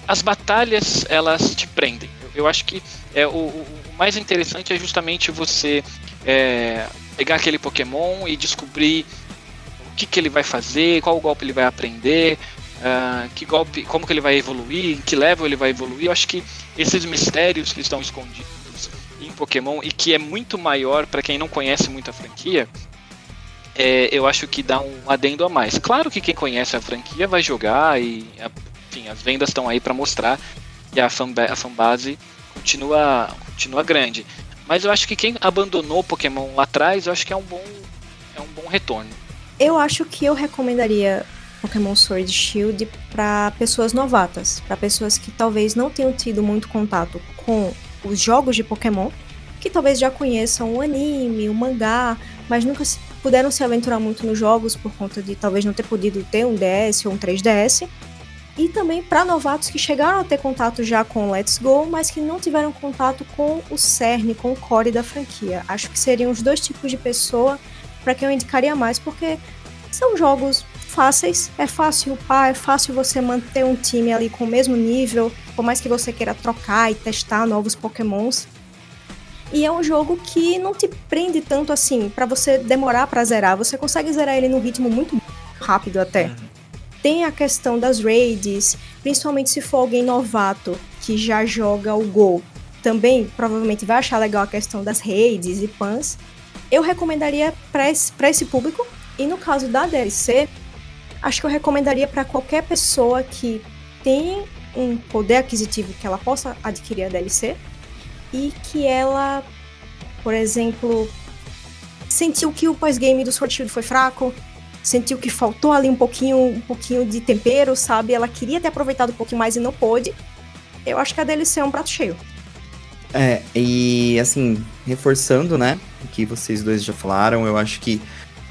as batalhas elas te prendem. Eu, eu acho que é, o- o mais interessante é justamente você é, pegar aquele Pokémon e descobrir o que, que ele vai fazer, qual golpe ele vai aprender, ah, que golpe, como que ele vai evoluir, em que level ele vai evoluir. Eu acho que esses mistérios que estão escondidos em Pokémon e que é muito maior para quem não conhece muito a franquia, é, eu acho que dá um adendo a mais. Claro que quem conhece a franquia vai jogar e, enfim, as vendas estão aí para mostrar e a fanbase continua, continua grande. Mas eu acho que quem abandonou Pokémon lá atrás, eu acho que é um bom, é um bom retorno. Eu acho que eu recomendaria Pokémon Sword Shield para pessoas novatas, para pessoas que talvez não tenham tido muito contato com os jogos de Pokémon, que talvez já conheçam o anime, o mangá, mas nunca puderam se aventurar muito nos jogos por conta de talvez não ter podido ter um DS ou um 3DS. E também para novatos que chegaram a ter contato já com Let's Go, mas que não tiveram contato com o cerne, com o core da franquia. Acho que seriam os dois tipos de pessoa para quem eu indicaria mais, porque são jogos fáceis, é fácil upar, é fácil você manter um time ali com o mesmo nível, por mais que você queira trocar e testar novos pokémons. E é um jogo que não te prende tanto assim, para você demorar pra zerar. Você consegue zerar ele num ritmo muito rápido até. Tem a questão das raids, principalmente se for alguém novato que já joga o Go. Também provavelmente vai achar legal a questão das raids e pans. Eu recomendaria para esse, pra esse público. E no caso da DLC, acho que eu recomendaria para qualquer pessoa que tem um poder aquisitivo que ela possa adquirir a DLC e que ela, por exemplo, sentiu que o pós-game do Sword Shield foi fraco, sentiu que faltou ali um pouquinho, um pouquinho de tempero, sabe? Ela queria ter aproveitado um pouquinho mais e não pôde. Eu acho que a DLC é um prato cheio. É, e assim, reforçando, né, o que vocês dois já falaram, eu acho que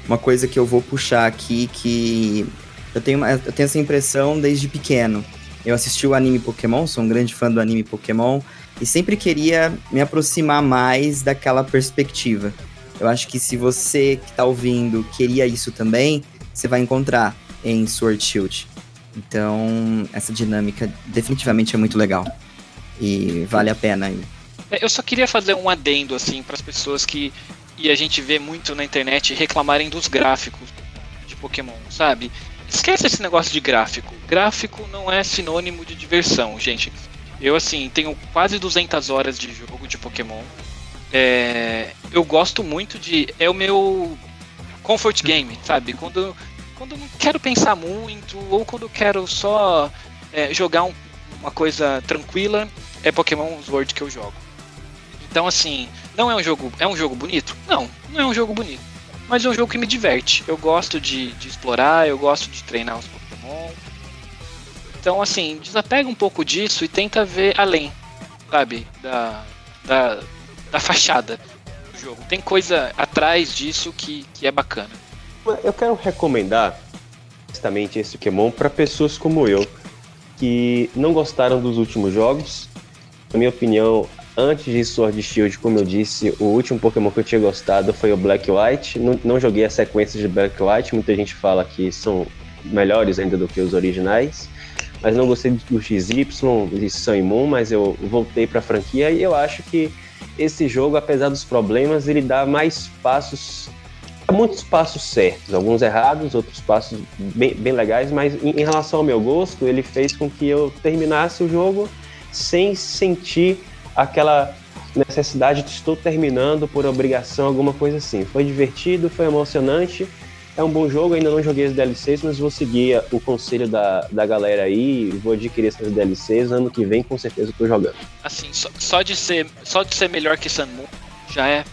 uma coisa que eu vou puxar aqui que eu tenho, eu tenho essa impressão desde pequeno. Eu assisti o anime Pokémon, sou um grande fã do anime Pokémon e sempre queria me aproximar mais daquela perspectiva. Eu acho que se você que tá ouvindo queria isso também, você vai encontrar em Sword Shield. Então, essa dinâmica definitivamente é muito legal. E vale a pena aí. É, Eu só queria fazer um adendo assim para as pessoas que e a gente vê muito na internet reclamarem dos gráficos de Pokémon, sabe? Esquece esse negócio de gráfico. Gráfico não é sinônimo de diversão, gente. Eu assim tenho quase 200 horas de jogo de Pokémon. É, eu gosto muito de é o meu comfort game, sabe? Quando quando eu não quero pensar muito ou quando eu quero só é, jogar um- uma coisa tranquila, é Pokémon Sword que eu jogo. Então assim, não é um jogo. É um jogo bonito? Não, não é um jogo bonito. Mas é um jogo que me diverte. Eu gosto de, de explorar, eu gosto de treinar os Pokémon. Então assim, desapega um pouco disso e tenta ver além, sabe? Da, da, da fachada do jogo. Tem coisa atrás disso que, que é bacana. Eu quero recomendar justamente esse Pokémon para pessoas como eu, que não gostaram dos últimos jogos. Na minha opinião, antes de Sword Shield, como eu disse, o último Pokémon que eu tinha gostado foi o Black White. Não, não joguei a sequência de Black White, muita gente fala que são melhores ainda do que os originais. Mas não gostei do XY, de Sun e Moon, mas eu voltei para a franquia e eu acho que esse jogo, apesar dos problemas, ele dá mais passos muitos passos certos, alguns errados, outros passos bem, bem legais, mas em, em relação ao meu gosto, ele fez com que eu terminasse o jogo sem sentir aquela necessidade de estou terminando por obrigação, alguma coisa assim. Foi divertido, foi emocionante, é um bom jogo, ainda não joguei as DLCs, mas vou seguir o conselho da, da galera aí, vou adquirir essas DLCs, ano que vem com certeza eu tô jogando. Assim, só, só de ser só de ser melhor que Sun Moon já é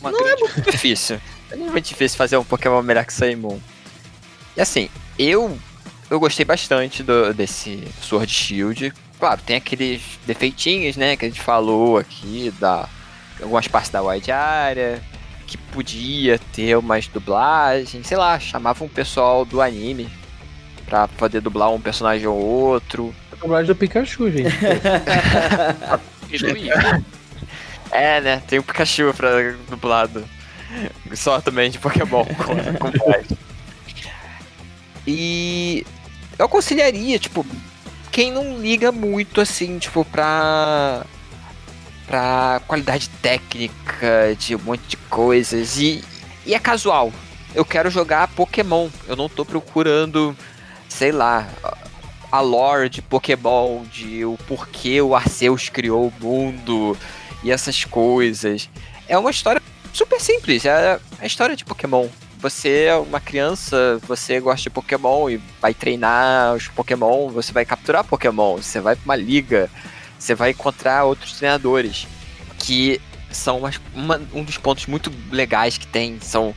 uma Não é grande muito difícil. É muito difícil fazer um Pokémon melhor que Saimon. E assim, eu eu gostei bastante do, desse Sword Shield. Claro, tem aqueles defeitinhos, né, que a gente falou aqui, da algumas partes da wide area, que podia ter umas dublagens, sei lá, chamava um pessoal do anime pra poder dublar um personagem ou outro. A dublagem do Pikachu, gente. e. É, né? Tem o Pikachu pra dublado. Só também de Pokémon com, com. E eu aconselharia, tipo, quem não liga muito assim, tipo, pra. Pra qualidade técnica de um monte de coisas. E, e é casual. Eu quero jogar Pokémon. Eu não tô procurando, sei lá, a lore de Pokémon, de o porquê o Arceus criou o mundo e essas coisas. É uma história super simples, é a história de Pokémon. Você é uma criança, você gosta de Pokémon e vai treinar os Pokémon, você vai capturar Pokémon, você vai pra uma liga, você vai encontrar outros treinadores. Que são umas- uma- um dos pontos muito legais que tem, são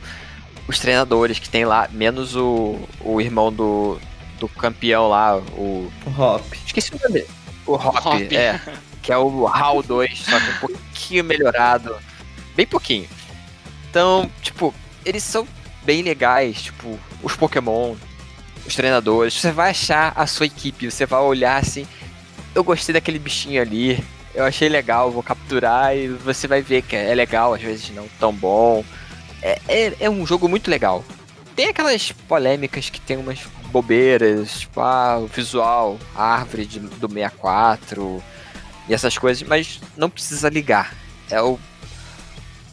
os treinadores que tem lá, menos o, o irmão do, do campeão lá, o. O Hop. Esqueci o nome dele. O Hop, Hop. é. Que é o HAL 2, só que um pouquinho melhorado. Bem pouquinho. Então, tipo, eles são bem legais, tipo, os Pokémon, os treinadores. Você vai achar a sua equipe, você vai olhar assim. Eu gostei daquele bichinho ali, eu achei legal, vou capturar e você vai ver que é legal, às vezes não tão bom. É, é, é um jogo muito legal. Tem aquelas polêmicas que tem umas bobeiras, tipo, ah, o visual, a árvore de- do 64 e essas coisas, mas não precisa ligar. É o.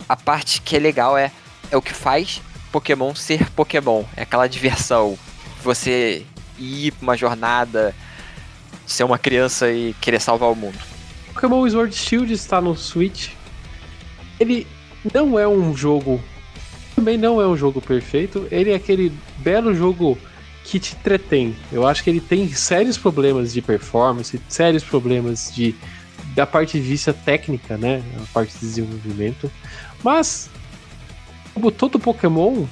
A parte que é legal é, é o que faz Pokémon ser Pokémon. É aquela diversão. Você ir pra uma jornada, ser uma criança e querer salvar o mundo. Pokémon Sword Shield está no Switch. Ele não é um jogo. Também não é um jogo perfeito. Ele é aquele belo jogo que te entretém. Eu acho que ele tem sérios problemas de performance, sérios problemas de da parte de vista técnica, né? A parte de desenvolvimento. Mas, como todo Pokémon,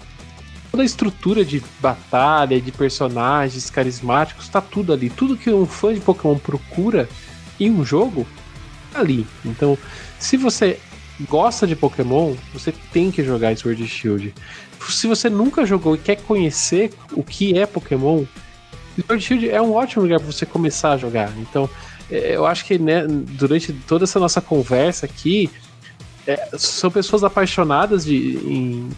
toda a estrutura de batalha, de personagens carismáticos, tá tudo ali. Tudo que um fã de Pokémon procura em um jogo, tá ali. Então, se você gosta de Pokémon, você tem que jogar Sword Shield. Se você nunca jogou e quer conhecer o que é Pokémon, Sword Shield é um ótimo lugar para você começar a jogar. Então, é, eu acho que né, durante toda essa nossa conversa aqui, é, são pessoas apaixonadas de, em-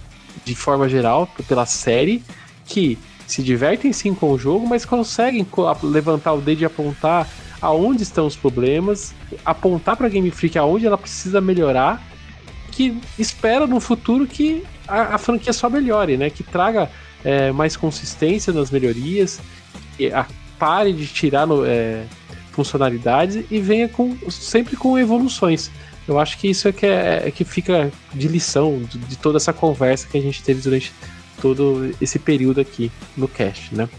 de forma geral pela série que se divertem sim com o jogo, mas conseguem co- levantar o dedo e apontar aonde estão os problemas, apontar para Game Freak aonde ela precisa melhorar, que espera no futuro que a, a franquia só melhore, né? Que traga é, mais consistência nas melhorias, a, pare de tirar no- é, funcionalidades e venha com sempre com evoluções. Eu acho que isso é que, é, é que fica de lição de, de toda essa conversa que a gente teve durante todo esse período aqui no cast, né?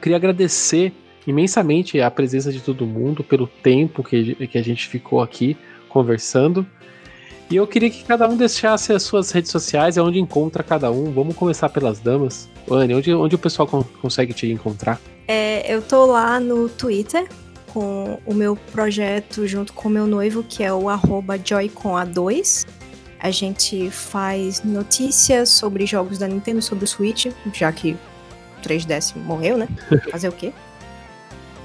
Queria agradecer imensamente a presença de todo mundo pelo tempo que, que a gente ficou aqui conversando. E eu queria que cada um deixasse as suas redes sociais, onde encontra cada um. Vamos começar pelas damas. Anne, onde, onde o pessoal con- consegue te encontrar? É, eu tô lá no Twitter com o meu projeto junto com o meu noivo, que é o arroba joycona2. A gente faz notícias sobre jogos da Nintendo, sobre o Switch, já que o 3DS morreu, né? Fazer o quê?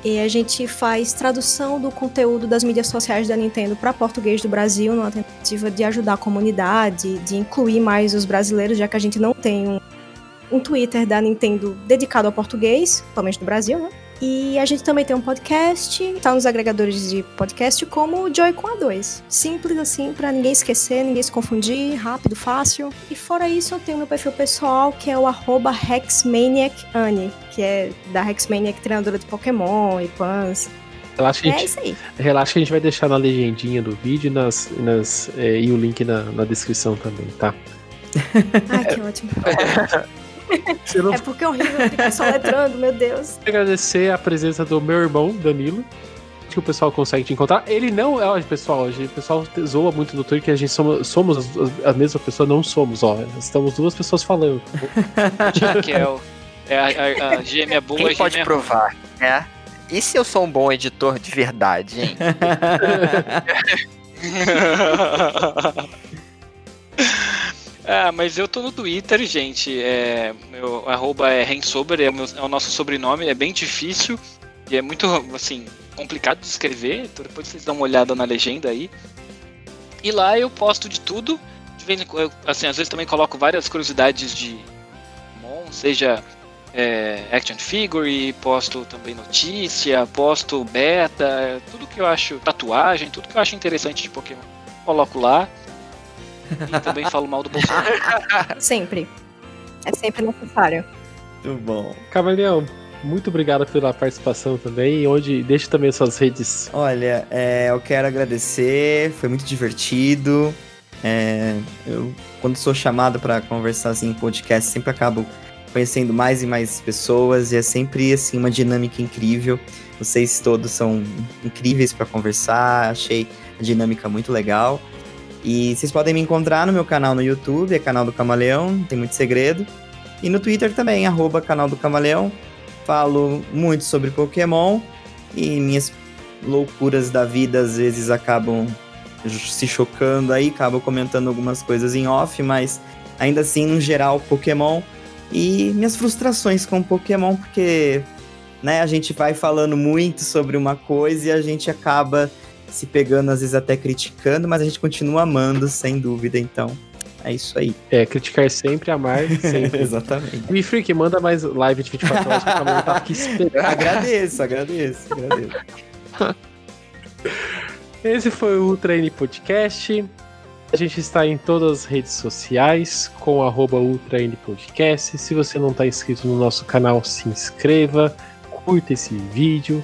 E a gente faz tradução do conteúdo das mídias sociais da Nintendo para português do Brasil, numa tentativa de ajudar a comunidade, de incluir mais os brasileiros, já que a gente não tem um um Twitter da Nintendo dedicado ao português, principalmente do Brasil, né? E a gente também tem um podcast, tá nos agregadores de podcast como o Joy com A2. Simples assim, pra ninguém esquecer, ninguém se confundir, rápido, fácil. E fora isso, eu tenho meu perfil pessoal, que é o arroba HexManiacAnne, que é da HexManiac, treinadora de Pokémon e Pans. Relaxa, É gente. isso aí. Relaxa que a gente vai deixar na legendinha do vídeo e, nas, nas, é, e o link na, na descrição também, tá? Ai, que ótimo. Você não É porque é horrível ficar só letrando, meu Deus. Quero agradecer a presença do meu irmão, Danilo. Que o pessoal consegue te encontrar. Ele não é, pessoal, a o pessoal zoa muito no Twitter que a gente somos, somos as- a mesma pessoa, não somos, ó. Estamos duas pessoas falando. Raquel. É a, a, a gêmea boa, a Quem pode gêmea provar, né? E se eu sou um bom editor de verdade, hein? Ah, mas eu tô no Twitter, gente. É, meu arroba é Rensober, é, o é o nosso sobrenome, é bem difícil e é muito, assim, complicado de escrever. Então depois vocês dão uma olhada na legenda aí. E lá eu posto de tudo. De vez em eu, assim, às vezes também coloco várias curiosidades de Pokémon, seja é, action figure, posto também notícia, posto beta, tudo que eu acho, tatuagem, tudo que eu acho interessante de Pokémon, coloco lá. E também falo mal do Bolsonaro. Sempre. É sempre necessário. Muito bom. Cavalião, muito obrigado pela participação também. E onde deixa também suas redes. Olha, é, eu quero agradecer, foi muito divertido. É, eu, quando sou chamado para conversar assim, em podcast, sempre acabo conhecendo mais e mais pessoas e é sempre assim uma dinâmica incrível. Vocês todos são incríveis para conversar, achei a dinâmica muito legal. E vocês podem me encontrar no meu canal no YouTube, é canal do Camaleão, tem muito segredo. E no Twitter também, arroba canal do Camaleão. Falo muito sobre Pokémon e minhas loucuras da vida às vezes acabam se chocando aí, acabo comentando algumas coisas em off, mas ainda assim, no geral, Pokémon. E minhas frustrações com Pokémon, porque né, a gente vai falando muito sobre uma coisa e a gente acaba se pegando, às vezes até criticando, mas a gente continua amando, sem dúvida, então. É isso aí. É, criticar sempre, amar sempre. Exatamente. Me Freak, manda mais live de 24 horas que a Camila tá aqui esperando. agradeço, agradeço, agradeço. Esse foi o Ultra N Podcast. A gente está em todas as redes sociais com arroba Ultra N Podcast. Se você não está inscrito no nosso canal, se inscreva, curta esse vídeo.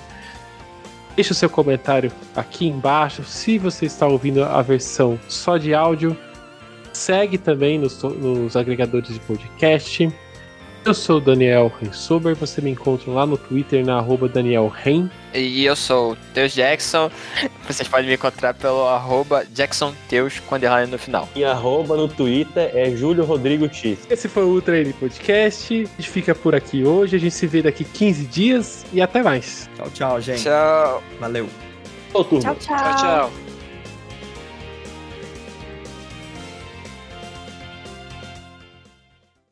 Deixe o seu comentário aqui embaixo. Se você está ouvindo a versão só de áudio, segue também nos, nos agregadores de podcast. Eu sou o Daniel Rensober, você me encontra lá no Twitter na arroba Daniel Ren. E eu sou o Teus Jackson. Vocês podem me encontrar pelo arroba Jackson Teus com underline no final. E arroba no Twitter é Júlio Rodrigo X. Esse foi o Ultra N Podcast. A gente fica por aqui hoje. A gente se vê daqui 15 dias e até mais. Tchau, tchau, gente. Tchau. Valeu. Ô, turma. Tchau, tchau. Tchau, tchau.